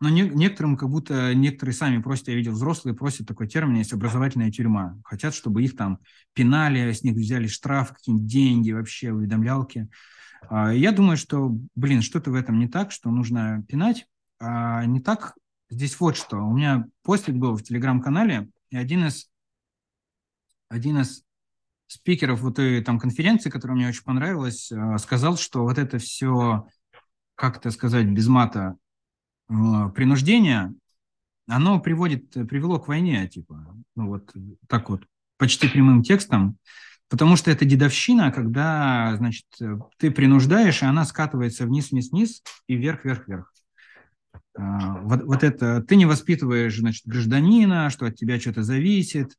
но не, некоторым как будто некоторые сами просят, я видел, взрослые просят такой термин, есть образовательная тюрьма. Хотят, чтобы их там пинали, с них взяли штраф, какие-нибудь деньги, вообще уведомлялки. А, я думаю, что, блин, что-то в этом не так, что нужно пинать. А не так, здесь вот что. У меня постик был в телеграм-канале, и один из, один из спикеров вот этой там конференции, которая мне очень понравилась, э, сказал, что вот это все, как это сказать, без мата, э, принуждение, оно приводит, привело к войне, типа, ну вот так вот, почти прямым текстом, потому что это дедовщина, когда, значит, ты принуждаешь, и она скатывается вниз, вниз, вниз и вверх, вверх, вверх. Э, вот, вот это ты не воспитываешь, значит, гражданина, что от тебя что-то зависит,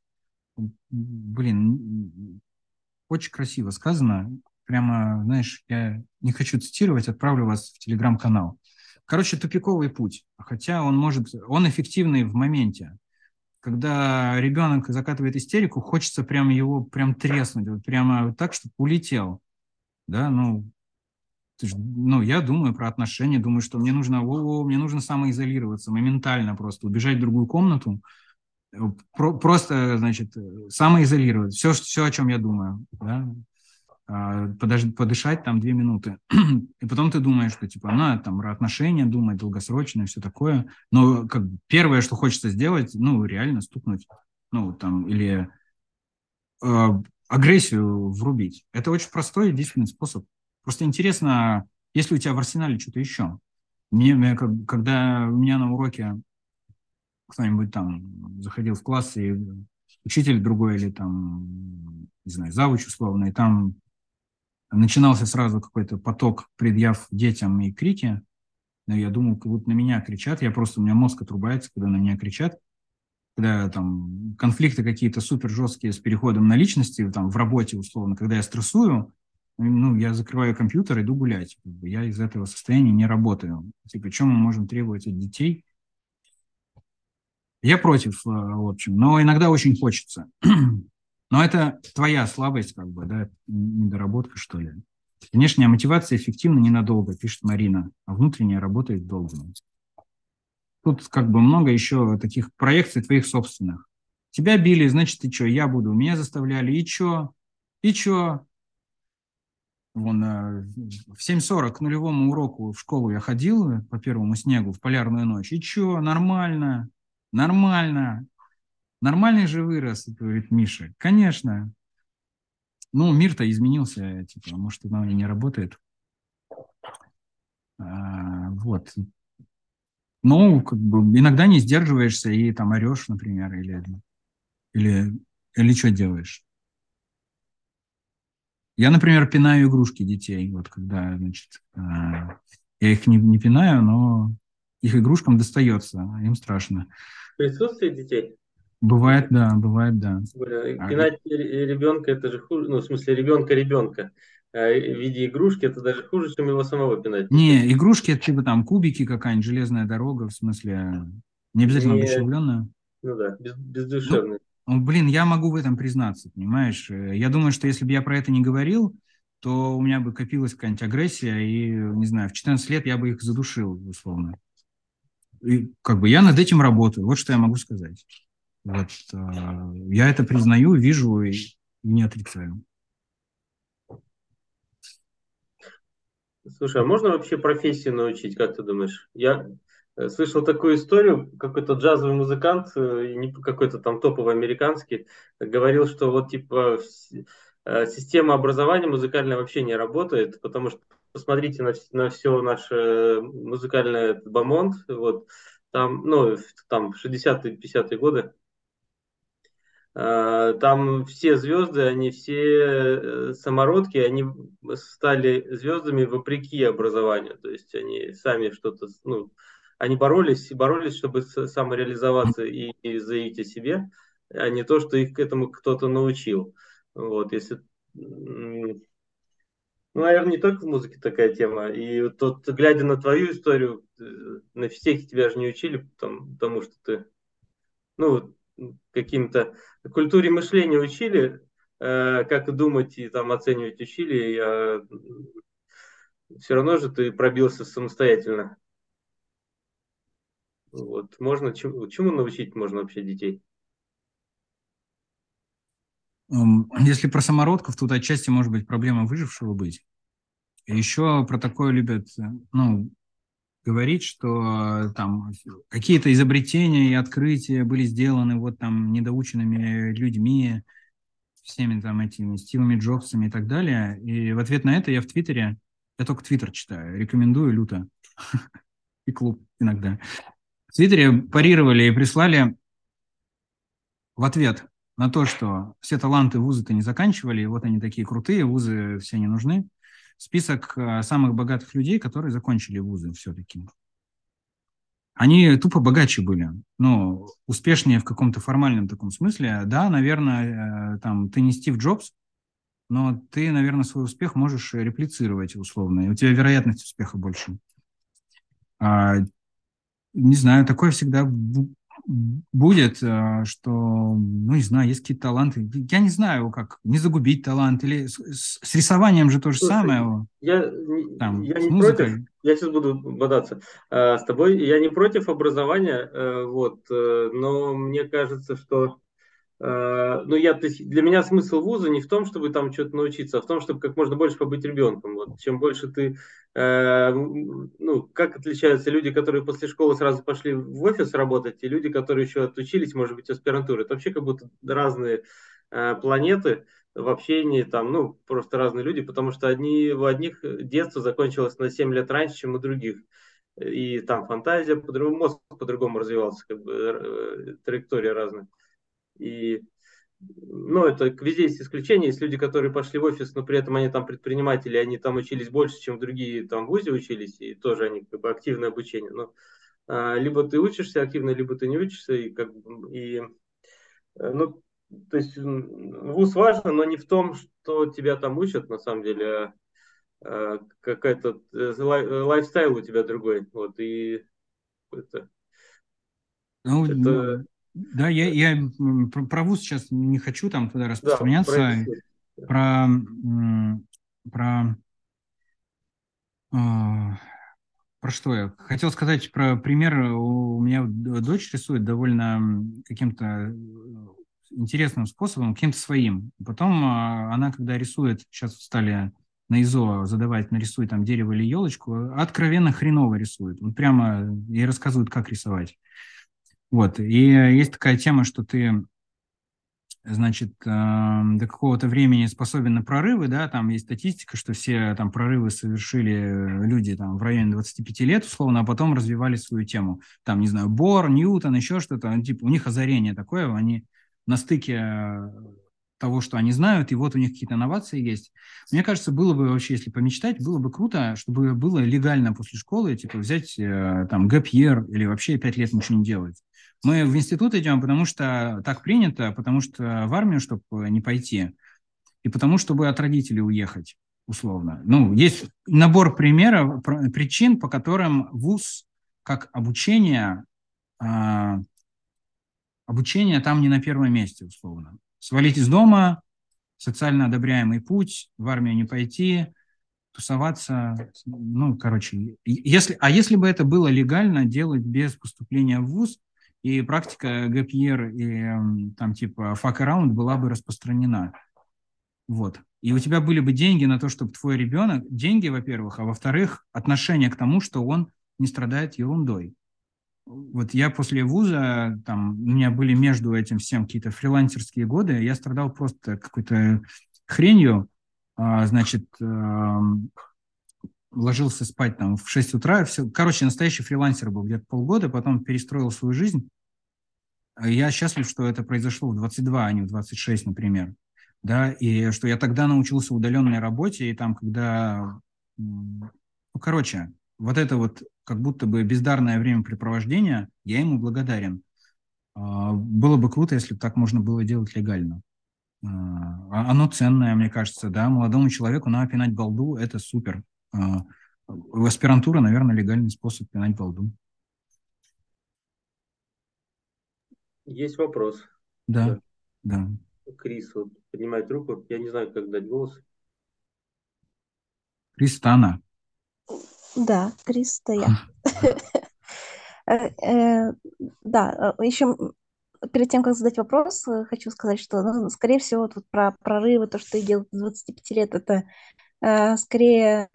блин, очень красиво сказано. Прямо, знаешь, я не хочу цитировать, отправлю вас в телеграм-канал. Короче, тупиковый путь, хотя он может, он эффективный в моменте. Когда ребенок закатывает истерику, хочется прям его прям треснуть, вот прямо так, чтобы улетел. Да, ну, ну, я думаю про отношения, думаю, что мне нужно, о, мне нужно самоизолироваться, моментально просто убежать в другую комнату, про, просто, значит, самоизолировать. Все, все, о чем я думаю, да? А, подож, подышать там две минуты. И потом ты думаешь, что типа, ну, там, отношения, думать долгосрочное, все такое. Но как первое, что хочется сделать, ну, реально стукнуть, ну, там, или э, агрессию врубить. Это очень простой и действенный способ. Просто интересно, если у тебя в арсенале что-то еще. Мне, когда у меня на уроке кто-нибудь там заходил в класс, и учитель другой или там, не знаю, завуч условно, и там начинался сразу какой-то поток предъяв детям и крики. Но я думал, как будто на меня кричат. Я просто, у меня мозг отрубается, когда на меня кричат. Когда там конфликты какие-то супер жесткие с переходом на личности, там в работе условно, когда я стрессую, ну, я закрываю компьютер, иду гулять. Я из этого состояния не работаю. Типа, чем мы можем требовать от детей, я против, э, в общем, но иногда очень хочется. Но это твоя слабость, как бы, да, недоработка, что ли. Внешняя мотивация эффективна ненадолго, пишет Марина, а внутренняя работает долго. Тут как бы много еще таких проекций твоих собственных. Тебя били, значит, ты что, я буду. Меня заставляли, и что? И что? Вон, э, в 7.40 к нулевому уроку в школу я ходил по первому снегу в полярную ночь. И что, нормально, нормально. Нормальный же вырос, говорит Миша. Конечно. Ну, мир-то изменился, типа, может, оно и не работает. А, вот. Ну, как бы иногда не сдерживаешься и там орешь, например, или, или, или что делаешь. Я, например, пинаю игрушки детей. Вот когда, значит, а, я их не, не пинаю, но их игрушкам достается, им страшно. Присутствие детей? Бывает, да, бывает, да. А пинать а, ребенка это же хуже, ну, в смысле, ребенка ребенка в виде игрушки, это даже хуже, чем его самого пинать. Не, игрушки это типа там кубики какая-нибудь, железная дорога, в смысле, не обязательно не, одушевленная. Ну да, без, бездушевная. Ну, блин, я могу в этом признаться, понимаешь? Я думаю, что если бы я про это не говорил, то у меня бы копилась какая-нибудь агрессия, и, не знаю, в 14 лет я бы их задушил, условно. И как бы я над этим работаю, вот что я могу сказать. Вот, э, я это признаю, вижу и не отрицаю. Слушай, а можно вообще профессию научить, как ты думаешь? Я э, слышал такую историю, какой-то джазовый музыкант, э, какой-то там топовый американский, говорил, что вот типа э, система образования музыкальная вообще не работает, потому что посмотрите на, на все наше музыкальное бомонд, вот там, ну, там 60-е, 50-е годы, Э, там все звезды, они все э, самородки, они стали звездами вопреки образованию. То есть они сами что-то, ну, они боролись и боролись, чтобы самореализоваться и, и заявить о себе, а не то, что их к этому кто-то научил. Вот, если ну, наверное, не только в музыке такая тема. И тут, глядя на твою историю, э, на всех тебя же не учили, там, потому что ты, ну, каким-то культуре мышления учили, э, как думать и там оценивать учили, а все равно же ты пробился самостоятельно. Вот. Можно, чему, чему научить можно вообще детей? Если про самородков, тут отчасти может быть проблема выжившего быть. еще про такое любят, ну, говорить, что э, там какие-то изобретения и открытия были сделаны вот там недоученными людьми, всеми там этими Стивами Джобсами и так далее. И в ответ на это я в Твиттере, я только Твиттер читаю, рекомендую люто. И клуб иногда. В Твиттере парировали и прислали в ответ на то, что все таланты вузы-то не заканчивали, и вот они такие крутые, вузы все не нужны список э, самых богатых людей, которые закончили вузы все-таки. Они тупо богаче были, ну, успешнее в каком-то формальном таком смысле. Да, наверное, э, там, ты не Стив Джобс, но ты, наверное, свой успех можешь реплицировать условно, и у тебя вероятность успеха больше. А, не знаю, такое всегда будет, э, что, ну, не знаю, есть какие-то таланты. Я не знаю, как не загубить талант. Или с, с рисованием же то же Слушай, самое. Я, там, я не музыкой. против, я сейчас буду бодаться э, с тобой. Я не против образования, э, вот, э, но мне кажется, что ну, я, то есть для меня смысл вуза не в том, чтобы там что-то научиться, а в том, чтобы как можно больше побыть ребенком. Вот. Чем больше ты, э, ну, как отличаются люди, которые после школы сразу пошли в офис работать, и люди, которые еще отучились, может быть, аспирантуры. Это вообще как будто разные э, планеты в общении, там, ну, просто разные люди, потому что одни, у одних детство закончилось на 7 лет раньше, чем у других. И там фантазия, по-другому, мозг по-другому развивался, как бы э, траектория разная. И ну, это везде есть исключения. Есть люди, которые пошли в офис, но при этом они там предприниматели, они там учились больше, чем другие там в ВУЗе учились, и тоже они как бы активное обучение. Но а, либо ты учишься активно, либо ты не учишься, и как и э, ну, то есть ВУЗ важно, но не в том, что тебя там учат, на самом деле, а, а какая-то э, лай, лайфстайл у тебя другой. Вот, и это, ну, это, ну, да, я, я про, про ВУЗ сейчас не хочу там туда распространяться. Да, про, про, про А, про что я? Хотел сказать про пример. У меня дочь рисует довольно каким-то э, интересным способом, каким-то своим. Потом а, она, когда рисует, сейчас стали на ИЗО задавать, нарисуй там дерево или елочку, откровенно хреново рисует. Вот прямо ей рассказывают, как рисовать. Вот. И есть такая тема, что ты значит, до какого-то времени способен на прорывы, да, там есть статистика, что все там прорывы совершили люди там в районе 25 лет, условно, а потом развивали свою тему. Там, не знаю, Бор, Ньютон, еще что-то, ну, типа, у них озарение такое, они на стыке того, что они знают, и вот у них какие-то инновации есть. Мне кажется, было бы вообще, если помечтать, было бы круто, чтобы было легально после школы, типа, взять э, там гэп или вообще 5 лет ничего не делать. Мы в институт идем, потому что так принято, потому что в армию, чтобы не пойти, и потому, чтобы от родителей уехать, условно. Ну, есть набор примеров, причин, по которым ВУЗ как обучение, а, обучение там не на первом месте, условно. Свалить из дома, социально одобряемый путь, в армию не пойти, тусоваться, ну, короче, если, а если бы это было легально делать без поступления в ВУЗ, и практика ГПР и там типа fuck around была бы распространена. Вот. И у тебя были бы деньги на то, чтобы твой ребенок, деньги, во-первых, а во-вторых, отношение к тому, что он не страдает ерундой. Вот я после вуза, там, у меня были между этим всем какие-то фрилансерские годы, я страдал просто какой-то хренью, а, значит, ложился спать там в 6 утра. Все. Короче, настоящий фрилансер был где-то полгода, потом перестроил свою жизнь. Я счастлив, что это произошло в 22, а не в 26, например. Да, и что я тогда научился удаленной работе, и там, когда... Ну, короче, вот это вот как будто бы бездарное времяпрепровождение, я ему благодарен. А, было бы круто, если бы так можно было делать легально. А, оно ценное, мне кажется, да, молодому человеку надо пинать голду, это супер. В аспирантура, наверное, легальный способ пинать балду. Есть вопрос. Да, да. Крис вот, поднимает руку. Я не знаю, как дать голос. Крис, это она. Да, Крис, это я. Э, э, да, э, еще перед тем, как задать вопрос, хочу сказать, что, ну, скорее всего, вот про прорывы, то, что я делаю с 25 лет, это Э, скорее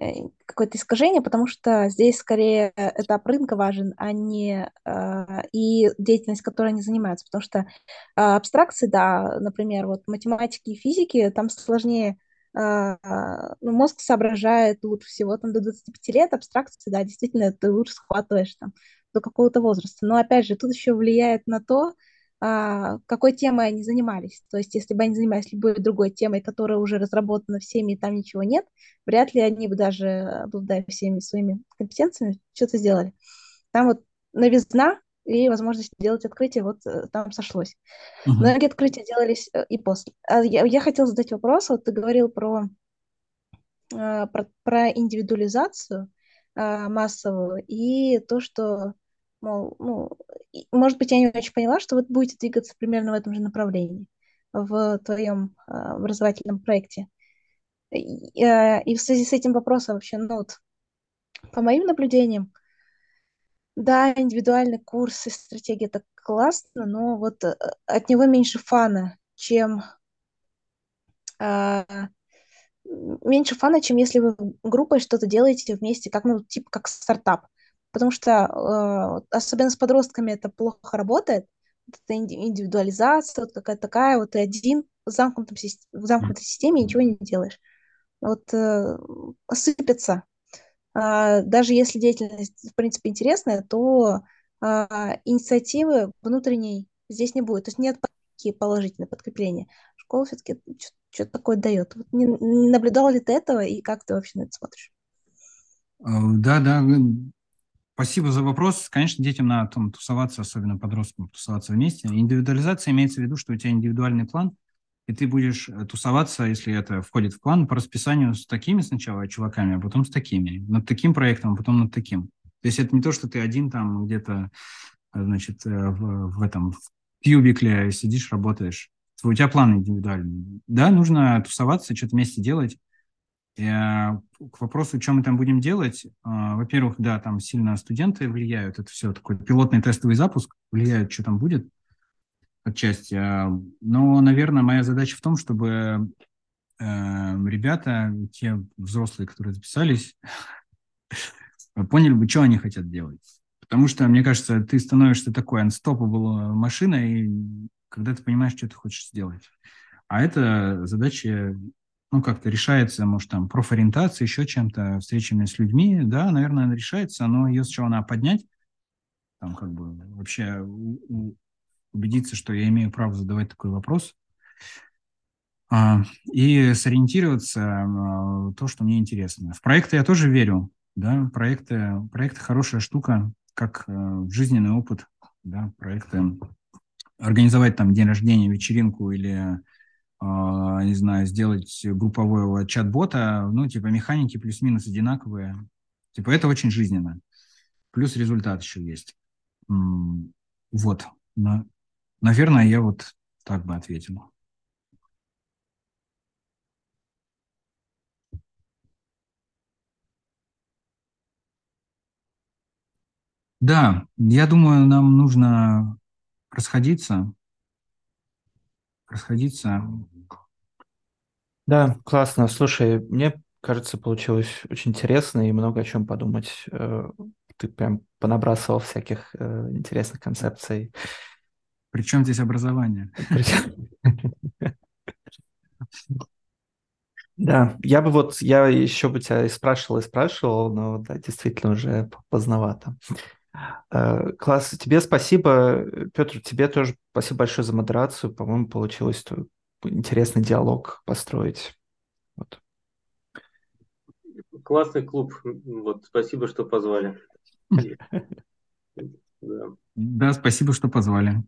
э, какое-то искажение, потому что здесь скорее этап рынка важен, а не э, и деятельность, которой они занимаются. Потому что абстракции, да, например, вот математики и физики, там сложнее ну, мозг соображает лучше всего там до 25 лет, абстракции, да, действительно, ты лучше схватываешь там до какого-то возраста. Но опять же, тут еще влияет на то, а, какой темой они занимались. То есть, если бы они занимались любой другой темой, которая уже разработана всеми, и там ничего нет, вряд ли они бы даже, обладая всеми своими компетенциями, что-то сделали. Там вот новизна и возможность делать открытие вот э, там сошлось. Uh-huh. Многие открытия делались э, и после. А я, я хотела задать вопрос. Вот ты говорил про, а, про, про индивидуализацию массовую и то, что мол, ну, может быть, я не очень поняла, что вы будете двигаться примерно в этом же направлении в твоем э, образовательном проекте. И, э, и в связи с этим вопросом вообще, ну вот, по моим наблюдениям, да, индивидуальный курс и стратегия это классно, но вот э, от него меньше фана, чем э, меньше фана, чем если вы группой что-то делаете вместе, как ну типа как стартап потому что э, особенно с подростками это плохо работает, это индивидуализация, вот какая-то такая, вот ты один в, замкнутом, в замкнутой системе ничего не делаешь. Вот э, сыпется. Э, даже если деятельность, в принципе, интересная, то э, инициативы внутренней здесь не будет. То есть нет такие положительные подкрепления. Школа все-таки что-то такое дает. Вот не, не наблюдал ли ты этого и как ты вообще на это смотришь? Э, да, да, Спасибо за вопрос. Конечно, детям надо там тусоваться, особенно подросткам, тусоваться вместе. Индивидуализация имеется в виду, что у тебя индивидуальный план, и ты будешь э, тусоваться, если это входит в план, по расписанию с такими сначала чуваками, а потом с такими. Над таким проектом, а потом над таким. То есть это не то, что ты один там где-то, э, значит, э, в, в этом в кьюбикле сидишь, работаешь. У тебя план индивидуальный. Да, нужно тусоваться, что-то вместе делать. Э, к вопросу, что мы там будем делать, а, во-первых, да, там сильно студенты влияют, это все такой пилотный тестовый запуск, влияет, что там будет отчасти. А, но, наверное, моя задача в том, чтобы э, ребята, те взрослые, которые записались, поняли бы, что они хотят делать. Потому что, мне кажется, ты становишься такой unstoppable машиной, когда ты понимаешь, что ты хочешь сделать. А это задача ну, как-то решается, может, там, профориентация, еще чем-то, встречами с людьми, да, наверное, она решается, но ее сначала надо поднять, там, как бы, вообще убедиться, что я имею право задавать такой вопрос, а, и сориентироваться а, то, что мне интересно. В проекты я тоже верю, да, проекты, проекты хорошая штука, как э, жизненный опыт, да, проекты, организовать там день рождения, вечеринку или не знаю, сделать группового чат-бота, ну, типа механики плюс-минус одинаковые. Типа это очень жизненно. Плюс результат еще есть. Вот. Наверное, я вот так бы ответил. Да, я думаю, нам нужно расходиться. Расходиться. Да, классно. Слушай, мне кажется, получилось очень интересно и много о чем подумать. Э, ты прям понабрасывал всяких э, интересных концепций. Причем здесь образование? Да, я бы вот, я еще бы тебя и спрашивал, и спрашивал, но да, действительно уже поздновато. Э, класс, тебе спасибо. Петр, тебе тоже спасибо большое за модерацию. По-моему, получилось интересный диалог построить. Вот. Классный клуб. Вот, спасибо, что позвали. Да, спасибо, что позвали.